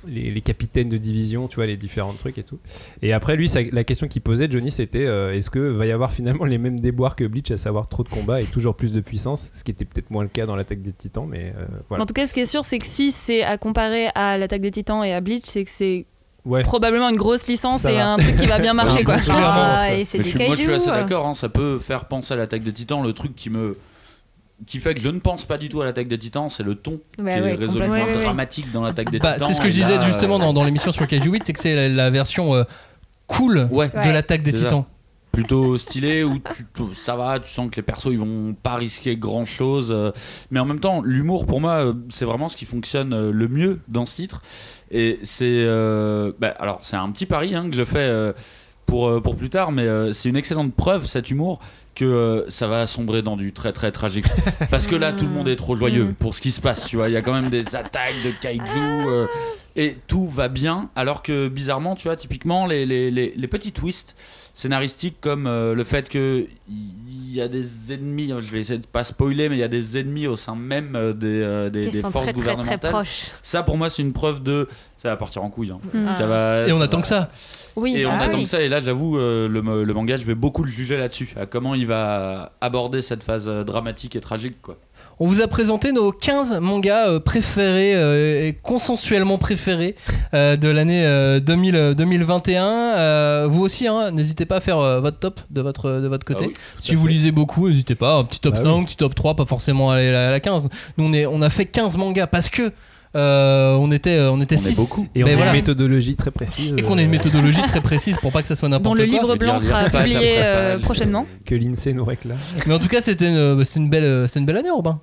les, les capitaines de division, tu vois les différents trucs et tout. Et après lui, ça- la question qu'il posait Johnny, c'était euh, est-ce que va y avoir finalement les mêmes déboires que Bleach, à savoir trop de combats et toujours plus de puissance, ce qui était peut-être moins le cas dans l'attaque des Titans, mais euh, voilà. En tout cas, ce qui est sûr, c'est que si c'est à comparer à l'attaque des titans et à Bleach, c'est que c'est Ouais. probablement une grosse licence Ça et va. un truc qui va bien marcher quoi. Ah, et c'est des moi, je suis assez kaiju. d'accord. hein, ça peut faire penser à l'attaque des titans. Le truc qui me. qui fait que je ne pense pas du tout à l'attaque des titans, c'est le ton qui ouais, est résolument. Ouais, dramatique dans l'attaque des Bah, titans. c'est ce que je disais là, justement euh, dans, dans l'émission sur Kaiju 8, c'est que c'est la, la version euh, cool Ouais. de l'attaque des ça. titans. plutôt stylé où tu, ça va, tu sens que les persos ils vont pas risquer grand chose. mais en même temps, l'humour pour moi, euh, c'est vraiment ce qui fonctionne euh, le mieux dans ce titre. Et c'est. euh, bah, alors, c'est un petit pari hein, que je fais euh, pour, euh, pour plus tard, mais c'est une excellente preuve, cet humour, que euh, ça va sombrer dans du très très tragique. Parce que là, tout le monde est trop joyeux Mm. pour ce qui se passe, tu vois. Il y a quand même des attaques de kaiju. euh, et tout va bien, alors que bizarrement, tu vois, typiquement, les, les, les, les petits twists scénaristiques comme euh, le fait que il y a des ennemis, je vais essayer de pas spoiler, mais il y a des ennemis au sein même euh, des, euh, des, des forces très très très gouvernementales. proches. Ça, pour moi, c'est une preuve de. Ça va partir en couille. hein. Ah. Ça va- Et on attend va- que ça. Oui, Et on Ah attend oui. que ça. Et là, j'avoue, euh, le, le manga, je vais beaucoup le juger là-dessus. À comment il va aborder cette phase dramatique et tragique. Quoi. On vous a présenté nos 15 mangas euh, préférés euh, et consensuellement préférés euh, de l'année euh, 2000, euh, 2021. Euh, vous aussi, hein, n'hésitez pas à faire euh, votre top de votre, de votre côté. Ah oui, si vous lisez beaucoup, n'hésitez pas. Un petit top Bah 5, oui. petit top 3, pas forcément aller à la 15. Nous, on, est, on a fait 15 mangas parce que euh, on était, on était On 6. beaucoup. Et on a voilà. une méthodologie très précise. Et qu'on a une euh, méthodologie très précise pour pas que ça soit n'importe le quoi. livre Je vais blanc sera publié euh, prochainement. que l'INSEE nous réclame. Mais en tout cas, c'était une, une, belle, c'était une belle année, Robin.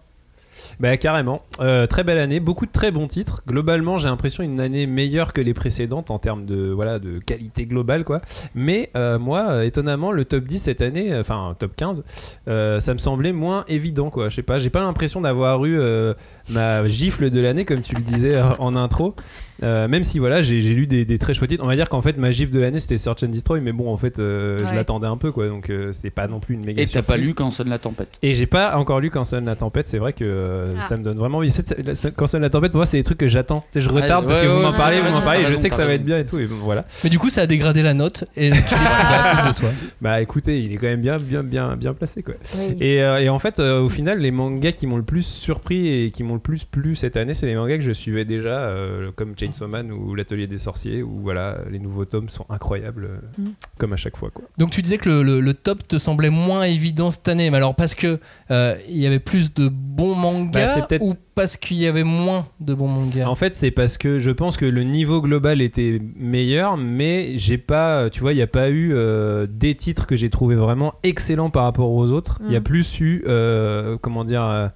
Bah carrément, Euh, très belle année, beaucoup de très bons titres. Globalement, j'ai l'impression une année meilleure que les précédentes en termes de voilà de qualité globale quoi. Mais euh, moi, euh, étonnamment, le top 10 cette année, euh, enfin top 15, euh, ça me semblait moins évident quoi. Je sais pas, j'ai pas l'impression d'avoir eu euh, ma gifle de l'année comme tu le disais euh, en intro. Euh, même si voilà, j'ai lu des, des très chouettes titres. On va dire qu'en fait ma gifle de l'année c'était Search and Destroy, mais bon en fait euh, je l'attendais un peu quoi, donc euh, c'était pas non plus une méga. Et t'as pas lu quand sonne la tempête. Et j'ai pas encore lu Quand sonne la tempête, c'est vrai que euh, Ah. ça me donne vraiment envie. C'est- c'est- Quand sonne la tempête, moi, c'est des trucs que j'attends. Je retarde Ouais, parce que ouais, vous m'en parlez, vous m'en parlez, je sais que ça va être bien et tout. Et bon, voilà. Mais du coup, ça a dégradé la note et de toi. Bah écoutez, il est quand même bien, bien, bien, bien placé quoi. Oui. Et, et en fait, au final, les mangas qui m'ont le plus surpris et qui m'ont le plus plu cette année, c'est les mangas que je suivais déjà, euh, comme Chainsaw Man ou L'Atelier des Sorciers, où voilà, les nouveaux tomes sont incroyables, euh, Mm. comme à chaque fois quoi. Donc tu disais que le, le- le top te semblait moins évident cette année, mais alors parce que euh, il y avait plus de bons Bah, mangas peut-être- ou parce qu'il y avait moins de bons mangas? En fait, c'est parce que je pense que le niveau global était meilleur, mais j'ai pas, tu vois, il n'y a pas eu euh, des titres que j'ai trouvé vraiment excellents par rapport aux autres. Il y a Mm. plus eu, euh, comment dire, euh,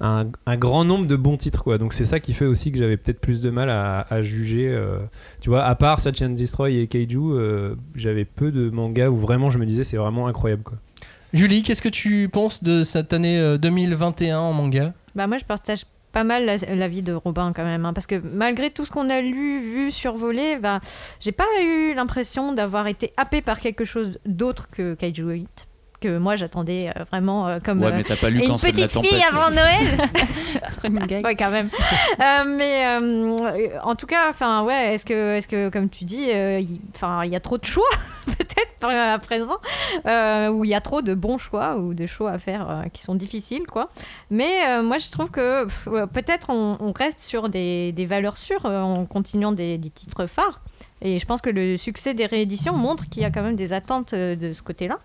un, un grand nombre de bons titres, quoi. Donc c'est ça qui fait aussi que j'avais peut-être plus de mal à, à juger. euh, tu vois, à part Search and Destroy et Kaiju, euh, j'avais peu de mangas où vraiment je me disais c'est vraiment incroyable, quoi. Julie, qu'est-ce que tu penses de cette année euh, 2021 en manga? Bah moi je partage pas mal la- l'avis de Robin quand même, hein, parce que malgré tout ce qu'on a lu, vu, survolé, bah, j'ai pas eu l'impression d'avoir été happé par quelque chose d'autre que Kaiju 8, que moi j'attendais euh, vraiment euh, comme Ouais, euh, mais t'as pas lu une quand petite fille avant Noël. Ouais, quand même. Euh, mais euh, en tout cas, enfin ouais, est-ce que, est-ce que comme tu dis, euh, il- enfin il y a trop de choix peut-être à présent, euh, où il y a trop de bons choix ou de choix à faire euh, qui sont difficiles quoi. Mais euh, moi je trouve que peut-être on, on reste sur des, des valeurs sûres euh, en continuant des, des titres phares. Et je pense que le succès des rééditions montre qu'il y a quand même des attentes euh, de ce côté-là.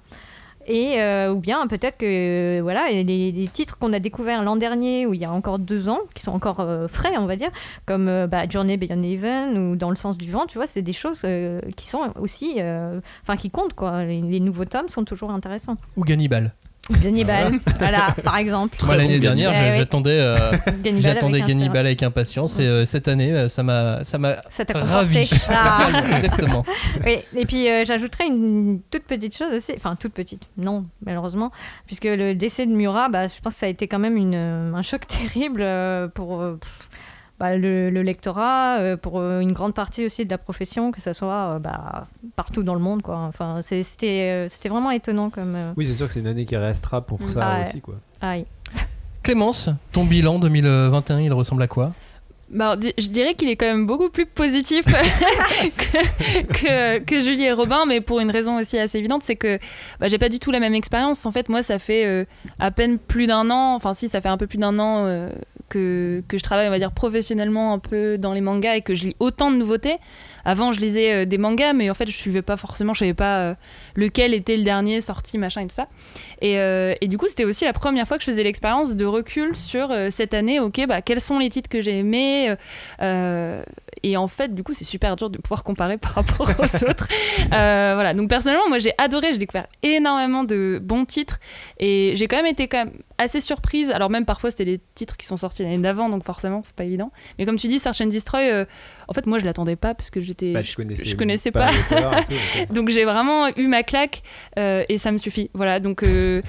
Et euh, ou bien peut-être que voilà les, titres qu'on a découverts l'an dernier ou il y a encore deux ans qui sont encore euh, frais on va dire comme euh, bah, Journey Beyond Even ou Dans le sens du vent tu vois c'est des choses qui sont aussi enfin qui comptent quoi. Les, les nouveaux tomes sont toujours intéressants. Ou Gannibal Gannibal voilà par exemple Moi l'année dernière, j'attendais, euh, Gannibal j'attendais Gannibal avec impatience et euh, cette année, euh, ça m'a, ça m'a ça t'a ravi. Ah. Exactement. Oui, et puis euh, j'ajouterais une toute petite chose aussi, enfin toute petite, non malheureusement, puisque le décès de Murat, bah, je pense que ça a été quand même une, un choc terrible pour euh, pff, bah, le, le lectorat, euh, pour euh, une grande partie aussi de la profession, que ce soit euh, bah, partout dans le monde. Quoi. Enfin, c'est- c'était euh, c'était vraiment étonnant comme... euh, Oui, c'est sûr que c'est une année qui restera pour ça Ah aussi, quoi. aïe. Clémence, ton bilan 2021, il ressemble à quoi? Bah, je dirais qu'il est quand même beaucoup plus positif que, Julie et Robin, mais pour une raison aussi assez évidente, c'est que bah, j'ai pas du tout la même expérience. En fait, moi, ça fait euh, à peine plus d'un an, enfin si, ça fait un peu plus d'un an euh, que, que je travaille, on va dire, professionnellement un peu dans les mangas et que je lis autant de nouveautés. Avant, je lisais euh, des mangas, mais en fait, je suivais pas forcément, je savais pas lequel était le dernier sorti, machin et tout ça. Et, euh, et du coup, c'était aussi la première fois que je faisais l'expérience de recul sur euh, cette année. Ok, bah quels sont les titres que j'ai aimés euh, Et en fait, du coup, c'est super dur de pouvoir comparer par rapport aux autres. Voilà. Donc personnellement, moi, j'ai adoré. J'ai découvert énormément de bons titres et j'ai quand même été quand même assez surprise. Alors même parfois, c'était les titres qui sont sortis l'année d'avant, donc forcément, c'est pas évident. Mais comme tu dis, Search and Destroy. euh, en fait, moi, je l'attendais pas parce que j'étais. Bah, je, je connaissais pas tout, donc j'ai vraiment eu ma claque euh, et ça me suffit. Voilà, donc euh,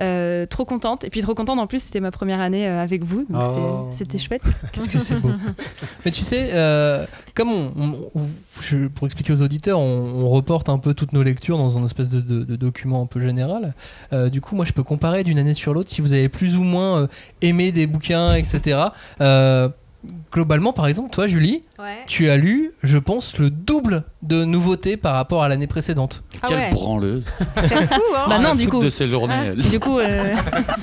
euh, trop contente. Et puis trop contente en plus, c'était ma première année euh, avec vous, donc Oh. c'était chouette. Qu'est-ce que c'est beau. Mais tu sais, euh, comme on, on- on- je- pour expliquer aux auditeurs, on, on reporte un peu toutes nos lectures dans un espèce de, de- de document un peu général. Euh, du coup, moi, je peux comparer d'une année sur l'autre si vous avez plus ou moins euh, aimé des bouquins, etc. Euh, globalement, par exemple, toi, Julie, Ouais. tu as lu, je pense, le double de nouveautés par rapport à l'année précédente. Ah Quelle ouais. branleuse. C'est fou, hein Bah non, du coup. de ses journées, elle. Du coup, euh,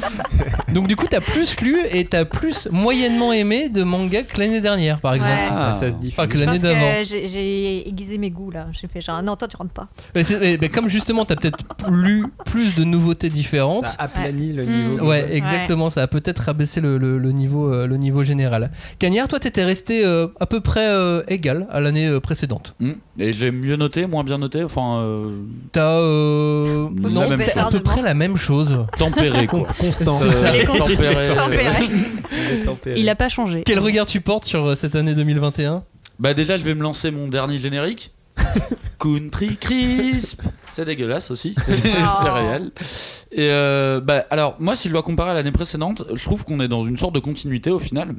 Donc du coup, t'as plus lu et t'as plus moyennement aimé de manga que l'année dernière, par exemple. Ouais. Ah, ça se diffuse. Enfin, que Je l'année d'avant. que j'ai aiguisé mes goûts là. J'ai fait genre non toi tu rentres pas. Mais, c'est- mais- mais comme justement, t'as peut-être lu plus de nouveautés différentes. Ça aplanit le Mm. niveau. Ouais, exactement. Ça a peut-être rabaissé le, le- le niveau, euh, le niveau général. Cagnard, toi, t'étais resté euh, à peu près euh, égal à l'année euh, précédente. Hmm. Et j'ai mieux noté, moins bien noté, enfin euh, T'as euh, non, même à peu près la même chose. tempéré quoi. Constant. C'est ça. Tempéré. Tempéré. Il a pas changé. Quel regard tu portes sur cette année 2021 Bah déjà, je vais me lancer mon dernier générique. Country Crisp. C'est dégueulasse aussi, c'est c'est réel. Et euh, bah alors, moi, si je dois comparer à l'année précédente, je trouve qu'on est dans une sorte de continuité au final.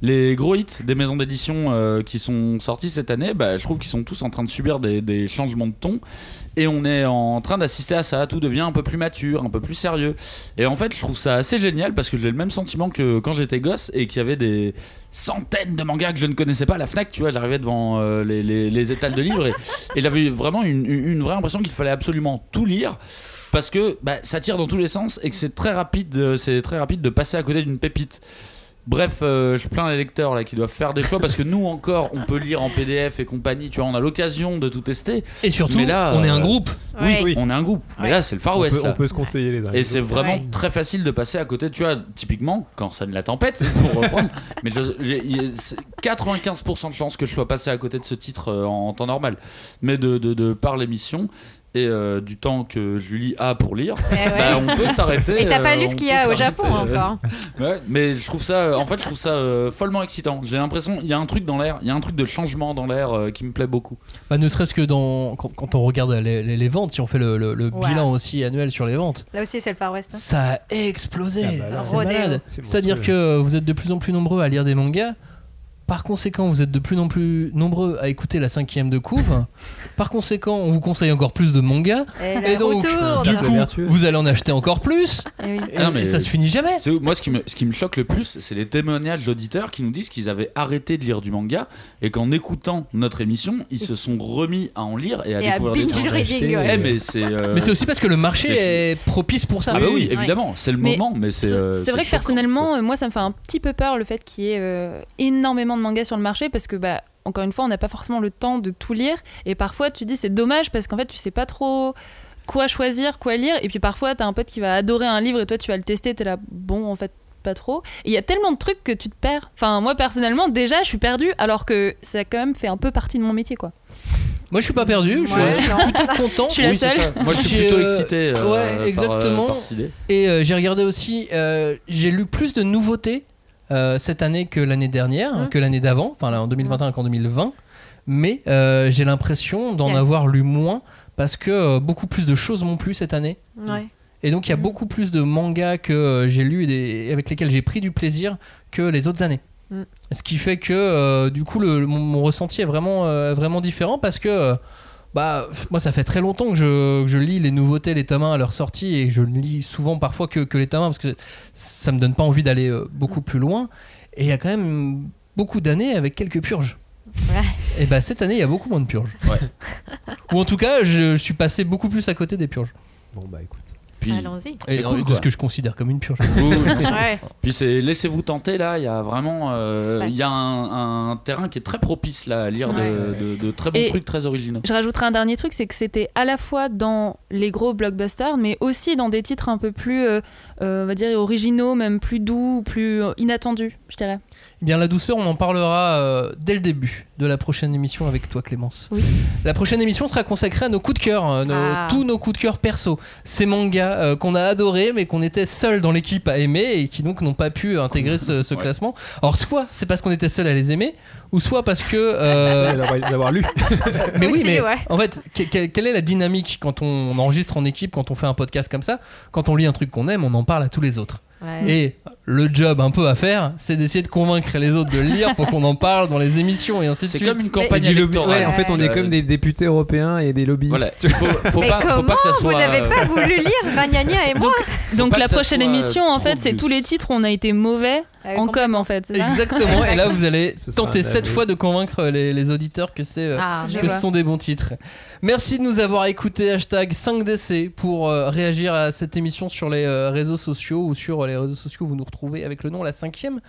Les gros hits des maisons d'édition euh, qui sont sortis cette année, bah, je trouve qu'ils sont tous en train de subir des, changements de ton. Et on est en train d'assister à ça. Tout devient un peu plus mature, un peu plus sérieux. Et en fait, je trouve ça assez génial parce que j'ai le même sentiment que quand j'étais gosse et qu'il y avait des centaines de mangas que je ne connaissais pas à la Fnac. Tu vois, j'arrivais devant euh, les, les- étals de livres et, et j'avais vraiment une vraie impression qu'il fallait absolument tout lire parce que bah, ça tire dans tous les sens et que c'est très rapide. euh, C'est très rapide de passer à côté d'une pépite. Bref, euh, je plains les lecteurs là qui doivent faire des choix parce que nous encore, on peut lire en PDF et compagnie. Tu vois, on a l'occasion de tout tester. Et surtout, Mais là, on est un euh, groupe. Oui, on est un groupe. Mais là, c'est le Far On West. peut, là. on peut se conseiller les Et c'est vraiment Ouais. très facile de passer à côté. Tu vois, typiquement, quand ça ne la tempête, pour reprendre, mais je- c'est 95% de chances que je sois passé à côté de ce titre euh, en temps normal. Mais de, de, de par l'émission et euh, du temps que Julie a pour lire, Eh ouais. bah, on peut s'arrêter. Et t'as pas euh, lu ce on qu'il y a au Japon euh, encore. Ouais, mais je trouve ça, en fait, je trouve ça euh, follement excitant. J'ai l'impression, il y a un truc dans l'air, il y a un truc de changement dans l'air euh, qui me plaît beaucoup. Bah, ne serait-ce que dans, quand, quand on regarde les, les- les ventes, si on fait le, le- le Ouais. bilan aussi annuel sur les ventes, Là aussi c'est le Far West. hein. ça a explosé. Ah bah là, c'est Rodéo. malade. C'est C'est-à-dire que vous êtes de plus en plus nombreux à lire des mangas. Par conséquent, vous êtes de plus en plus nombreux à écouter la cinquième de couve. Par conséquent, on vous conseille encore plus de mangas. Et, donc, du coup, vous allez en acheter encore plus. Eh oui. Et, non, mais- et ça se finit jamais. Moi, ce qui, me, ce qui me choque le plus, c'est les témoignages d'auditeurs qui nous disent qu'ils avaient arrêté de lire du manga et qu'en écoutant notre émission, ils se sont remis à en lire et à Et à découvrir des binge trucs. reading. Eh, ouais. Mais c'est. euh, Mais c'est aussi parce que le marché est propice pour ça. Ah, bah oui, Oui. évidemment, c'est le Mais moment, mais c'est. C'est euh, vrai que choquant, personnellement, quoi. euh, moi, ça me fait un petit peu peur le fait qu'il y ait euh, énormément de mangas sur le marché parce que, bah, encore une fois, on n'a pas forcément le temps de tout lire et parfois tu dis c'est dommage parce qu'en fait, tu sais pas trop quoi choisir, quoi lire et puis parfois t'as un pote qui va adorer un livre et toi tu vas le tester, t'es là, bon, en fait, pas trop. Il y a tellement de trucs que tu te perds. Enfin, moi personnellement, déjà, je suis perdue alors que ça a quand même fait un peu partie de mon métier, quoi. Moi, je suis pas perdu. Je Ouais, suis non. plutôt content. Je suis la Oui, c'est seule. ça. Moi, je suis plutôt euh, excité. euh, ouais, par, euh, exactement. par. Et euh, j'ai regardé aussi, euh, j'ai lu plus de nouveautés euh, cette année que l'année dernière, Hein que l'année d'avant, enfin là, en 2021 qu'en 2020. Mais euh, j'ai l'impression d'en avoir lu moins parce que euh, beaucoup plus de choses m'ont plu cette année. Ouais. Et donc il y a Mhm. beaucoup plus de mangas que j'ai lus et avec lesquels j'ai pris du plaisir que les autres années. Mhm. Ce qui fait que du coup le, mon, mon ressenti est vraiment, vraiment différent parce que bah, moi ça fait très longtemps que je, que je lis les nouveautés, les tomes 1 à leur sortie et je ne lis souvent parfois que, que les tomes 1 parce que ça me donne pas envie d'aller euh, beaucoup plus loin. Et il y a quand même beaucoup d'années avec quelques purges. Ouais. Et bah cette année il y a beaucoup moins de purges. Ouais. Ou en tout cas je, je suis passé beaucoup plus à côté des purges. Bon, bah écoute. Puis, Allons-y. Et cool, de ce que je considère comme une purge. Oui, oui, bien sûr. Ouais. Puis c'est laissez-vous tenter là, il y a vraiment euh, Ouais. il y a un, un terrain qui est très propice là à lire de, Ouais. de- de très bons Et- trucs très originaux. Je rajouterai un dernier truc, c'est que c'était à la fois dans les gros blockbusters, mais aussi dans des titres un peu plus, euh, euh, on va dire, originaux, même plus doux, plus inattendus, je dirais. Eh bien, la douceur, on en parlera euh, dès le début de la prochaine émission avec toi, Clémence. Oui. La prochaine émission sera consacrée à nos coups de cœur, euh, nos- Ah. tous nos coups de cœur perso. Ces mangas euh, qu'on a adorés, mais qu'on était seuls dans l'équipe à aimer et qui donc n'ont pas pu intégrer ce, ce Ouais. classement. Alors, soit c'est parce qu'on était seuls à les aimer, ou soit parce que. euh, les avoir lus. mais oui, Aussi, mais ouais. en fait, que- que- quelle est la dynamique quand on enregistre en équipe, quand on fait un podcast comme ça? Quand on lit un truc qu'on aime, on en parle à tous les autres. Ouais. Et le job un peu à faire, c'est d'essayer de convaincre les autres de le lire pour qu'on en parle dans les émissions et ainsi de C'est suite. comme une C'est campagne électorale. ouais, en fait, on est Euh, comme des députés européens et des lobbyistes. Voilà, il faut, faut Mais pas, faut comment pas que ça soit. vous n'avez euh, pas voulu lire Vagnania et moi Donc la prochaine soit, émission, euh, en fait, c'est tous les titres où on a été mauvais en com en fait. c'est Exactement, et là vous allez tenter avis. fois de convaincre les, les auditeurs que c'est euh, Ah, que vois. ce sont des bons titres. Merci de nous avoir écouté hashtag 5DC pour euh, réagir à cette émission sur les euh, réseaux sociaux ou sur les réseaux sociaux vous nous retrouvez avec le nom la cinquième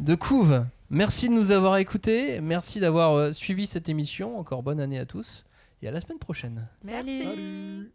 de couve. Merci de nous avoir écoutés, merci d'avoir euh, suivi cette émission. Encore bonne année à tous et à la semaine prochaine. Salut.